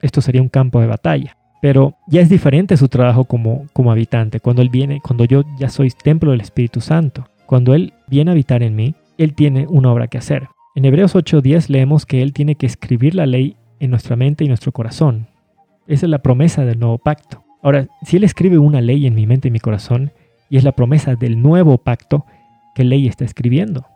esto sería un campo de batalla. Pero ya es diferente su trabajo como, como habitante. Cuando Él viene, cuando yo ya soy templo del Espíritu Santo, cuando Él viene a habitar en mí, Él tiene una obra que hacer. En Hebreos 8:10 leemos que Él tiene que escribir la ley en nuestra mente y nuestro corazón. Esa es la promesa del nuevo pacto. Ahora, si Él escribe una ley en mi mente y mi corazón, y es la promesa del nuevo pacto, ¿qué ley está escribiendo?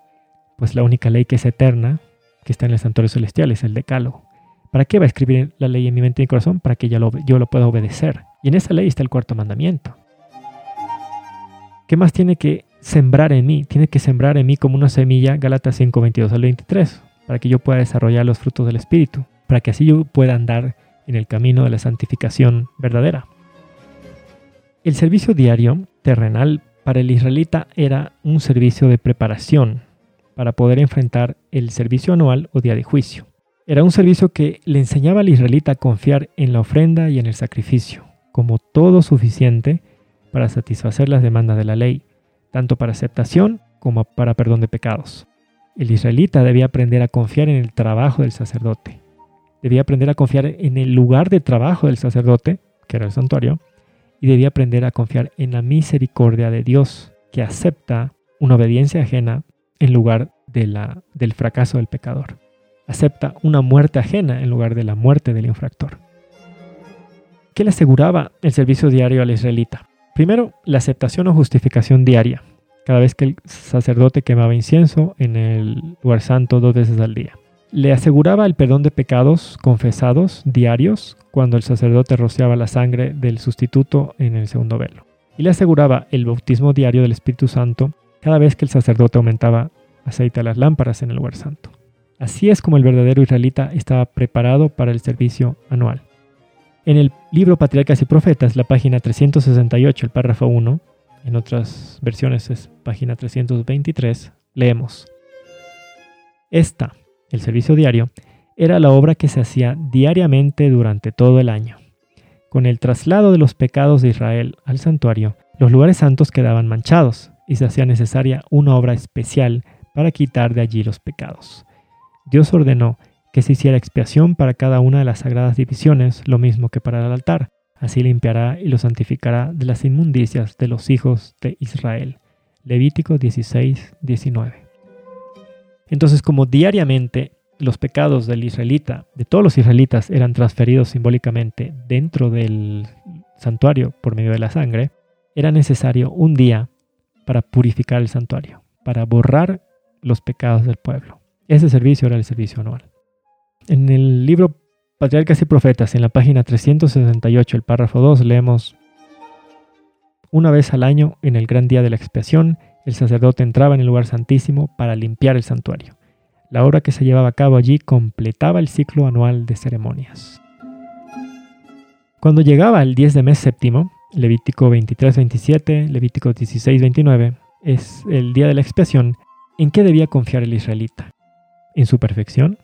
pues la única ley que es eterna, que está en el santuario celestial, es el decálogo. ¿Para qué va a escribir la ley en mi mente y mi corazón? Para que yo lo, pueda obedecer. Y en esa ley está el cuarto mandamiento. ¿Qué más tiene que sembrar en mí? Tiene que sembrar en mí como una semilla, Gálatas 5, 22 al 23, para que yo pueda desarrollar los frutos del Espíritu, para que así yo pueda andar en el camino de la santificación verdadera. El servicio diario terrenal para el israelita era un servicio de preparación para poder enfrentar el servicio anual o día de juicio. Era un servicio que le enseñaba al israelita a confiar en la ofrenda y en el sacrificio, como todo suficiente para satisfacer las demandas de la ley, tanto para aceptación como para perdón de pecados. El israelita debía aprender a confiar en el trabajo del sacerdote. Debía aprender a confiar en el lugar de trabajo del sacerdote, que era el santuario, y debía aprender a confiar en la misericordia de Dios, que acepta una obediencia ajena en lugar de la, del fracaso del pecador. Acepta una muerte ajena en lugar de la muerte del infractor. ¿Qué le aseguraba el servicio diario al israelita? Primero, la aceptación o justificación diaria, cada vez que el sacerdote quemaba incienso en el lugar santo dos veces al día. Le aseguraba el perdón de pecados confesados diarios cuando el sacerdote rociaba la sangre del sustituto en el segundo velo. Y le aseguraba el bautismo diario del Espíritu Santo cada vez que el sacerdote aumentaba aceite a las lámparas en el lugar santo. Así es como el verdadero israelita estaba preparado para el servicio anual. En el libro Patriarcas y Profetas, la página 368, el párrafo 1, en otras versiones es página 323, leemos. Esta, el servicio diario, era la obra que se hacía diariamente durante todo el año. Con el traslado de los pecados de Israel al santuario, los lugares santos quedaban manchados, y se hacía necesaria una obra especial para quitar de allí los pecados. Dios ordenó que se hiciera expiación para cada una de las sagradas divisiones, lo mismo que para el altar. Así limpiará y lo santificará de las inmundicias de los hijos de Israel. Levítico 16, 19. Entonces, como diariamente los pecados del israelita, de todos los israelitas, eran transferidos simbólicamente dentro del santuario por medio de la sangre, era necesario un día para purificar el santuario, para borrar los pecados del pueblo. Ese servicio era el servicio anual. En el libro Patriarcas y Profetas, en la página 368, el párrafo 2, leemos, Una vez al año, en el gran día de la expiación, el sacerdote entraba en el lugar santísimo para limpiar el santuario. La obra que se llevaba a cabo allí completaba el ciclo anual de ceremonias. Cuando llegaba el 10 de mes séptimo, Levítico 23-27, Levítico 16-29, es el día de la expiación, ¿en qué debía confiar el israelita? ¿En su perfección?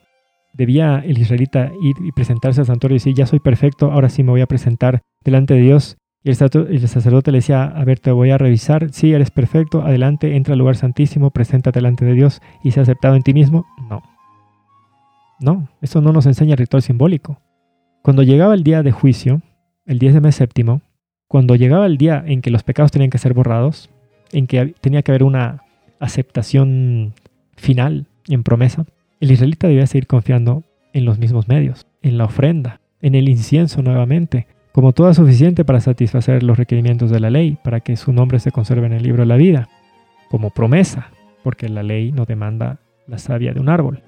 ¿Debía el israelita ir y presentarse al santuario y decir, ya soy perfecto, ahora sí me voy a presentar delante de Dios? Y el, sacerdote le decía, a ver, te voy a revisar, sí, eres perfecto, adelante, entra al lugar santísimo, preséntate delante de Dios y se aceptado en ti mismo. No. No, eso no nos enseña el ritual simbólico. Cuando llegaba el día de juicio, el 10 de mes séptimo, cuando llegaba el día en que los pecados tenían que ser borrados, en que tenía que haber una aceptación final en promesa, el israelita debía seguir confiando en los mismos medios, en la ofrenda, en el incienso nuevamente, como todo suficiente para satisfacer los requerimientos de la ley, para que su nombre se conserve en el libro de la vida, como promesa, porque la ley no demanda la savia de un árbol.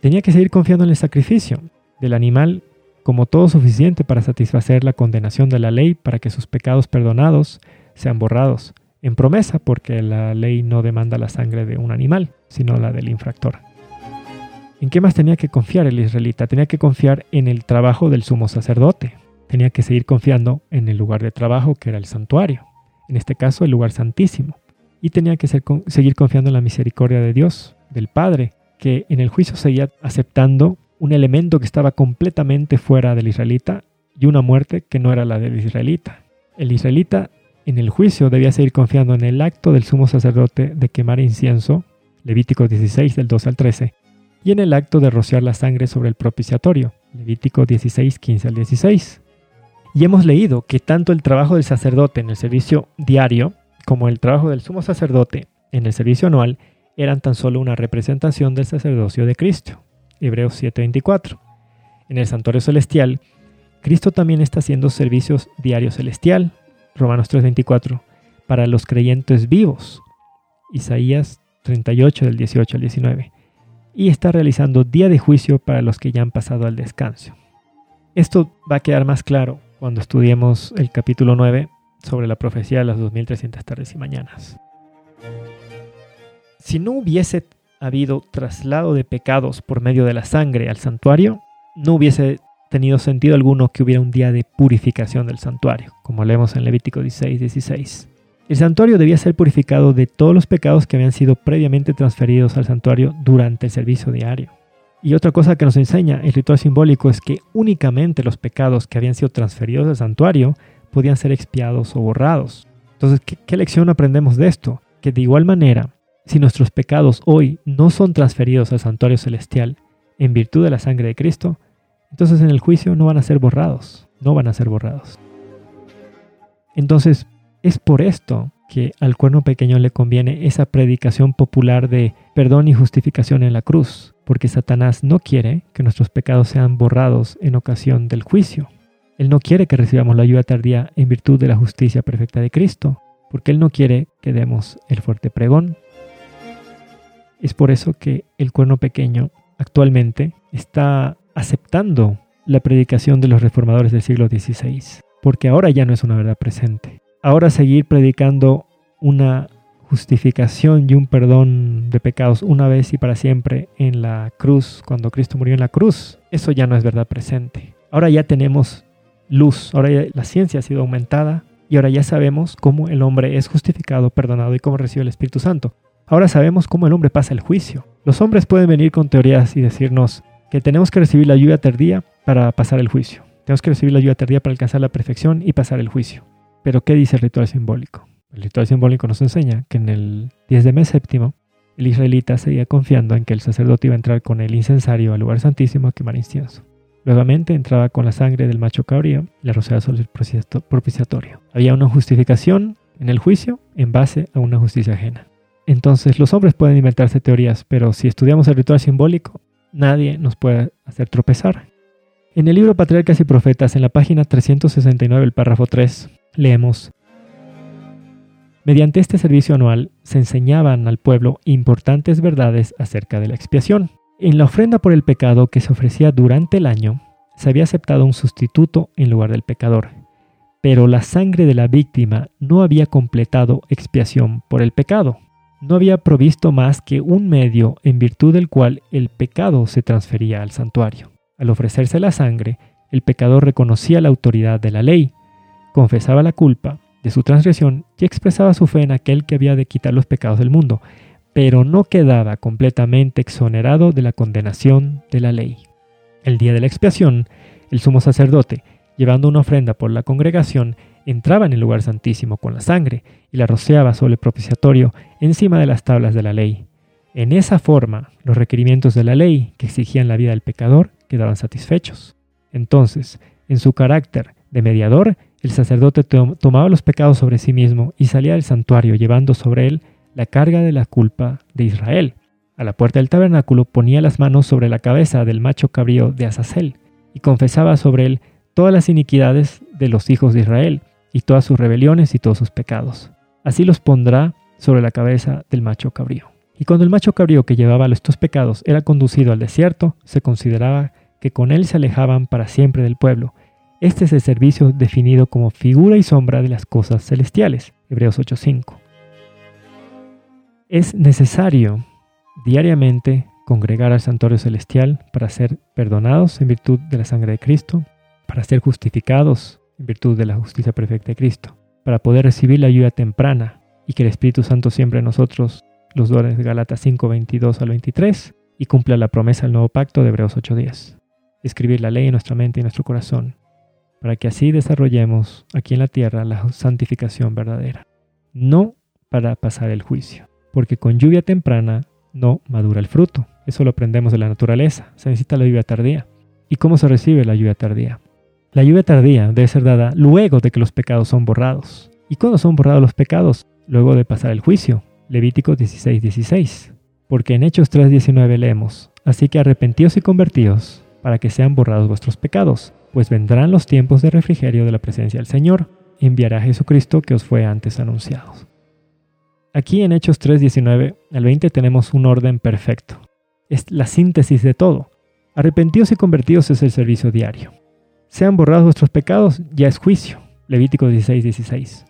Tenía que seguir confiando en el sacrificio del animal como todo suficiente para satisfacer la condenación de la ley para que sus pecados perdonados sean borrados, en promesa porque la ley no demanda la sangre de un animal, sino la del infractor. ¿En qué más tenía que confiar el israelita? Tenía que confiar en el trabajo del sumo sacerdote. Tenía que seguir confiando en el lugar de trabajo que era el santuario, en este caso el lugar santísimo. Y tenía que seguir confiando en la misericordia de Dios, del Padre, que en el juicio seguía aceptando un elemento que estaba completamente fuera del israelita y una muerte que no era la del israelita. El israelita en el juicio debía seguir confiando en el acto del sumo sacerdote de quemar incienso, Levítico 16 del 12 al 13, y en el acto de rociar la sangre sobre el propiciatorio, Levítico 16, 15 al 16. Y hemos leído que tanto el trabajo del sacerdote en el servicio diario como el trabajo del sumo sacerdote en el servicio anual eran tan solo una representación del sacerdocio de Cristo. Hebreos 7:24. En el santuario celestial, Cristo también está haciendo servicios diarios celestial, Romanos 3:24, para los creyentes vivos, Isaías 38 del 18 al 19 y está realizando día de juicio para los que ya han pasado al descanso. Esto va a quedar más claro cuando estudiemos el capítulo 9 sobre la profecía de las 2300 tardes y mañanas. Si no hubiese habido traslado de pecados por medio de la sangre al santuario, no hubiese tenido sentido alguno que hubiera un día de purificación del santuario, como leemos en Levítico 16, 16. El santuario debía ser purificado de todos los pecados que habían sido previamente transferidos al santuario durante el servicio diario. Y otra cosa que nos enseña el ritual simbólico es que únicamente los pecados que habían sido transferidos al santuario podían ser expiados o borrados. Entonces, ¿qué, lección aprendemos de esto? Que de igual manera, si nuestros pecados hoy no son transferidos al santuario celestial en virtud de la sangre de Cristo, entonces en el juicio no van a ser borrados, no van a ser borrados. Entonces, es por esto que al cuerno pequeño le conviene esa predicación popular de perdón y justificación en la cruz, porque Satanás no quiere que nuestros pecados sean borrados en ocasión del juicio. Él no quiere que recibamos la ayuda tardía en virtud de la justicia perfecta de Cristo, porque Él no quiere que demos el fuerte pregón. Es por eso que el cuerno pequeño actualmente está aceptando la predicación de los reformadores del siglo XVI, porque ahora ya no es una verdad presente ahora seguir predicando una justificación y un perdón de pecados una vez y para siempre en la cruz, cuando Cristo murió en la cruz, eso ya no es verdad presente. Ahora ya tenemos luz, ahora la ciencia ha sido aumentada y ahora ya sabemos cómo el hombre es justificado, perdonado y cómo recibe el Espíritu Santo. Ahora sabemos cómo el hombre pasa el juicio. Los hombres pueden venir con teorías y decirnos que tenemos que recibir la ayuda tardía para pasar el juicio. Tenemos que recibir la ayuda tardía para alcanzar la perfección y pasar el juicio. Pero ¿qué dice el ritual simbólico? El ritual simbólico nos enseña que en el 10 de mes séptimo, el israelita seguía confiando en que el sacerdote iba a entrar con el incensario al lugar santísimo a quemar incienso. Nuevamente entraba con la sangre del macho cabrío y la rociaba sobre el propiciatorio. Había una justificación en el juicio en base a una justicia ajena. Entonces los hombres pueden inventarse teorías, pero si estudiamos el ritual simbólico, nadie nos puede hacer tropezar. En el libro Patriarcas y Profetas, en la página 369, el párrafo 3, Leemos. Mediante este servicio anual se enseñaban al pueblo importantes verdades acerca de la expiación. En la ofrenda por el pecado que se ofrecía durante el año, se había aceptado un sustituto en lugar del pecador, pero la sangre de la víctima no había completado expiación por el pecado. No había provisto más que un medio en virtud del cual el pecado se transfería al santuario. Al ofrecerse la sangre, el pecador reconocía la autoridad de la ley confesaba la culpa de su transgresión y expresaba su fe en aquel que había de quitar los pecados del mundo, pero no quedaba completamente exonerado de la condenación de la ley. El día de la expiación, el sumo sacerdote, llevando una ofrenda por la congregación, entraba en el lugar santísimo con la sangre y la rociaba sobre el propiciatorio encima de las tablas de la ley. En esa forma, los requerimientos de la ley que exigían la vida del pecador quedaban satisfechos. Entonces, en su carácter de mediador, el sacerdote tomaba los pecados sobre sí mismo y salía del santuario llevando sobre él la carga de la culpa de Israel. A la puerta del tabernáculo ponía las manos sobre la cabeza del macho cabrío de Azazel y confesaba sobre él todas las iniquidades de los hijos de Israel y todas sus rebeliones y todos sus pecados. Así los pondrá sobre la cabeza del macho cabrío. Y cuando el macho cabrío que llevaba estos pecados era conducido al desierto, se consideraba que con él se alejaban para siempre del pueblo. Este es el servicio definido como figura y sombra de las cosas celestiales. Hebreos 8:5. Es necesario diariamente congregar al santuario celestial para ser perdonados en virtud de la sangre de Cristo, para ser justificados en virtud de la justicia perfecta de Cristo, para poder recibir la ayuda temprana y que el Espíritu Santo siempre en nosotros los dones de Galatas 5, 22 al 23 y cumpla la promesa del nuevo pacto de Hebreos 8.10. Escribir la ley en nuestra mente y en nuestro corazón, para que así desarrollemos aquí en la tierra la santificación verdadera. No para pasar el juicio, porque con lluvia temprana no madura el fruto. Eso lo aprendemos de la naturaleza. Se necesita la lluvia tardía. ¿Y cómo se recibe la lluvia tardía? La lluvia tardía debe ser dada luego de que los pecados son borrados. ¿Y cuándo son borrados los pecados? Luego de pasar el juicio. Levítico 16, 16. Porque en Hechos 3.19 leemos, Así que arrepentíos y convertíos, para que sean borrados vuestros pecados, pues vendrán los tiempos de refrigerio de la presencia del Señor, enviará a Jesucristo que os fue antes anunciado. Aquí en Hechos 3.19 al 20 tenemos un orden perfecto. Es la síntesis de todo. Arrepentíos y convertidos es el servicio diario. Sean borrados vuestros pecados, ya es juicio. Levítico 16.16.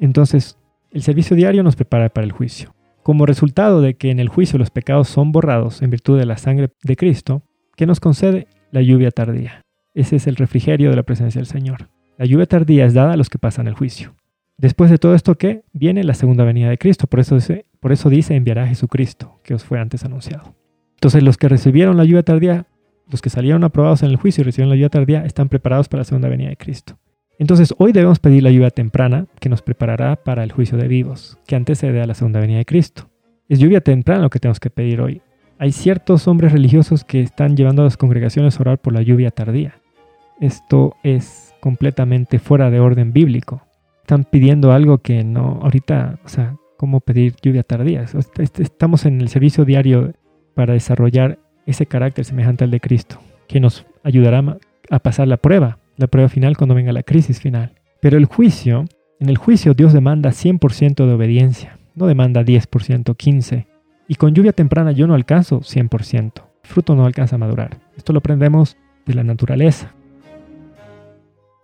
Entonces, el servicio diario nos prepara para el juicio. Como resultado de que en el juicio los pecados son borrados en virtud de la sangre de Cristo, que nos concede la lluvia tardía. Ese es el refrigerio de la presencia del Señor. La lluvia tardía es dada a los que pasan el juicio. Después de todo esto, ¿qué? Viene la segunda venida de Cristo. Por eso, dice, por eso dice enviará a Jesucristo, que os fue antes anunciado. Entonces los que recibieron la lluvia tardía, los que salieron aprobados en el juicio y recibieron la lluvia tardía, están preparados para la segunda venida de Cristo. Entonces hoy debemos pedir la lluvia temprana que nos preparará para el juicio de vivos, que antecede a la segunda venida de Cristo. Es lluvia temprana lo que tenemos que pedir hoy. Hay ciertos hombres religiosos que están llevando a las congregaciones a orar por la lluvia tardía. Esto es completamente fuera de orden bíblico. Están pidiendo algo que no, ahorita, o sea, ¿cómo pedir lluvia tardía? Estamos en el servicio diario para desarrollar ese carácter semejante al de Cristo, que nos ayudará a pasar la prueba, la prueba final cuando venga la crisis final. Pero el juicio, en el juicio Dios demanda 100% de obediencia, no demanda 10%, 15%. Y con lluvia temprana yo no alcanzo 100%. El fruto no alcanza a madurar. Esto lo aprendemos de la naturaleza.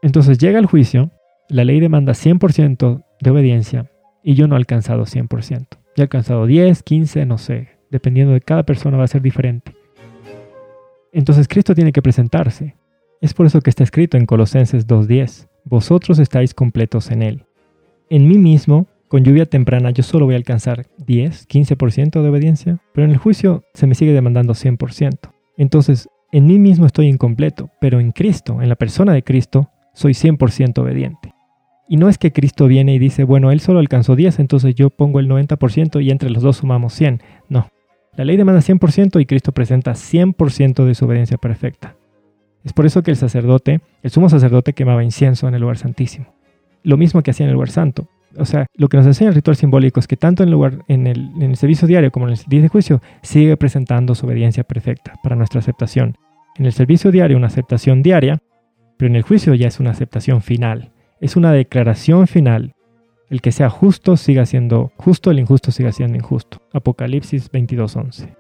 Entonces llega el juicio, la ley demanda 100% de obediencia y yo no he alcanzado 100%. Yo he alcanzado 10, 15, no sé. Dependiendo de cada persona va a ser diferente. Entonces Cristo tiene que presentarse. Es por eso que está escrito en Colosenses 2.10, vosotros estáis completos en Él. En mí mismo, con lluvia temprana, yo solo voy a alcanzar 10, 15% de obediencia, pero en el juicio se me sigue demandando 100%. Entonces, en mí mismo estoy incompleto, pero en Cristo, en la persona de Cristo, soy 100% obediente. Y no es que Cristo viene y dice, bueno, Él solo alcanzó 10, entonces yo pongo el 90% y entre los dos sumamos 100. No, la ley demanda 100% y Cristo presenta 100% de su obediencia perfecta. Es por eso que el sacerdote, el sumo sacerdote, quemaba incienso en el lugar santísimo. Lo mismo que hacía en el lugar santo. O sea, lo que nos enseña el ritual simbólico es que tanto en el, lugar, el, en el servicio diario como en el día de juicio sigue presentando su obediencia perfecta para nuestra aceptación. En el servicio diario una aceptación diaria pero en el juicio ya es una aceptación final, es una declaración final. El que sea justo siga siendo justo, el injusto siga siendo injusto. Apocalipsis 22:11.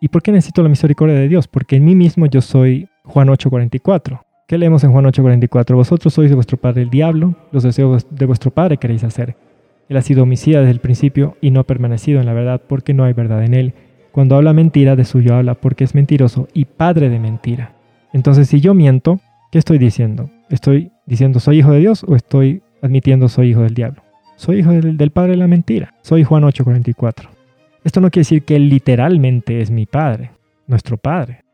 ¿Y por qué necesito la misericordia de Dios? Porque en mí mismo yo soy Juan 8:44. ¿Qué leemos en Juan 8:44? Vosotros sois de vuestro padre el diablo, los deseos de vuestro padre queréis hacer. Él ha sido homicida desde el principio y no ha permanecido en la verdad porque no hay verdad en él. Cuando habla mentira, de suyo habla porque es mentiroso y padre de mentira. Entonces, si yo miento, ¿qué estoy diciendo? ¿Estoy diciendo soy hijo de Dios o estoy admitiendo soy hijo del diablo? Soy hijo del, padre de la mentira. Soy Juan 8:44. Esto no quiere decir que él literalmente es mi padre, nuestro padre.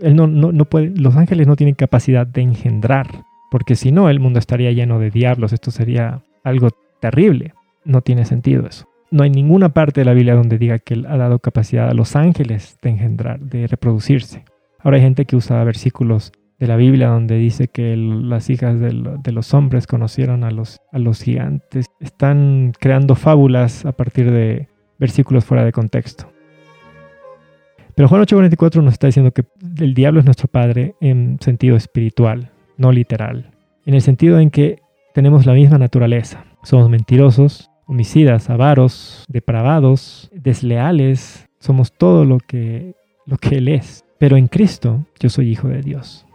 Él no, no, puede, los ángeles no tienen capacidad de engendrar, porque si no, el mundo estaría lleno de diablos. Esto sería algo terrible. No tiene sentido eso. No hay ninguna parte de la Biblia donde diga que él ha dado capacidad a los ángeles de engendrar, de reproducirse. Ahora hay gente que usa versículos de la Biblia donde dice que las hijas de, los hombres conocieron a los, gigantes. Están creando fábulas a partir de versículos fuera de contexto. Pero Juan 8:44 nos está diciendo que el diablo es nuestro padre en sentido espiritual, no literal. En el sentido en que tenemos la misma naturaleza. Somos mentirosos, homicidas, avaros, depravados, desleales, somos todo lo que, lo que Él es. Pero en Cristo yo soy hijo de Dios.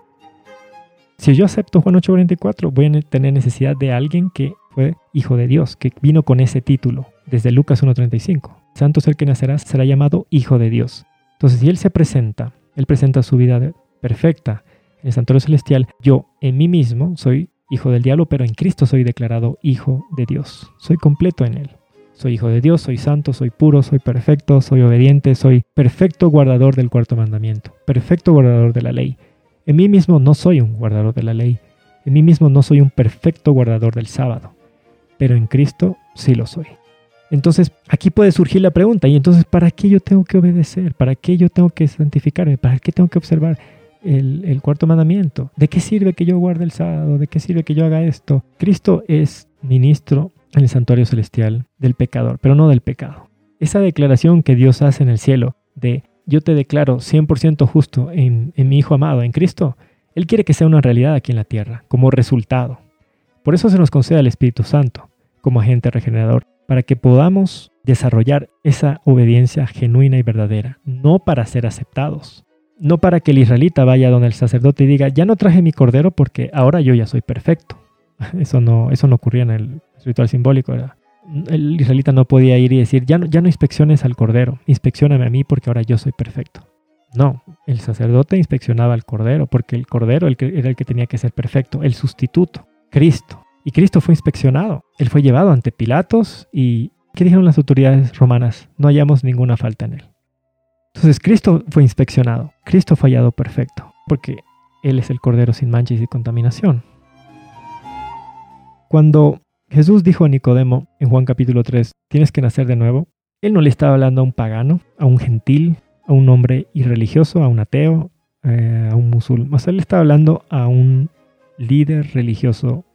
Si yo acepto Juan 8:44, voy a tener necesidad de alguien que fue hijo de Dios, que vino con ese título, desde Lucas 1:35. Santo ser que nacerá será llamado hijo de Dios. Entonces, si Él se presenta, Él presenta su vida perfecta en el santuario celestial, yo en mí mismo soy hijo del diablo, pero en Cristo soy declarado hijo de Dios. Soy completo en Él. Soy hijo de Dios, soy santo, soy puro, soy perfecto, soy obediente, soy perfecto guardador del cuarto mandamiento, perfecto guardador de la ley. En mí mismo no soy un guardador de la ley, en mí mismo no soy un perfecto guardador del sábado, pero en Cristo sí lo soy. Entonces aquí puede surgir la pregunta, ¿y entonces para qué yo tengo que obedecer? ¿Para qué yo tengo que santificarme? ¿Para qué tengo que observar el, cuarto mandamiento? ¿De qué sirve que yo guarde el sábado? ¿De qué sirve que yo haga esto? Cristo es ministro en el santuario celestial del pecador, pero no del pecado. Esa declaración que Dios hace en el cielo de yo te declaro 100% justo en, mi Hijo amado, en Cristo, Él quiere que sea una realidad aquí en la tierra, como resultado. Por eso se nos concede el Espíritu Santo como agente regenerador, para que podamos desarrollar esa obediencia genuina y verdadera, no para ser aceptados, no para que el israelita vaya donde el sacerdote y diga, ya no traje mi cordero porque ahora yo ya soy perfecto. Eso no, eso no ocurría en el ritual simbólico. El israelita no podía ir y decir, ya no, ya no inspecciones al cordero, inspeccioname a mí porque ahora yo soy perfecto. No, el sacerdote inspeccionaba al cordero porque el cordero era el que tenía que ser perfecto, el sustituto, Cristo. Y Cristo fue inspeccionado. Él fue llevado ante Pilatos y ¿qué dijeron las autoridades romanas? No hallamos ninguna falta en él. Entonces Cristo fue inspeccionado. Cristo fue hallado perfecto porque Él es el cordero sin mancha y contaminación. Cuando Jesús dijo a Nicodemo en Juan capítulo 3, tienes que nacer de nuevo, Él no le estaba hablando a un pagano, a un gentil, a un hombre irreligioso, a un ateo, eh, a un musulmán. Él estaba hablando a un líder religioso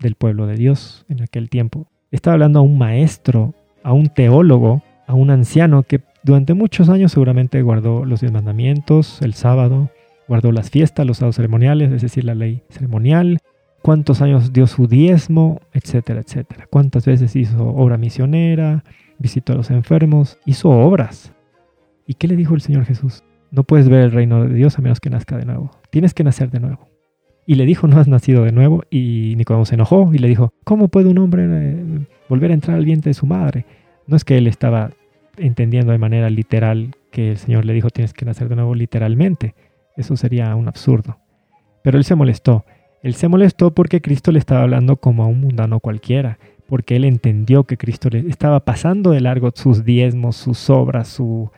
del pueblo de Dios en aquel tiempo. Estaba hablando a un maestro, a un teólogo, a un anciano que durante muchos años seguramente guardó los diez mandamientos, el sábado, guardó las fiestas, los sábados ceremoniales, es decir, la ley ceremonial, cuántos años dio su diezmo, etcétera, etcétera. Cuántas veces hizo obra misionera, visitó a los enfermos, hizo obras. ¿Y qué le dijo el Señor Jesús? No puedes ver el reino de Dios a menos que nazca de nuevo. Tienes que nacer de nuevo. Y le dijo, no has nacido de nuevo. Y Nicodemo se enojó y le dijo, ¿cómo puede un hombre eh, volver a entrar al vientre de su madre? No es que él estaba entendiendo de manera literal que el Señor le dijo, tienes que nacer de nuevo literalmente. Eso sería un absurdo. Pero él se molestó él se molestó porque Cristo le estaba hablando como a un mundano cualquiera, porque él entendió que Cristo le estaba pasando de largo sus diezmos, sus obras, su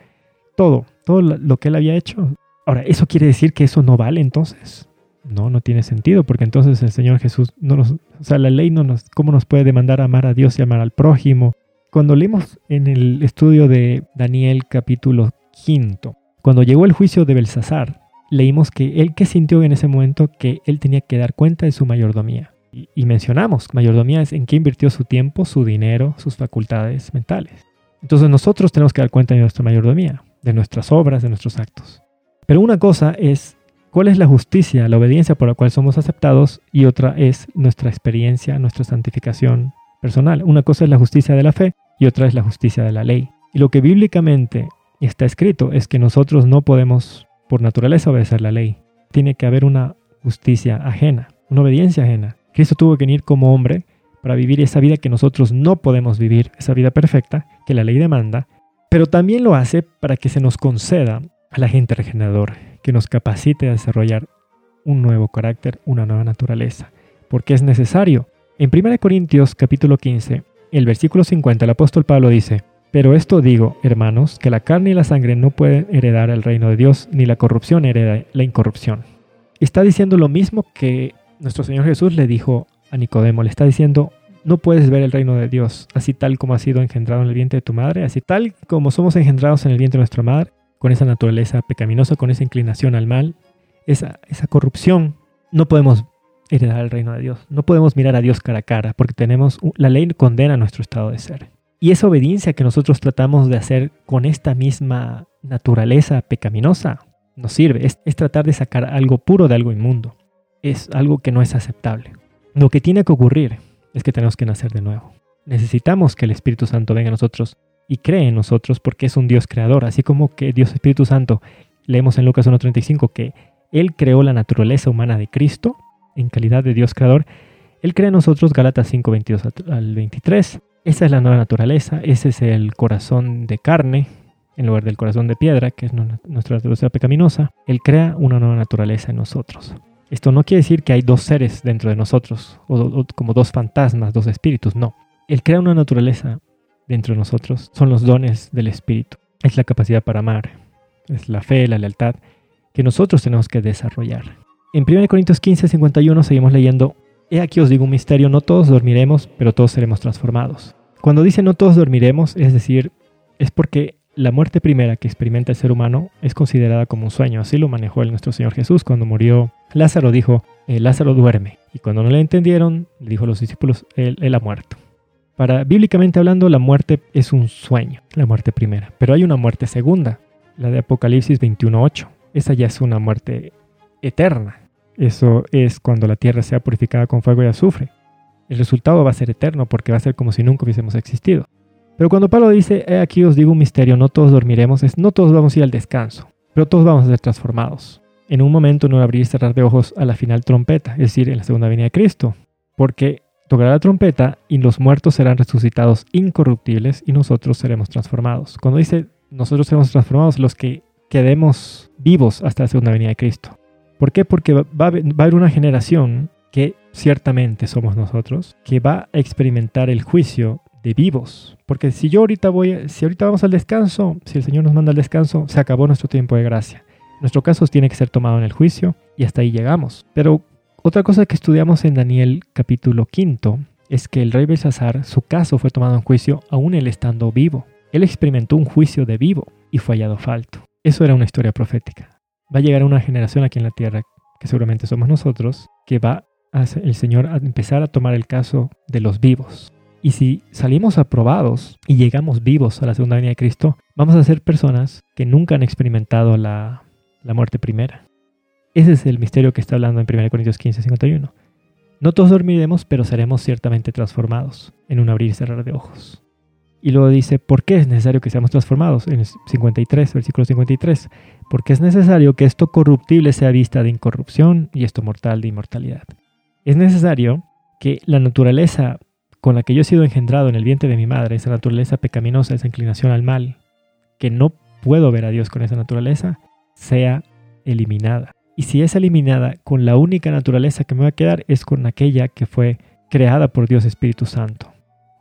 todo, todo lo que él había hecho. Ahora, ¿eso quiere decir que eso no vale entonces? No, no tiene sentido, porque entonces el Señor Jesús no nos, o sea, la ley no nos, ¿cómo nos puede demandar amar a Dios y amar al prójimo? Cuando leímos en el estudio de Daniel capítulo quinto, cuando llegó el juicio de Belsasar, leímos que él que sintió en ese momento que él tenía que dar cuenta de su mayordomía. Y, mencionamos, mayordomía es en qué invirtió su tiempo, su dinero, sus facultades mentales. Entonces nosotros tenemos que dar cuenta de nuestra mayordomía, de nuestras obras, de nuestros actos. Pero una cosa es cuál es la justicia, la obediencia por la cual somos aceptados y otra es nuestra experiencia, nuestra santificación personal. Una cosa es la justicia de la fe y otra es la justicia de la ley. Y lo que bíblicamente está escrito es que nosotros no podemos por naturaleza obedecer la ley. Tiene que haber una justicia ajena, una obediencia ajena. Cristo tuvo que venir como hombre para vivir esa vida que nosotros no podemos vivir, esa vida perfecta que la ley demanda, pero también lo hace para que se nos conceda a la gente regenerador, que nos capacite a desarrollar un nuevo carácter, una nueva naturaleza, porque es necesario. En 1 Corintios capítulo 15, el versículo 50, el apóstol Pablo dice, pero esto digo, hermanos, que la carne y la sangre no pueden heredar el reino de Dios, ni la corrupción hereda la incorrupción. Está diciendo lo mismo que nuestro Señor Jesús le dijo a Nicodemo. Le está diciendo, no puedes ver el reino de Dios, así tal como has sido engendrado en el vientre de tu madre, así tal como somos engendrados en el vientre de nuestra madre, con esa naturaleza pecaminosa, con esa inclinación al mal, esa, esa corrupción. No podemos heredar el reino de Dios. No podemos mirar a Dios cara a cara, porque tenemos la ley condena nuestro estado de ser. Y esa obediencia que nosotros tratamos de hacer con esta misma naturaleza pecaminosa nos sirve. Es, tratar de sacar algo puro de algo inmundo. Es algo que no es aceptable. Lo que tiene que ocurrir es que tenemos que nacer de nuevo. necesitamos que el Espíritu Santo venga a nosotros y cree en nosotros porque es un Dios creador, así como que Dios Espíritu Santo, leemos en Lucas 1.35 que Él creó la naturaleza humana de Cristo en calidad de Dios creador, Él crea en nosotros Gálatas 5.22 al 23. Esa es la nueva naturaleza, ese es el corazón de carne en lugar del corazón de piedra, que es nuestra naturaleza pecaminosa. Él crea una nueva naturaleza en nosotros. Esto no quiere decir que hay dos seres dentro de nosotros, o, como dos fantasmas, dos espíritus, no. Él crea una naturaleza dentro de nosotros, son los dones del Espíritu. Es la capacidad para amar, es la fe, la lealtad, que nosotros tenemos que desarrollar. En 1 Corintios 15, 51 seguimos leyendo, He aquí os digo un misterio, no todos dormiremos, pero todos seremos transformados. Cuando dice no todos dormiremos, es decir, es porque la muerte primera que experimenta el ser humano es considerada como un sueño. Así lo manejó el nuestro Señor Jesús cuando murió. Lázaro dijo, eh, Lázaro duerme. Y cuando no le entendieron, le dijo a los discípulos, él, ha muerto. Para bíblicamente hablando, la muerte es un sueño, la muerte primera. Pero hay una muerte segunda, la de Apocalipsis 21.8. Esa ya es una muerte eterna. Eso es cuando la tierra sea purificada con fuego y azufre. El resultado va a ser eterno porque va a ser como si nunca hubiésemos existido. Pero cuando Pablo dice, aquí os digo un misterio, no todos dormiremos, es no todos vamos a ir al descanso, pero todos vamos a ser transformados. En un momento, en un abrir y cerrar de ojos a la final trompeta, es decir, en la segunda venida de Cristo. Porque tocará la trompeta y los muertos serán resucitados incorruptibles y nosotros seremos transformados. Cuando dice nosotros seremos transformados, los que quedemos vivos hasta la segunda venida de Cristo. ¿Por qué? Porque va a haber una generación que ciertamente somos nosotros, que va a experimentar el juicio de vivos. Porque si yo ahorita voy, si ahorita vamos al descanso, si el Señor nos manda al descanso, se acabó nuestro tiempo de gracia. Nuestro caso tiene que ser tomado en el juicio y hasta ahí llegamos. Pero otra cosa que estudiamos en Daniel capítulo quinto es que el rey Belsasar, su caso fue tomado en juicio aún él estando vivo. Él experimentó un juicio de vivo y fue hallado falto. Eso era una historia profética. Va a llegar una generación aquí en la tierra, que seguramente somos nosotros, que va el Señor a empezar a tomar el caso de los vivos. Y si salimos aprobados y llegamos vivos a la segunda venida de Cristo, vamos a ser personas que nunca han experimentado la, muerte primera. Ese es el misterio que está hablando en 1 Corintios 15, 51. No todos dormiremos, pero seremos ciertamente transformados en un abrir y cerrar de ojos. Y luego dice, ¿por qué es necesario que seamos transformados? En el 53, versículo 53. Porque es necesario que esto corruptible sea vista de incorrupción y esto mortal de inmortalidad. Es necesario que la naturaleza con la que yo he sido engendrado en el vientre de mi madre, esa naturaleza pecaminosa, esa inclinación al mal, que no puedo ver a Dios con esa naturaleza, sea eliminada. Y si es eliminada, con la única naturaleza que me va a quedar es con aquella que fue creada por Dios Espíritu Santo.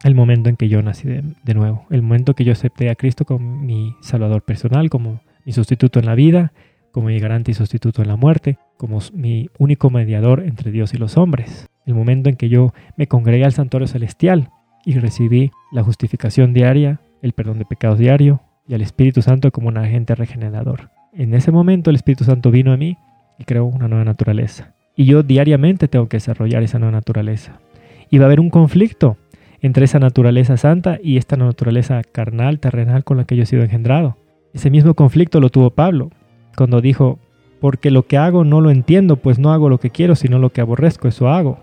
El momento en que yo nací de, de nuevo, el momento que yo acepté a Cristo como mi Salvador personal, como mi sustituto en la vida, como mi garante y sustituto en la muerte, como mi único mediador entre Dios y los hombres el momento en que yo me congregué al santuario celestial y recibí la justificación diaria, el perdón de pecados diario y al Espíritu Santo como un agente regenerador. En ese momento el Espíritu Santo vino a mí y creó una nueva naturaleza. Y yo diariamente tengo que desarrollar esa nueva naturaleza. Y va a haber un conflicto entre esa naturaleza santa y esta naturaleza carnal, terrenal con la que yo he sido engendrado. Ese mismo conflicto lo tuvo Pablo cuando dijo, porque lo que hago no lo entiendo, pues no hago lo que quiero, sino lo que aborrezco, eso hago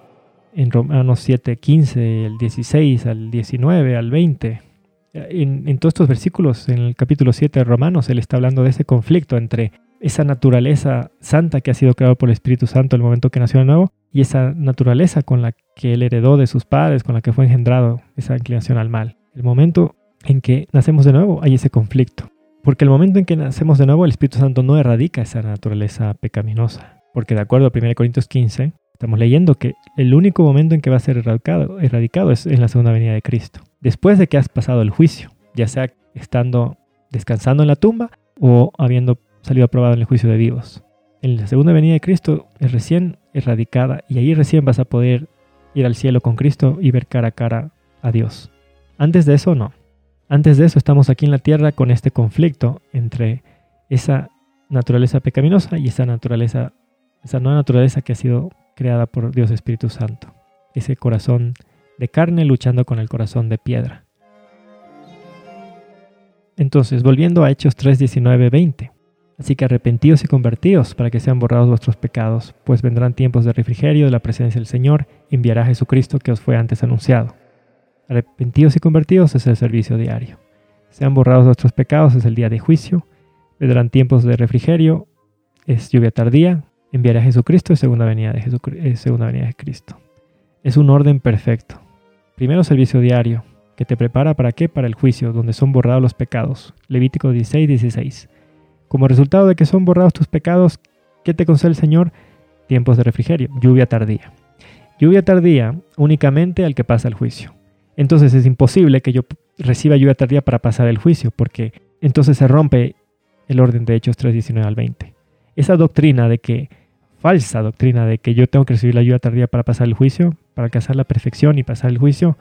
en Romanos 7, 15, el 16, al 19, al 20. En, en, todos estos versículos, en el capítulo 7 de Romanos, él está hablando de ese conflicto entre esa naturaleza santa que ha sido creada por el Espíritu Santo el momento que nació de nuevo y esa naturaleza con la que él heredó de sus padres, con la que fue engendrado, esa inclinación al mal. El momento en que nacemos de nuevo hay ese conflicto. Porque el momento en que nacemos de nuevo, el Espíritu Santo no erradica esa naturaleza pecaminosa. Porque de acuerdo a 1 Corintios 15, Estamos leyendo que el único momento en que va a ser erradicado, erradicado es en la segunda venida de Cristo. Después de que has pasado el juicio, ya sea estando descansando en la tumba o habiendo salido aprobado en el juicio de vivos. En la segunda venida de Cristo es recién erradicada y ahí recién vas a poder ir al cielo con Cristo y ver cara a cara a Dios. Antes de eso no. Antes de eso estamos aquí en la tierra con este conflicto entre esa naturaleza pecaminosa y esa naturaleza, esa nueva naturaleza que ha sido creada por Dios Espíritu Santo. Ese corazón de carne luchando con el corazón de piedra. Entonces, volviendo a Hechos 3, 19, 20. Así que arrepentíos y convertíos para que sean borrados vuestros pecados, pues vendrán tiempos de refrigerio de la presencia del Señor, enviará a Jesucristo que os fue antes anunciado. Arrepentidos y convertidos es el servicio diario. Sean borrados nuestros pecados es el día de juicio. Vendrán tiempos de refrigerio, es lluvia tardía, enviaré a Jesucristo y segunda venida de, eh, segunda venida de Cristo. Es un orden perfecto. Primero servicio diario, que te prepara para qué? Para el juicio, donde son borrados los pecados. Levítico 16, 16. Como resultado de que son borrados tus pecados, ¿qué te concede el Señor? Tiempos de refrigerio, lluvia tardía. Lluvia tardía únicamente al que pasa el juicio. Entonces es imposible que yo reciba lluvia tardía para pasar el juicio, porque entonces se rompe el orden de Hechos 3, 19 al 20. Esa doctrina de que, falsa doctrina de que yo tengo que recibir la lluvia tardía para pasar el juicio, para alcanzar la perfección y pasar el juicio,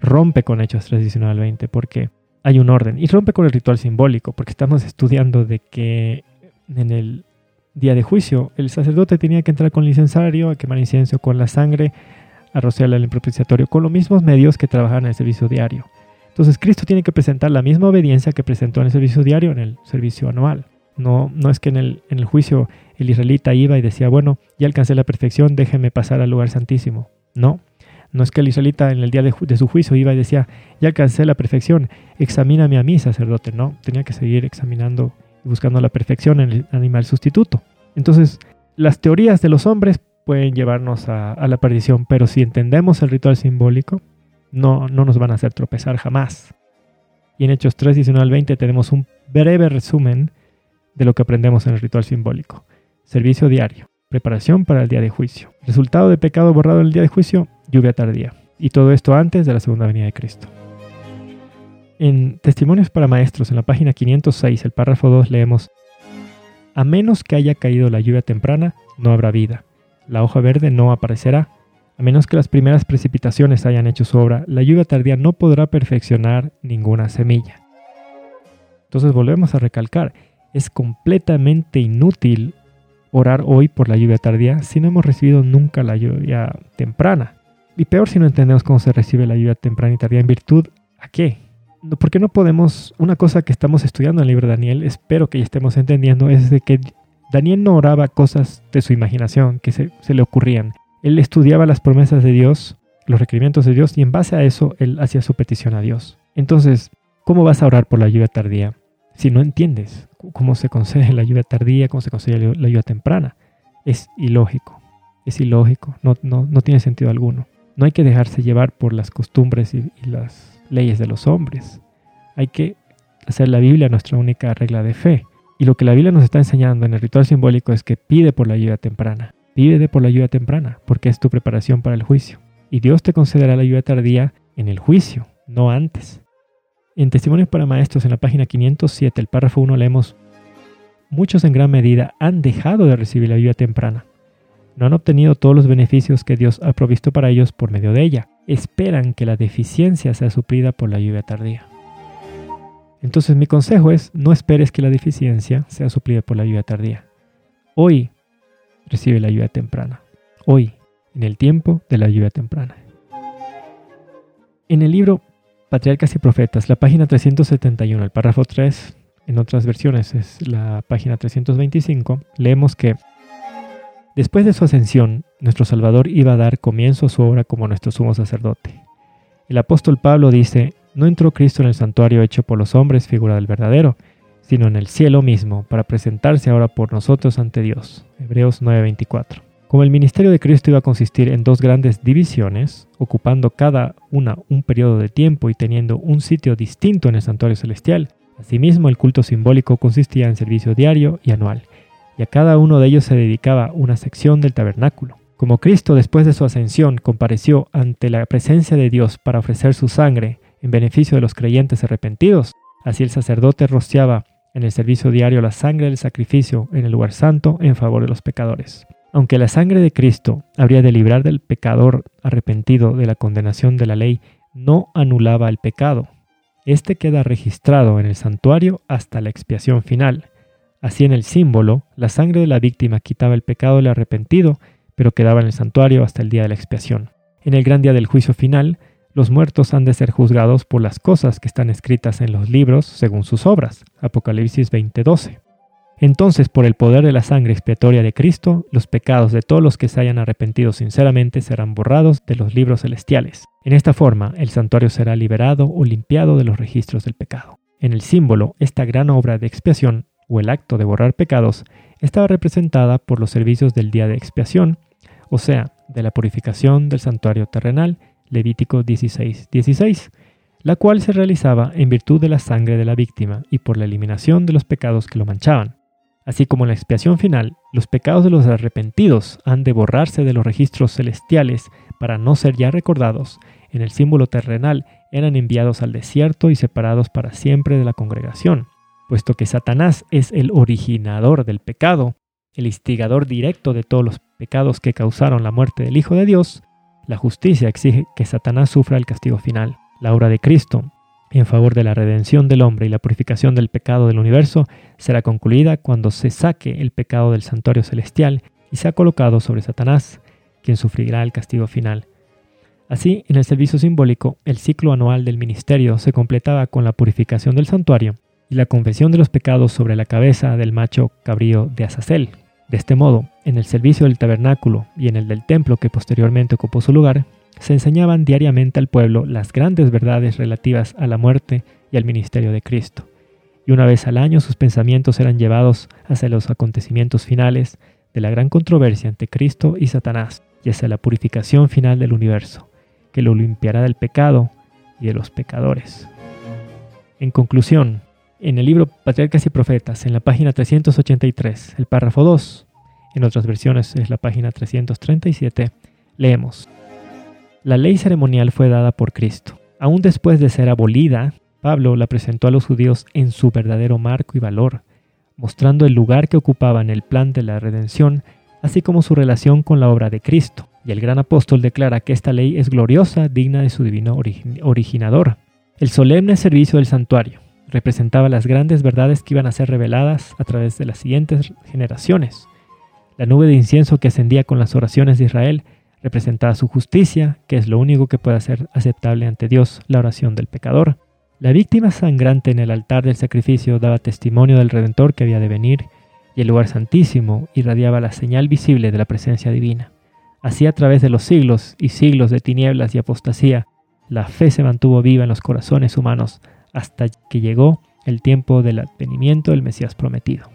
rompe con Hechos 3, 19 al 20, porque hay un orden. Y rompe con el ritual simbólico, porque estamos estudiando de que en el día de juicio el sacerdote tenía que entrar con el incensario, a quemar incienso con la sangre, a rociarla en el propiciatorio, con los mismos medios que trabajan en el servicio diario. Entonces Cristo tiene que presentar la misma obediencia que presentó en el servicio diario en el servicio anual. No, no es que en el, en el juicio el israelita iba y decía, bueno, ya alcancé la perfección, déjeme pasar al lugar santísimo. No, no es que el israelita en el día de, su juicio iba y decía, ya alcancé la perfección, examíname a mí, sacerdote. No, tenía que seguir examinando y buscando la perfección en el animal sustituto. Entonces, las teorías de los hombres pueden llevarnos a, la perdición, pero si entendemos el ritual simbólico, no, no nos van a hacer tropezar jamás. Y en Hechos 3, 19 al 20 tenemos un breve resumen de lo que aprendemos en el ritual simbólico. Servicio diario, preparación para el día de juicio. Resultado de pecado borrado en el día de juicio, lluvia tardía. Y todo esto antes de la segunda venida de Cristo. En Testimonios para Maestros, en la página 506, el párrafo 2, leemos, A menos que haya caído la lluvia temprana, no habrá vida. La hoja verde no aparecerá. A menos que las primeras precipitaciones hayan hecho su obra, la lluvia tardía no podrá perfeccionar ninguna semilla. Entonces volvemos a recalcar, es completamente inútil orar hoy por la lluvia tardía si no hemos recibido nunca la lluvia temprana. Y peor si no entendemos cómo se recibe la lluvia temprana y tardía en virtud a qué. Porque no podemos, una cosa que estamos estudiando en el libro de Daniel, espero que ya estemos entendiendo, es de que Daniel no oraba cosas de su imaginación que se, le ocurrían. Él estudiaba las promesas de Dios, los requerimientos de Dios, y en base a eso él hacía su petición a Dios. Entonces, ¿cómo vas a orar por la lluvia tardía? si no entiendes cómo se concede la lluvia tardía, cómo se concede la lluvia temprana. Es ilógico, es ilógico, no, no, no tiene sentido alguno. No hay que dejarse llevar por las costumbres y, las leyes de los hombres. Hay que hacer la Biblia nuestra única regla de fe. Y lo que la Biblia nos está enseñando en el ritual simbólico es que pide por la lluvia temprana. Pide por la lluvia temprana, porque es tu preparación para el juicio. Y Dios te concederá la lluvia tardía en el juicio, no antes. En Testimonios para Maestros, en la página 507, el párrafo 1, leemos, Muchos en gran medida han dejado de recibir la lluvia temprana. No han obtenido todos los beneficios que Dios ha provisto para ellos por medio de ella. Esperan que la deficiencia sea suplida por la lluvia tardía. Entonces mi consejo es, no esperes que la deficiencia sea suplida por la lluvia tardía. Hoy recibe la lluvia temprana. Hoy, en el tiempo de la lluvia temprana. En el libro Patriarcas y Profetas, la página 371, el párrafo 3, en otras versiones es la página 325, leemos que después de su ascensión, nuestro Salvador iba a dar comienzo a su obra como nuestro sumo sacerdote. El apóstol Pablo dice, no entró Cristo en el santuario hecho por los hombres, figura del verdadero, sino en el cielo mismo, para presentarse ahora por nosotros ante Dios. Hebreos 9:24. Como el ministerio de Cristo iba a consistir en dos grandes divisiones, ocupando cada una un periodo de tiempo y teniendo un sitio distinto en el santuario celestial, asimismo el culto simbólico consistía en servicio diario y anual, y a cada uno de ellos se dedicaba una sección del tabernáculo. Como Cristo después de su ascensión compareció ante la presencia de Dios para ofrecer su sangre en beneficio de los creyentes arrepentidos, así el sacerdote rociaba en el servicio diario la sangre del sacrificio en el lugar santo en favor de los pecadores. Aunque la sangre de Cristo habría de librar del pecador arrepentido de la condenación de la ley, no anulaba el pecado. Este queda registrado en el santuario hasta la expiación final. Así en el símbolo, la sangre de la víctima quitaba el pecado del arrepentido, pero quedaba en el santuario hasta el día de la expiación. En el gran día del juicio final, los muertos han de ser juzgados por las cosas que están escritas en los libros según sus obras. Apocalipsis 20:12. Entonces, por el poder de la sangre expiatoria de Cristo, los pecados de todos los que se hayan arrepentido sinceramente serán borrados de los libros celestiales. En esta forma, el santuario será liberado o limpiado de los registros del pecado. En el símbolo, esta gran obra de expiación, o el acto de borrar pecados, estaba representada por los servicios del día de expiación, o sea, de la purificación del santuario terrenal, Levítico 16:16, 16, la cual se realizaba en virtud de la sangre de la víctima y por la eliminación de los pecados que lo manchaban. Así como en la expiación final, los pecados de los arrepentidos han de borrarse de los registros celestiales para no ser ya recordados, en el símbolo terrenal eran enviados al desierto y separados para siempre de la congregación. Puesto que Satanás es el originador del pecado, el instigador directo de todos los pecados que causaron la muerte del Hijo de Dios, la justicia exige que Satanás sufra el castigo final. La obra de Cristo, en favor de la redención del hombre y la purificación del pecado del universo será concluida cuando se saque el pecado del santuario celestial y sea colocado sobre Satanás, quien sufrirá el castigo final. Así, en el servicio simbólico, el ciclo anual del ministerio se completaba con la purificación del santuario y la confesión de los pecados sobre la cabeza del macho cabrío de Azazel. De este modo, en el servicio del tabernáculo y en el del templo que posteriormente ocupó su lugar, se enseñaban diariamente al pueblo las grandes verdades relativas a la muerte y al ministerio de Cristo, y una vez al año sus pensamientos eran llevados hacia los acontecimientos finales de la gran controversia entre Cristo y Satanás, y hacia la purificación final del universo, que lo limpiará del pecado y de los pecadores. En conclusión, en el libro Patriarcas y Profetas, en la página 383, el párrafo 2, en otras versiones es la página 337, leemos. La ley ceremonial fue dada por Cristo. Aún después de ser abolida, Pablo la presentó a los judíos en su verdadero marco y valor, mostrando el lugar que ocupaba en el plan de la redención, así como su relación con la obra de Cristo. Y el gran apóstol declara que esta ley es gloriosa, digna de su divino originador. El solemne servicio del santuario representaba las grandes verdades que iban a ser reveladas a través de las siguientes generaciones. La nube de incienso que ascendía con las oraciones de Israel representaba su justicia, que es lo único que puede hacer aceptable ante Dios la oración del pecador. La víctima sangrante en el altar del sacrificio daba testimonio del Redentor que había de venir, y el lugar santísimo irradiaba la señal visible de la presencia divina. Así a través de los siglos y siglos de tinieblas y apostasía, la fe se mantuvo viva en los corazones humanos hasta que llegó el tiempo del advenimiento del Mesías prometido.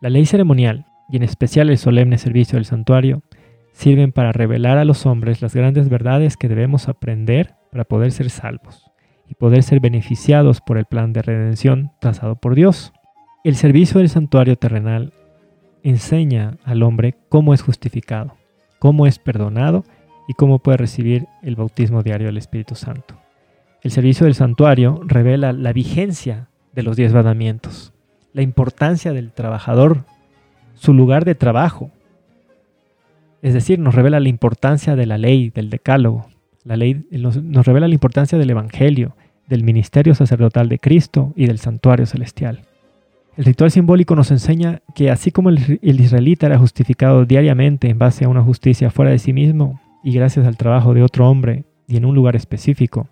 La ley ceremonial, y en especial el solemne servicio del santuario, sirven para revelar a los hombres las grandes verdades que debemos aprender para poder ser salvos y poder ser beneficiados por el plan de redención trazado por Dios. El servicio del santuario terrenal enseña al hombre cómo es justificado, cómo es perdonado y cómo puede recibir el bautismo diario del Espíritu Santo. El servicio del santuario revela la vigencia de los diez mandamientos, la importancia del trabajador, su lugar de trabajo, es decir, nos revela la importancia de la ley, del decálogo. La ley nos, revela la importancia del Evangelio, del ministerio sacerdotal de Cristo y del santuario celestial. El ritual simbólico nos enseña que así como el, israelita era justificado diariamente en base a una justicia fuera de sí mismo y gracias al trabajo de otro hombre y en un lugar específico,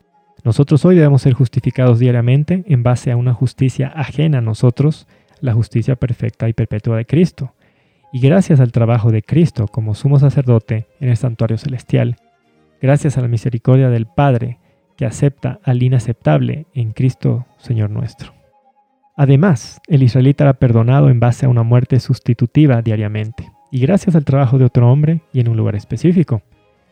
nosotros hoy debemos ser justificados diariamente en base a una justicia ajena a nosotros, la justicia perfecta y perpetua de Cristo. Y gracias al trabajo de Cristo como sumo sacerdote en el santuario celestial, gracias a la misericordia del Padre que acepta al inaceptable en Cristo Señor nuestro. Además, el israelita era perdonado en base a una muerte sustitutiva diariamente, y gracias al trabajo de otro hombre y en un lugar específico.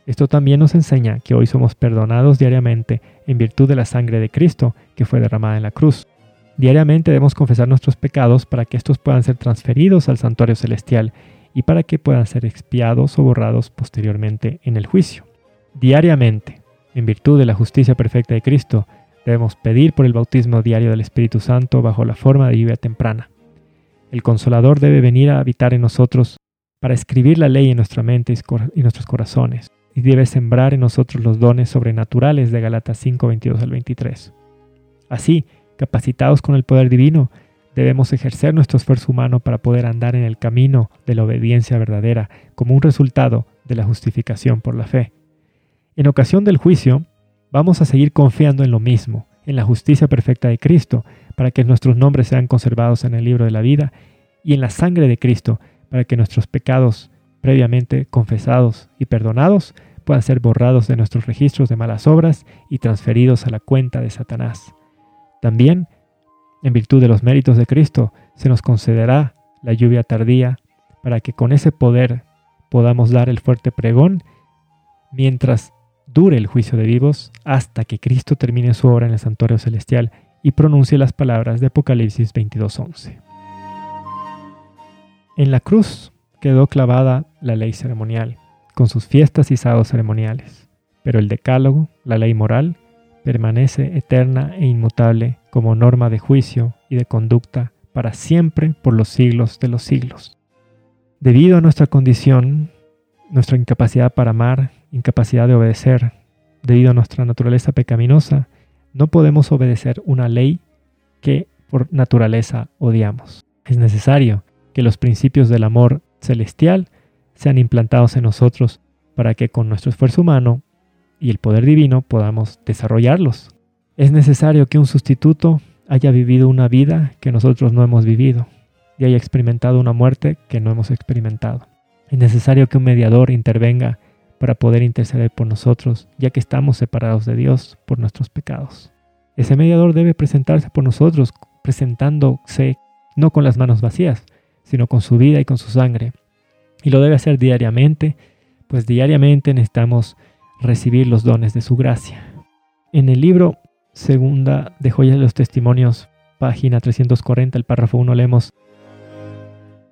Esto también nos enseña que hoy somos perdonados diariamente en virtud de la sangre de Cristo que fue derramada en la cruz. Diariamente debemos confesar nuestros pecados para que estos puedan ser transferidos al santuario celestial y para que puedan ser expiados o borrados posteriormente en el juicio. Diariamente, en virtud de la justicia perfecta de Cristo, debemos pedir por el bautismo diario del Espíritu Santo bajo la forma de lluvia temprana. El Consolador debe venir a habitar en nosotros para escribir la ley en nuestra mente y nuestros corazones, y debe sembrar en nosotros los dones sobrenaturales de Galatas 5, 22 al 23. Así, Capacitados con el poder divino, debemos ejercer nuestro esfuerzo humano para poder andar en el camino de la obediencia verdadera como un resultado de la justificación por la fe. En ocasión del juicio, vamos a seguir confiando en lo mismo, en la justicia perfecta de Cristo, para que nuestros nombres sean conservados en el libro de la vida, y en la sangre de Cristo, para que nuestros pecados previamente confesados y perdonados puedan ser borrados de nuestros registros de malas obras y transferidos a la cuenta de Satanás. También, en virtud de los méritos de Cristo, se nos concederá la lluvia tardía para que con ese poder podamos dar el fuerte pregón mientras dure el juicio de vivos hasta que Cristo termine su obra en el santuario celestial y pronuncie las palabras de Apocalipsis 22:11. En la cruz quedó clavada la ley ceremonial, con sus fiestas y sábados ceremoniales, pero el decálogo, la ley moral, permanece eterna e inmutable como norma de juicio y de conducta para siempre por los siglos de los siglos. Debido a nuestra condición, nuestra incapacidad para amar, incapacidad de obedecer, debido a nuestra naturaleza pecaminosa, no podemos obedecer una ley que por naturaleza odiamos. Es necesario que los principios del amor celestial sean implantados en nosotros para que con nuestro esfuerzo humano y el poder divino podamos desarrollarlos. Es necesario que un sustituto haya vivido una vida que nosotros no hemos vivido y haya experimentado una muerte que no hemos experimentado. Es necesario que un mediador intervenga para poder interceder por nosotros, ya que estamos separados de Dios por nuestros pecados. Ese mediador debe presentarse por nosotros, presentándose no con las manos vacías, sino con su vida y con su sangre. Y lo debe hacer diariamente, pues diariamente necesitamos recibir los dones de su gracia. En el libro Segunda de Joyas de los Testimonios, página 340, el párrafo 1, leemos,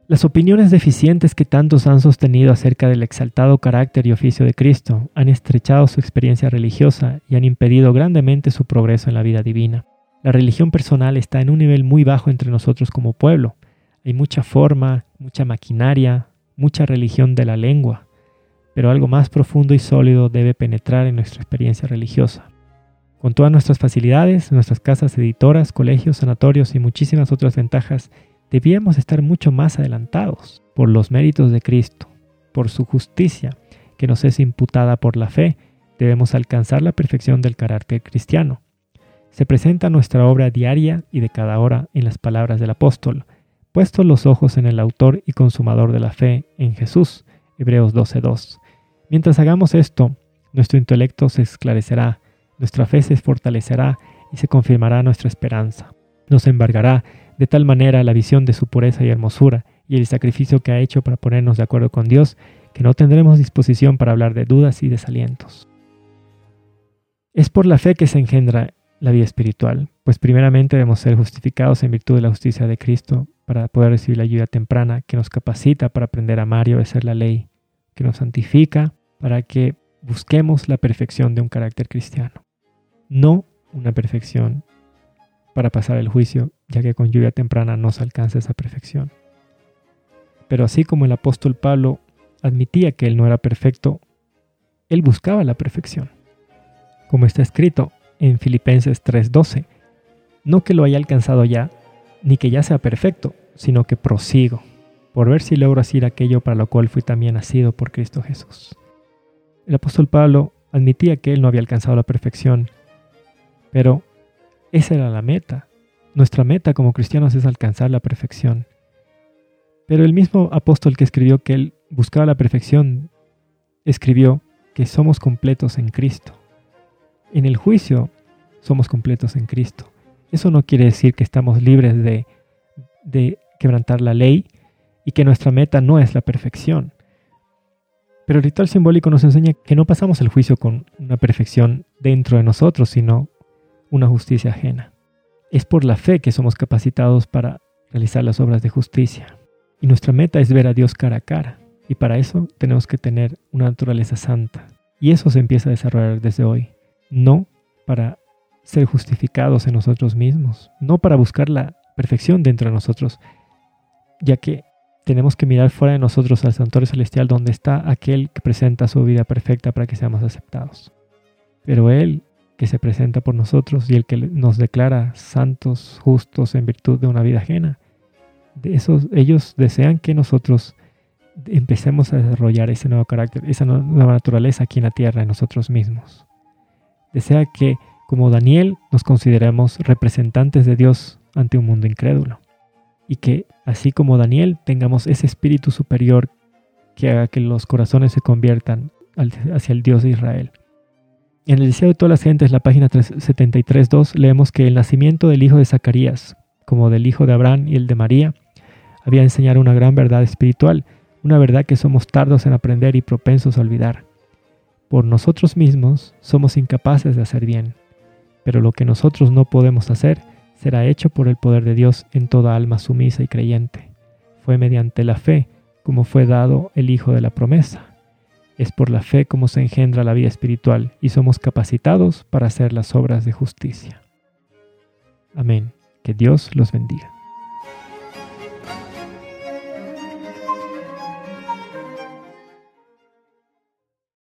Las opiniones deficientes que tantos han sostenido acerca del exaltado carácter y oficio de Cristo han estrechado su experiencia religiosa y han impedido grandemente su progreso en la vida divina. La religión personal está en un nivel muy bajo entre nosotros como pueblo. Hay mucha forma, mucha maquinaria, mucha religión de la lengua, pero algo más profundo y sólido debe penetrar en nuestra experiencia religiosa. Con todas nuestras facilidades, nuestras casas editoras, colegios, sanatorios y muchísimas otras ventajas, debíamos estar mucho más adelantados por los méritos de Cristo, por su justicia, que nos es imputada por la fe, debemos alcanzar la perfección del carácter cristiano. Se presenta nuestra obra diaria y de cada hora en las palabras del apóstol, puestos los ojos en el autor y consumador de la fe, en Jesús. Hebreos 12.2. Mientras hagamos esto, nuestro intelecto se esclarecerá, nuestra fe se fortalecerá y se confirmará nuestra esperanza. Nos embargará de tal manera la visión de su pureza y hermosura y el sacrificio que ha hecho para ponernos de acuerdo con Dios, que no tendremos disposición para hablar de dudas y desalientos. Es por la fe que se engendra la vida espiritual, pues primeramente debemos ser justificados en virtud de la justicia de Cristo para poder recibir la ayuda temprana que nos capacita para aprender a amar y obedecer la ley, que nos santifica para que busquemos la perfección de un carácter cristiano no una perfección para pasar el juicio, ya que con lluvia temprana no se alcanza esa perfección. Pero así como el apóstol Pablo admitía que él no era perfecto, él buscaba la perfección. Como está escrito en Filipenses 3:12, no que lo haya alcanzado ya, ni que ya sea perfecto, sino que prosigo, por ver si logro hacer aquello para lo cual fui también nacido por Cristo Jesús. El apóstol Pablo admitía que él no había alcanzado la perfección, pero esa era la meta. Nuestra meta como cristianos es alcanzar la perfección. Pero el mismo apóstol que escribió que él buscaba la perfección, escribió que somos completos en Cristo. En el juicio somos completos en Cristo. Eso no quiere decir que estamos libres de, quebrantar la ley y que nuestra meta no es la perfección. Pero el ritual simbólico nos enseña que no pasamos el juicio con una perfección dentro de nosotros, sino una justicia ajena. Es por la fe que somos capacitados para realizar las obras de justicia. Y nuestra meta es ver a Dios cara a cara. Y para eso tenemos que tener una naturaleza santa. Y eso se empieza a desarrollar desde hoy. No para ser justificados en nosotros mismos, no para buscar la perfección dentro de nosotros, ya que tenemos que mirar fuera de nosotros al santuario celestial donde está aquel que presenta su vida perfecta para que seamos aceptados. Pero Él que se presenta por nosotros y el que nos declara santos, justos en virtud de una vida ajena. Ellos desean que nosotros empecemos a desarrollar ese nuevo carácter, esa nueva naturaleza aquí en la tierra, en nosotros mismos. Desea que como Daniel, nos consideramos representantes de Dios ante un mundo incrédulo. Y que, así como Daniel, tengamos ese espíritu superior que haga que los corazones se conviertan hacia el Dios de Israel. En el deseo de todas las gentes, la página 73.2, leemos que el nacimiento del hijo de Zacarías, como del hijo de Abraham y el de María, había enseñado una gran verdad espiritual, una verdad que somos tardos en aprender y propensos a olvidar. Por nosotros mismos somos incapaces de hacer bien, pero lo que nosotros no podemos hacer será hecho por el poder de Dios en toda alma sumisa y creyente. Fue mediante la fe como fue dado el Hijo de la promesa. Es por la fe como se engendra la vida espiritual y somos capacitados para hacer las obras de justicia. Amén. Que Dios los bendiga.